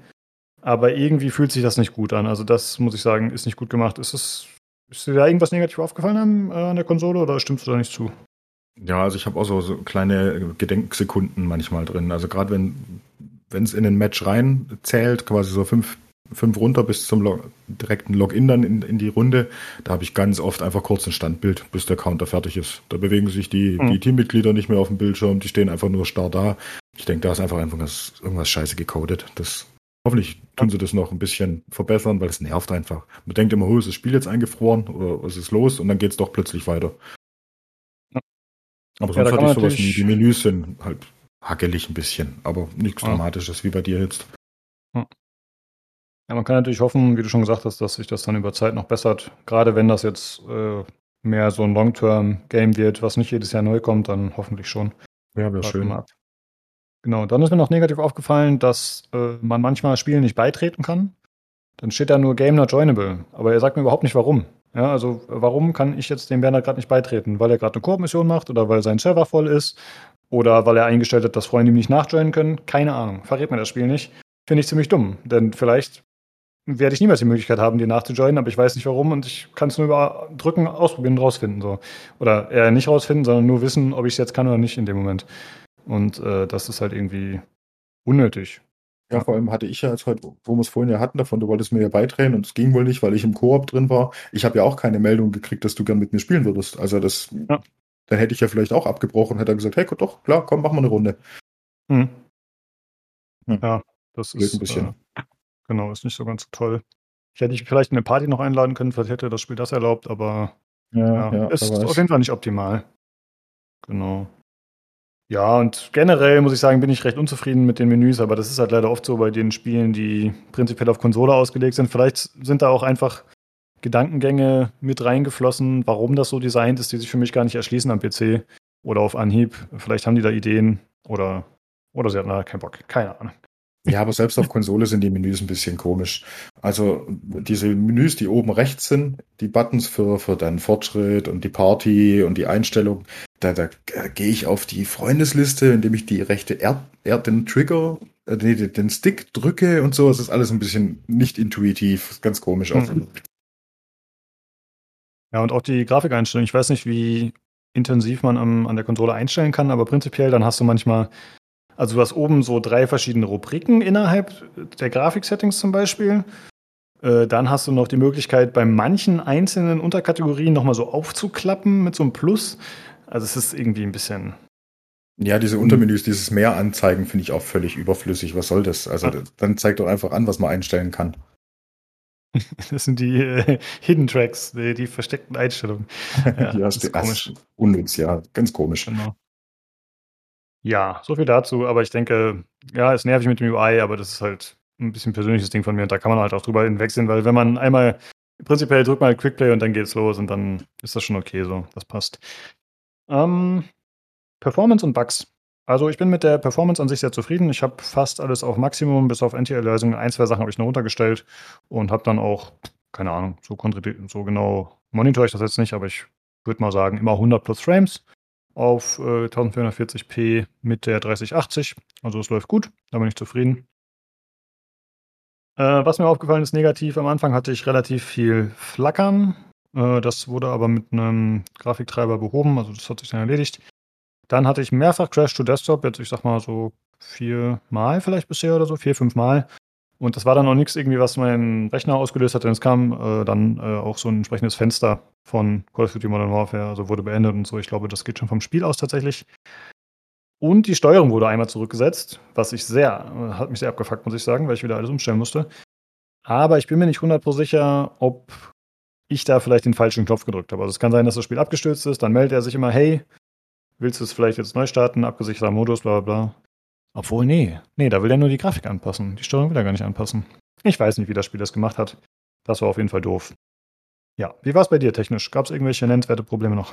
Speaker 1: aber irgendwie fühlt sich das nicht gut an. Also das muss ich sagen, ist nicht gut gemacht. Ist es ist dir da irgendwas negativ aufgefallen an, äh, an der Konsole oder stimmst du da nicht zu?
Speaker 2: Ja, also ich habe auch so, so kleine Gedenksekunden manchmal drin. Also gerade wenn wenn es in ein Match rein zählt, quasi so fünf fünf runter bis zum Log direkten Login dann in, in die Runde. Da habe ich ganz oft einfach kurz ein Standbild, bis der Counter fertig ist. Da bewegen sich die, mhm. die Teammitglieder nicht mehr auf dem Bildschirm, die stehen einfach nur starr da. Ich denke, da ist einfach irgendwas, irgendwas scheiße gecodet. Das, hoffentlich tun sie das noch ein bisschen verbessern, weil es nervt einfach. Man denkt immer, oh, ist das Spiel jetzt eingefroren oder was ist los? Und dann geht es doch plötzlich weiter. Aber sonst ja, hatte ich sowas nie. Die Menüs sind halt hackelig ein bisschen, aber nichts ja. Dramatisches wie bei dir jetzt.
Speaker 1: Ja, man kann natürlich hoffen, wie du schon gesagt hast, dass sich das dann über Zeit noch bessert. Gerade wenn das jetzt äh, mehr so ein Long-Term-Game wird, was nicht jedes Jahr neu kommt, dann hoffentlich schon.
Speaker 2: Ja, wäre schön. Ab.
Speaker 1: Genau, dann ist mir noch negativ aufgefallen, dass äh, man manchmal Spielen nicht beitreten kann. Dann steht da nur Game not joinable, aber er sagt mir überhaupt nicht warum. Ja, also warum kann ich jetzt dem Werner gerade nicht beitreten? Weil er gerade eine Koop-Mission macht oder weil sein Server voll ist oder weil er eingestellt hat, dass Freunde ihm nicht nachjoinen können? Keine Ahnung. Verrät mir das Spiel nicht. Finde ich ziemlich dumm, denn vielleicht werde ich niemals die Möglichkeit haben, dir nachzujoinen, aber ich weiß nicht warum und ich kann es nur über Drücken ausprobieren und rausfinden. So. Oder eher nicht rausfinden, sondern nur wissen, ob ich es jetzt kann oder nicht in dem Moment. Und äh, das ist halt irgendwie unnötig.
Speaker 2: Ja, vor allem hatte ich ja jetzt heute, wo wir es vorhin ja hatten davon, du wolltest mir ja beitreten und es ging wohl nicht, weil ich im Koop drin war. Ich habe ja auch keine Meldung gekriegt, dass du gern mit mir spielen würdest. Also das, ja. dann hätte ich ja vielleicht auch abgebrochen, hätte er gesagt, hey, doch, klar, komm, machen wir eine Runde.
Speaker 1: Hm. Hm. Ja, das Blöd ist ein bisschen. Äh, Genau, ist nicht so ganz toll. Ich hätte dich vielleicht in eine Party noch einladen können, vielleicht hätte das Spiel das erlaubt, aber ja, ja, ist auf jeden Fall nicht optimal. Genau. Ja, und generell muss ich sagen, bin ich recht unzufrieden mit den Menüs, aber das ist halt leider oft so bei den Spielen, die prinzipiell auf Konsole ausgelegt sind. Vielleicht sind da auch einfach Gedankengänge mit reingeflossen, warum das so designt ist, die sich für mich gar nicht erschließen am PC oder auf Anhieb. Vielleicht haben die da Ideen oder, oder sie hatten da keinen Bock. Keine Ahnung.
Speaker 2: Ja, aber selbst auf Konsole sind die Menüs ein bisschen komisch. Also diese Menüs, die oben rechts sind, die Buttons für, für deinen Fortschritt und die Party und die Einstellung, da, da gehe ich auf die Freundesliste, indem ich die rechte Erd, Erd den Trigger, äh, nee, den Stick drücke und so. Es ist alles ein bisschen nicht intuitiv, ganz komisch. Mhm.
Speaker 1: Ja, und auch die Grafikeinstellung. Ich weiß nicht, wie intensiv man am, an der Konsole einstellen kann, aber prinzipiell dann hast du manchmal, also du hast oben so drei verschiedene Rubriken innerhalb der Grafiksettings zum Beispiel. Äh, dann hast du noch die Möglichkeit, bei manchen einzelnen Unterkategorien nochmal so aufzuklappen mit so einem Plus. Also es ist irgendwie ein bisschen.
Speaker 2: Ja, diese Untermenüs, dieses Mehr anzeigen, finde ich auch völlig überflüssig. Was soll das? Also dann zeigt doch einfach an, was man einstellen kann.
Speaker 1: Das sind die äh, Hidden Tracks, die, die, versteckten Einstellungen.
Speaker 2: Ja, ja das ist komisch. unnütz, ja, ganz komisch. Genau.
Speaker 1: Ja, so viel dazu, aber ich denke, ja, ist nervig mit dem UI, aber das ist halt ein bisschen persönliches Ding von mir und da kann man halt auch drüber hinwegsehen, weil wenn man einmal prinzipiell drückt mal Quickplay und dann geht's los und dann ist das schon okay so, das passt. Ähm, Performance und Bugs. Also ich bin mit der Performance an sich sehr zufrieden. Ich habe fast alles auf Maximum, bis auf Anti-Aliasing. Ein, zwei Sachen habe ich noch runtergestellt und habe dann auch, keine Ahnung, so, so genau monitor ich das jetzt nicht, aber ich würde mal sagen, immer 100 plus Frames auf äh, 1440p mit der 3080. Also es läuft gut, da bin ich zufrieden. Äh, was mir aufgefallen ist negativ, am Anfang hatte ich relativ viel Flackern. Äh, das wurde aber mit einem Grafiktreiber behoben, also das hat sich dann erledigt. Dann hatte ich mehrfach Crash to Desktop, jetzt ich sag mal so viermal vielleicht bisher oder so, vier, fünf Mal. Und das war dann noch nichts irgendwie, was mein Rechner ausgelöst hat, denn es kam äh, dann äh, auch so ein entsprechendes Fenster von Call of Duty Modern Warfare, also wurde beendet und so. Ich glaube, das geht schon vom Spiel aus tatsächlich. Und die Steuerung wurde einmal zurückgesetzt, was ich sehr, äh, hat mich sehr abgefuckt, muss ich sagen, weil ich wieder alles umstellen musste. Aber ich bin mir nicht 100% sicher, ob ich da vielleicht den falschen Knopf gedrückt habe. Also es kann sein, dass das Spiel abgestürzt ist, dann meldet er sich immer, hey, willst du es vielleicht jetzt neu starten, abgesicherter Modus, bla bla bla. Obwohl, nee, nee, da will er nur die Grafik anpassen. Die Steuerung will er gar nicht anpassen. Ich weiß nicht, wie das Spiel das gemacht hat. Das war auf jeden Fall doof. Ja, wie war es bei dir technisch? Gab es irgendwelche nennenswerte Probleme noch?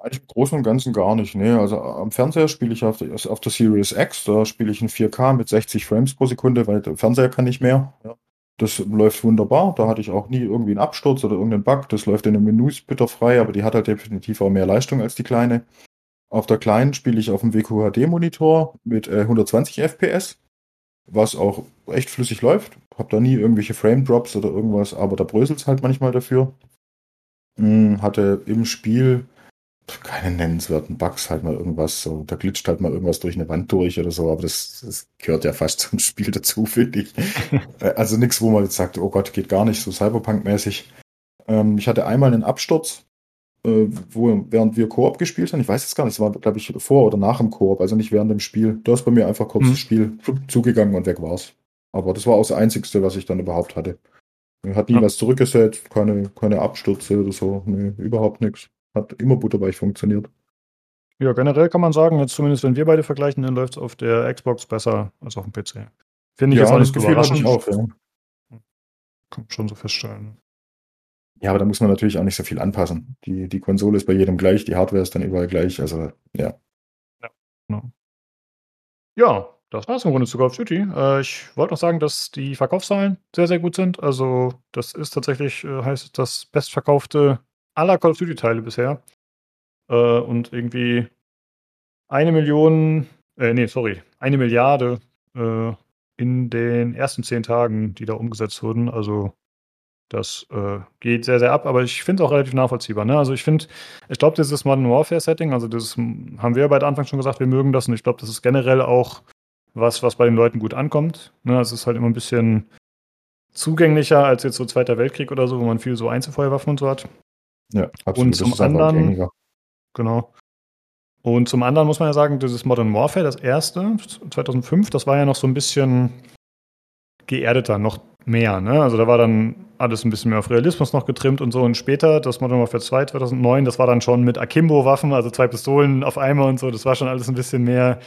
Speaker 2: Eigentlich im Großen und Ganzen gar nicht. Nee, also am Fernseher spiele ich auf der, auf der Series X, da spiele ich in 4K mit 60 Frames pro Sekunde, weil der Fernseher kann nicht mehr. Ja. Das läuft wunderbar. Da hatte ich auch nie irgendwie einen Absturz oder irgendeinen Bug. Das läuft in den Menüs bitterfrei, aber die hat halt definitiv auch mehr Leistung als die kleine. Auf der kleinen spiele ich auf dem WQHD-Monitor mit äh, 120 FPS, was auch echt flüssig läuft. Hab da nie irgendwelche Frame-Drops oder irgendwas, aber da bröselt es halt manchmal dafür. Hm, hatte im Spiel keine nennenswerten Bugs, halt mal irgendwas, so, da glitscht halt mal irgendwas durch eine Wand durch oder so, aber das, das gehört ja fast zum Spiel dazu, finde ich. Äh, also nichts, wo man jetzt sagt, oh Gott, geht gar nicht, so Cyberpunk-mäßig. Ähm, ich hatte einmal einen Absturz, äh, wo, während wir Koop gespielt haben, ich weiß jetzt gar nicht, es war, glaube ich, vor oder nach dem Koop, also nicht während dem Spiel. Da ist bei mir einfach kurz mhm. das Spiel zugegangen und weg war's. Aber das war auch das Einzigste, was ich dann überhaupt hatte. Hat nie ja. was zurückgesetzt, keine, keine Abstürze oder so, nee, überhaupt nichts. Hat immer butterweich funktioniert.
Speaker 1: Ja, generell kann man sagen, jetzt zumindest wenn wir beide vergleichen, dann läuft es auf der Xbox besser als auf dem PC. Finde ich ja, jetzt auch nicht so überraschend. Auch, ja. Kann man schon so feststellen.
Speaker 2: Ja, aber da muss man natürlich auch nicht so viel anpassen. Die, die Konsole ist bei jedem gleich, die Hardware ist dann überall gleich, also ja. Ja, genau.
Speaker 1: ja das war's im Grunde zu Call of Duty. Äh, ich wollte noch sagen, dass die Verkaufszahlen sehr, sehr gut sind. Also, das ist tatsächlich, äh, heißt das bestverkaufte aller Call of Duty-Teile bisher. Äh, und irgendwie eine Million, äh, nee, sorry, eine Milliarde äh, in den ersten zehn Tagen, die da umgesetzt wurden. Also das äh, geht sehr, sehr ab, aber ich finde es auch relativ nachvollziehbar. Ne? Also ich finde, ich glaube, dieses Modern Warfare-Setting, also das haben wir bei Anfang schon gesagt, wir mögen das und ich glaube, das ist generell auch was, was bei den Leuten gut ankommt. Ne? Also es ist halt immer ein bisschen zugänglicher als jetzt so Zweiter Weltkrieg oder so, wo man viel so Einzelfeuerwaffen und so hat.
Speaker 2: Ja,
Speaker 1: absolut. Und zum anderen, genau. Und zum anderen muss man ja sagen, dieses Modern Warfare, das erste, 2005, das war ja noch so ein bisschen geerdeter, noch mehr. Ne? Also da war dann alles ein bisschen mehr auf Realismus noch getrimmt und so. Und später, das Modern Warfare 2 2009, das war dann schon mit Akimbo-Waffen, also zwei Pistolen auf einmal und so. Das war schon alles ein bisschen mehr,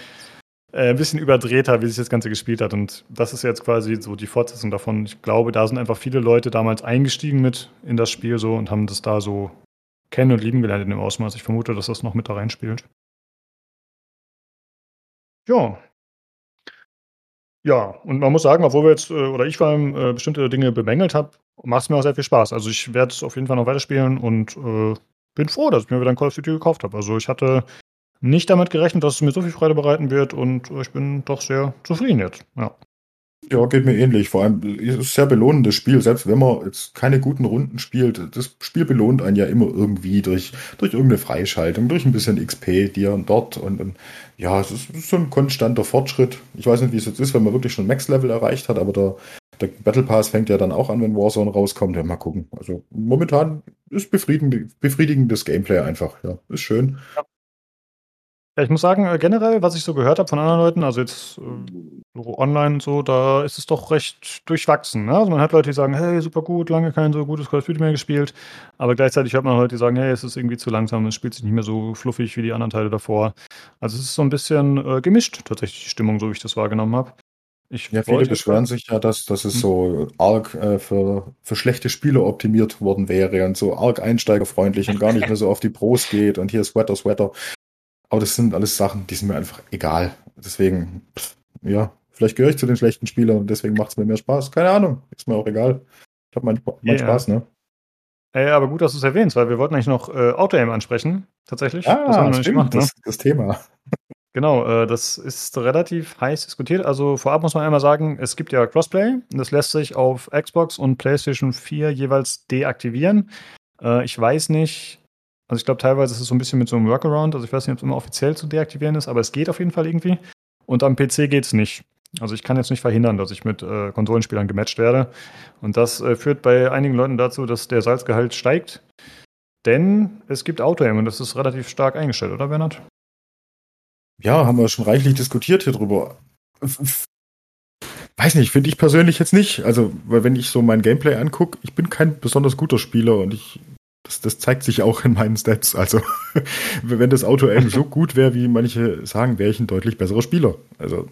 Speaker 1: ein bisschen überdrehter, wie sich das Ganze gespielt hat. Und das ist jetzt quasi so die Fortsetzung davon. Ich glaube, da sind einfach viele Leute damals eingestiegen mit in das Spiel so und haben das da so kennen und lieben gelernt in dem Ausmaß. Ich vermute, dass das noch mit da reinspielt. Ja. Ja, und man muss sagen, obwohl wir jetzt, äh, oder ich vor allem äh, bestimmte Dinge bemängelt habe, macht es mir auch sehr viel Spaß. Also ich werde es auf jeden Fall noch weiterspielen und äh, bin froh, dass ich mir wieder ein Call of Duty gekauft habe. Also ich hatte nicht damit gerechnet, dass es mir so viel Freude bereiten wird und ich bin doch sehr zufrieden jetzt. Ja.
Speaker 2: Ja, geht mir ähnlich. Vor allem, es ist sehr belohnendes Spiel. Selbst wenn man jetzt keine guten Runden spielt, das Spiel belohnt einen ja immer irgendwie durch, durch irgendeine Freischaltung, durch ein bisschen XP hier und dort. Und, und ja, es ist, so ein konstanter Fortschritt. Ich weiß nicht, wie es jetzt ist, wenn man wirklich schon Max-Level erreicht hat, aber der, der Battle Pass fängt ja dann auch an, wenn Warzone rauskommt. Ja, mal gucken. Also momentan ist befriedigend, befriedigendes Gameplay einfach. Ja, ist schön.
Speaker 1: Ja. Ja, ich muss sagen, äh, generell, was ich so gehört habe von anderen Leuten, also jetzt äh, online und so, da ist es doch recht durchwachsen. Ne? Also man hat Leute, die sagen, hey, super gut, lange kein so gutes Call of Duty mehr gespielt. Aber gleichzeitig hört man Leute, die sagen, hey, es ist irgendwie zu langsam, es spielt sich nicht mehr so fluffig wie die anderen Teile davor. Also es ist so ein bisschen äh, gemischt, tatsächlich die Stimmung, so wie ich das wahrgenommen habe.
Speaker 2: ja, viele beschweren sich ja, dass, dass es hm. so arg äh, für, für schlechte Spieler optimiert worden wäre und so arg einsteigerfreundlich und gar nicht mehr so auf die Pros geht und hier ist Sweater, Sweater. Aber das sind alles Sachen, die sind mir einfach egal. Deswegen, pff, ja, vielleicht gehöre ich zu den schlechten Spielern und deswegen macht es mir mehr Spaß. Keine Ahnung, ist mir auch egal. Ich habe meinen mein yeah. Spaß, ne?
Speaker 1: Ey, aber gut, dass du es erwähnst, weil wir wollten eigentlich noch äh, Auto-Aim ansprechen, tatsächlich.
Speaker 2: Ah, das haben wir stimmt, gemacht, das, ne? das Thema.
Speaker 1: Genau, äh, das ist relativ heiß diskutiert. Also vorab muss man einmal sagen, es gibt ja Crossplay. Das lässt sich auf Xbox und PlayStation 4 jeweils deaktivieren. Äh, ich weiß nicht, also ich glaube, teilweise ist es so ein bisschen mit so einem Workaround. Also ich weiß nicht, ob es immer offiziell zu deaktivieren ist, aber es geht auf jeden Fall irgendwie. Und am PC geht es nicht. Also ich kann jetzt nicht verhindern, dass ich mit äh, Konsolenspielern gematcht werde. Und das äh, führt bei einigen Leuten dazu, dass der Salzgehalt steigt. Denn es gibt Auto-Aim und das ist relativ stark eingestellt, oder Bernhard?
Speaker 2: Ja, haben wir schon reichlich diskutiert hier drüber. Weiß nicht, finde ich persönlich jetzt nicht. Also, weil wenn ich so mein Gameplay angucke, ich bin kein besonders guter Spieler und ich das, das zeigt sich auch in meinen Stats. Also, wenn das Auto aim so gut wäre, wie manche sagen, wäre ich ein deutlich besserer Spieler. Also,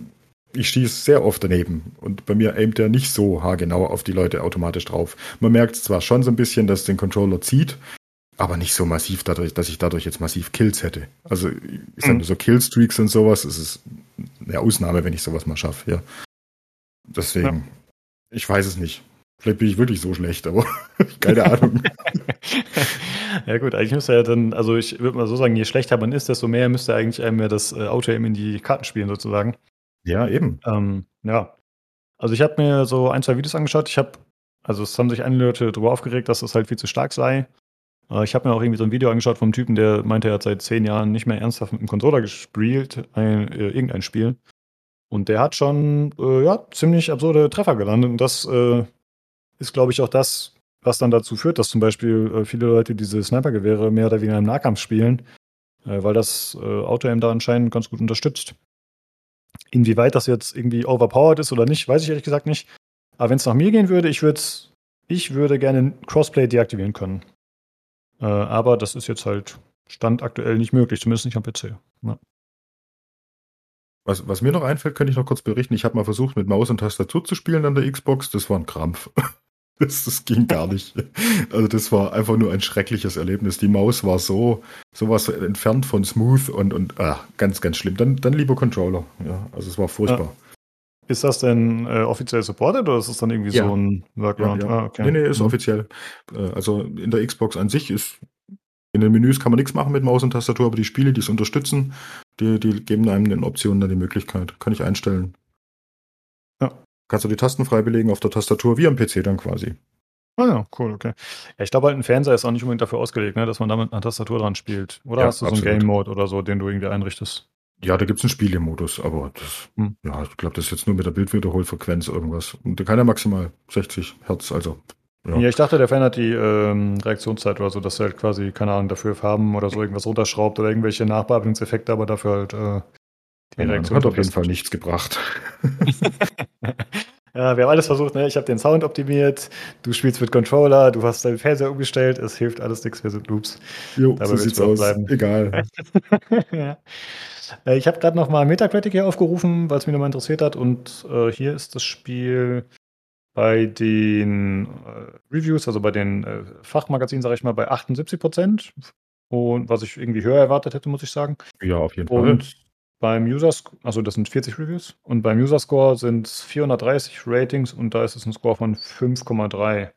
Speaker 2: ich schieße sehr oft daneben und bei mir aimt er nicht so haargenau auf die Leute automatisch drauf. Man merkt zwar schon so ein bisschen, dass den Controller zieht, aber nicht so massiv dadurch, dass ich dadurch jetzt massiv Kills hätte. Also ich sag mhm. so Killstreaks und sowas, es ist eine Ausnahme, wenn ich sowas mal schaffe, ja. Deswegen, ja. ich weiß es nicht. Vielleicht bin ich wirklich so schlecht, aber keine Ahnung.
Speaker 1: ja gut, eigentlich müsste er ja dann, also ich würde mal so sagen, je schlechter man ist, desto mehr müsste eigentlich einem ja das äh, Auto eben in die Karten spielen sozusagen.
Speaker 2: Ja, eben.
Speaker 1: Ähm, ja. Also ich habe mir so ein, zwei Videos angeschaut. Ich habe, also es haben sich einige Leute darüber aufgeregt, dass das halt viel zu stark sei. Äh, ich habe mir auch irgendwie so ein Video angeschaut vom Typen, der meinte, er hat seit zehn Jahren nicht mehr ernsthaft mit dem Controller gespielt, ein, äh, irgendein Spiel. Und der hat schon, äh, ja, ziemlich absurde Treffer gelandet. Und das äh, ist, glaube ich, auch das, was dann dazu führt, dass zum Beispiel äh, viele Leute diese Snipergewehre mehr oder weniger im Nahkampf spielen, äh, weil das äh, Auto-Aim da anscheinend ganz gut unterstützt. Inwieweit das jetzt irgendwie overpowered ist oder nicht, weiß ich ehrlich gesagt nicht. Aber wenn es nach mir gehen würde, ich würde ich würde gerne Crossplay deaktivieren können. Äh, aber das ist jetzt halt Stand aktuell nicht möglich, zumindest nicht am PC. Ja.
Speaker 2: Was, was mir noch einfällt, könnte ich noch kurz berichten. Ich habe mal versucht, mit Maus und Tastatur zu spielen an der Xbox. Das war ein Krampf. Das, das ging gar nicht. Also das war einfach nur ein schreckliches Erlebnis. Die Maus war so sowas entfernt von smooth und und ah, ganz ganz schlimm. Dann dann lieber Controller. Ja, also es war furchtbar.
Speaker 1: Ist das denn äh, offiziell supported oder ist es dann irgendwie ja. so ein Workaround?
Speaker 2: Ja, ja. Ah, okay. Nee, nee, ist mhm. offiziell. Äh, also in der Xbox an sich ist in den Menüs kann man nichts machen mit Maus und Tastatur, aber die Spiele, die es unterstützen, die, die geben einem den Optionen dann die Möglichkeit. Kann ich einstellen. Kannst du die Tasten frei belegen auf der Tastatur, wie am PC dann quasi.
Speaker 1: Ah ja, cool, okay. Ja, ich glaube halt, ein Fernseher ist auch nicht unbedingt dafür ausgelegt, ne, dass man damit eine Tastatur dran spielt. Oder ja, hast du so einen Game-Mode oder so, den du irgendwie einrichtest?
Speaker 2: Ja, da gibt es einen Spielemodus, aber das, hm. ja, ich glaube, das ist jetzt nur mit der Bildwiederholfrequenz irgendwas. Und der kann ja maximal 60 Hertz, also.
Speaker 1: Ja. ja, ich dachte, der verändert die ähm, Reaktionszeit oder so, dass er halt quasi, keine Ahnung, dafür Farben oder so irgendwas runterschraubt oder irgendwelche Nachbearbeitungseffekte, aber dafür halt äh,
Speaker 2: die Reaktion. Hat auf jeden Fall nichts gebracht.
Speaker 1: ja, wir haben alles versucht, ne? Ich habe den Sound optimiert, du spielst mit Controller, du hast deinen Fernseher umgestellt, es hilft alles nichts, wir sind Loops.
Speaker 2: Jo, Dabei so sieht's aus. Bleiben. Egal.
Speaker 1: ja. Ich habe gerade noch mal Metacritic hier aufgerufen, weil es mich nochmal interessiert hat. Und äh, hier ist das Spiel bei den äh, Reviews, also bei den äh, Fachmagazinen, sage ich mal, bei 78 Prozent. Und was ich irgendwie höher erwartet hätte, muss ich sagen.
Speaker 2: Ja, auf jeden
Speaker 1: Fall. Und beim User, also das sind 40 Reviews und beim User Score sind es 430 Ratings und da ist es ein Score von 5,3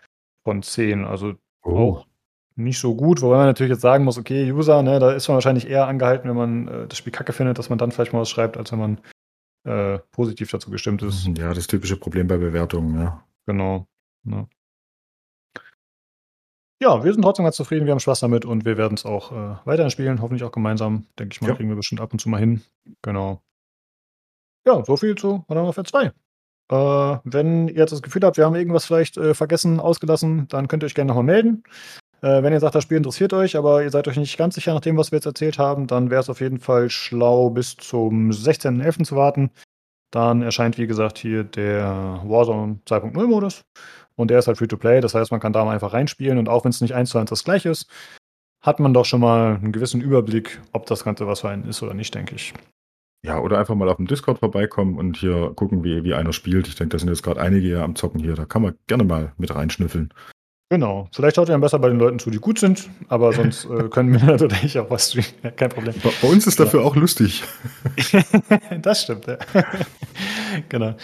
Speaker 1: von 10. Also oh. auch nicht so gut, wobei man natürlich jetzt sagen muss, okay, User, ne, da ist man wahrscheinlich eher angehalten, wenn man äh, das Spiel kacke findet, dass man dann vielleicht mal was schreibt, als wenn man äh, positiv dazu gestimmt ist.
Speaker 2: Ja, das typische Problem bei Bewertungen, ja.
Speaker 1: Genau. Ja. Ja, wir sind trotzdem ganz zufrieden, wir haben Spaß damit und wir werden es auch äh, weiterhin spielen, hoffentlich auch gemeinsam. Denke ich mal,
Speaker 2: Ja.
Speaker 1: kriegen wir bestimmt ab und zu mal hin. Genau. Ja, so viel zu Modern Warfare 2. Äh, wenn ihr jetzt das Gefühl habt, wir haben irgendwas vielleicht äh, vergessen, ausgelassen, dann könnt ihr euch gerne nochmal melden. Äh, wenn ihr sagt, das Spiel interessiert euch, aber ihr seid euch nicht ganz sicher nach dem, was wir jetzt erzählt haben, dann wäre es auf jeden Fall schlau, bis zum 16.11. zu warten. Dann erscheint, wie gesagt, hier der Warzone 2.0 Modus. Und der ist halt free to play. Das heißt, man kann da mal einfach reinspielen. Und auch wenn es nicht eins zu eins das gleiche ist, hat man doch schon mal einen gewissen Überblick, ob das Ganze was für einen ist oder nicht, denke ich.
Speaker 2: Ja, oder einfach mal auf dem Discord vorbeikommen und hier gucken, wie, wie einer spielt. Ich denke, da sind jetzt gerade einige ja am Zocken hier. Da kann man gerne mal mit reinschnüffeln.
Speaker 1: Genau. Vielleicht schaut ihr dann besser bei den Leuten zu, die gut sind. Aber sonst äh, können wir natürlich auch was streamen. Ja, kein Problem.
Speaker 2: Bei, bei uns ist dafür auch lustig.
Speaker 1: das stimmt, ja. genau.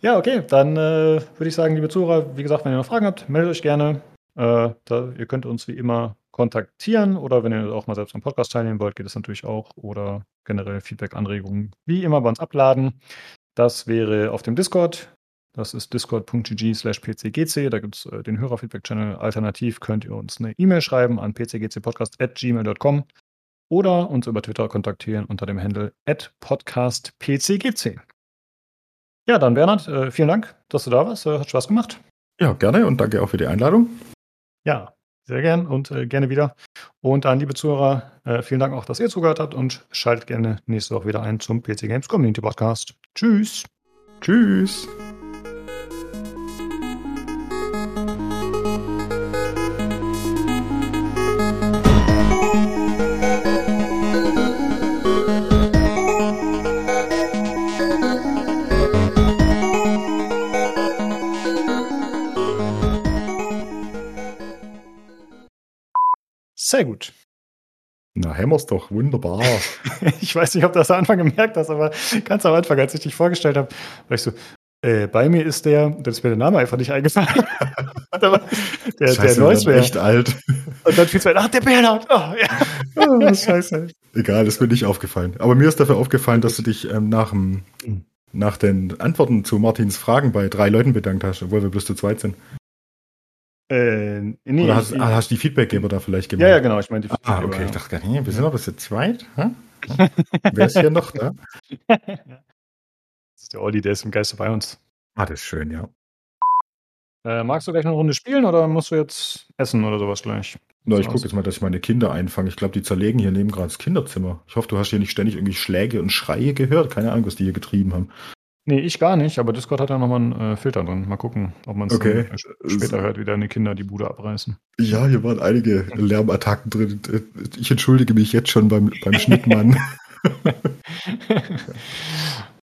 Speaker 1: Ja, okay, dann äh, würde ich sagen, liebe Zuhörer, wie gesagt, wenn ihr noch Fragen habt, meldet euch gerne. Äh, da, ihr könnt uns wie immer kontaktieren oder wenn ihr auch mal selbst am Podcast teilnehmen wollt, geht das natürlich auch. Oder generell Feedback, Anregungen, wie immer bei uns abladen. Das wäre auf dem Discord. Das ist discord.gg slash pcgc. Da gibt es äh, den Hörerfeedback-Channel. Alternativ könnt ihr uns eine E-Mail schreiben an pcgcpodcast.gmail.com oder uns über Twitter kontaktieren unter dem Handle podcastpcgc. Ja, dann Bernhard, äh, vielen Dank, dass du da warst. Äh, hat Spaß gemacht.
Speaker 2: Ja, gerne und danke auch für die Einladung.
Speaker 1: Ja, sehr gern und äh, gerne wieder. Und an liebe Zuhörer, vielen Dank auch, dass ihr zugehört habt und schaltet gerne nächste Woche wieder ein zum PC Games Community Podcast. Tschüss.
Speaker 2: Tschüss.
Speaker 1: Sehr gut.
Speaker 2: Na, hämmer's doch. Wunderbar.
Speaker 1: Ich weiß nicht, ob du das am Anfang gemerkt hast, aber ganz am Anfang, als ich dich vorgestellt habe, war ich so, äh, bei mir ist der, dann ist mir der Name einfach nicht eingefallen. der der, der
Speaker 2: Scheiße,
Speaker 1: Neusware.
Speaker 2: echt alt.
Speaker 1: Und dann fiel es mir, ach, der Bernhard. Oh, ja. oh, scheiße.
Speaker 2: Egal, ist mir nicht aufgefallen. Aber mir ist dafür aufgefallen, dass du dich ähm, nach, dem, nach den Antworten zu Martins Fragen bei drei Leuten bedankt hast, obwohl wir bloß zu zweit sind.
Speaker 1: Äh, nee,
Speaker 2: Oder hast,
Speaker 1: ich,
Speaker 2: hast die Feedbackgeber da vielleicht
Speaker 1: ja, ja, genau, ich meine die
Speaker 2: Ah, okay. Ich dachte gerade, nee, wir sind aber zu zweit. Hä? Wer ist hier noch da?
Speaker 1: Das ist der Olli, der ist im Geiste bei uns.
Speaker 2: Ah, das ist schön, ja.
Speaker 1: Äh, magst du gleich noch eine Runde spielen oder musst du jetzt essen oder sowas gleich?
Speaker 2: Na, ich
Speaker 1: So
Speaker 2: gucke
Speaker 1: aus.
Speaker 2: jetzt mal, dass ich meine Kinder einfange. Ich glaube, die zerlegen hier neben gerade das Kinderzimmer. Ich hoffe, du hast hier nicht ständig irgendwie Schläge und Schreie gehört. Keine Ahnung, was die hier getrieben haben.
Speaker 1: Nee, ich gar nicht, aber Discord hat ja nochmal einen äh, Filter drin. Mal gucken, ob man es
Speaker 2: Okay.
Speaker 1: später hört, wie deine Kinder die Bude abreißen.
Speaker 2: Ja, hier waren einige Lärmattacken drin. Ich entschuldige mich jetzt schon beim, beim Schnittmann.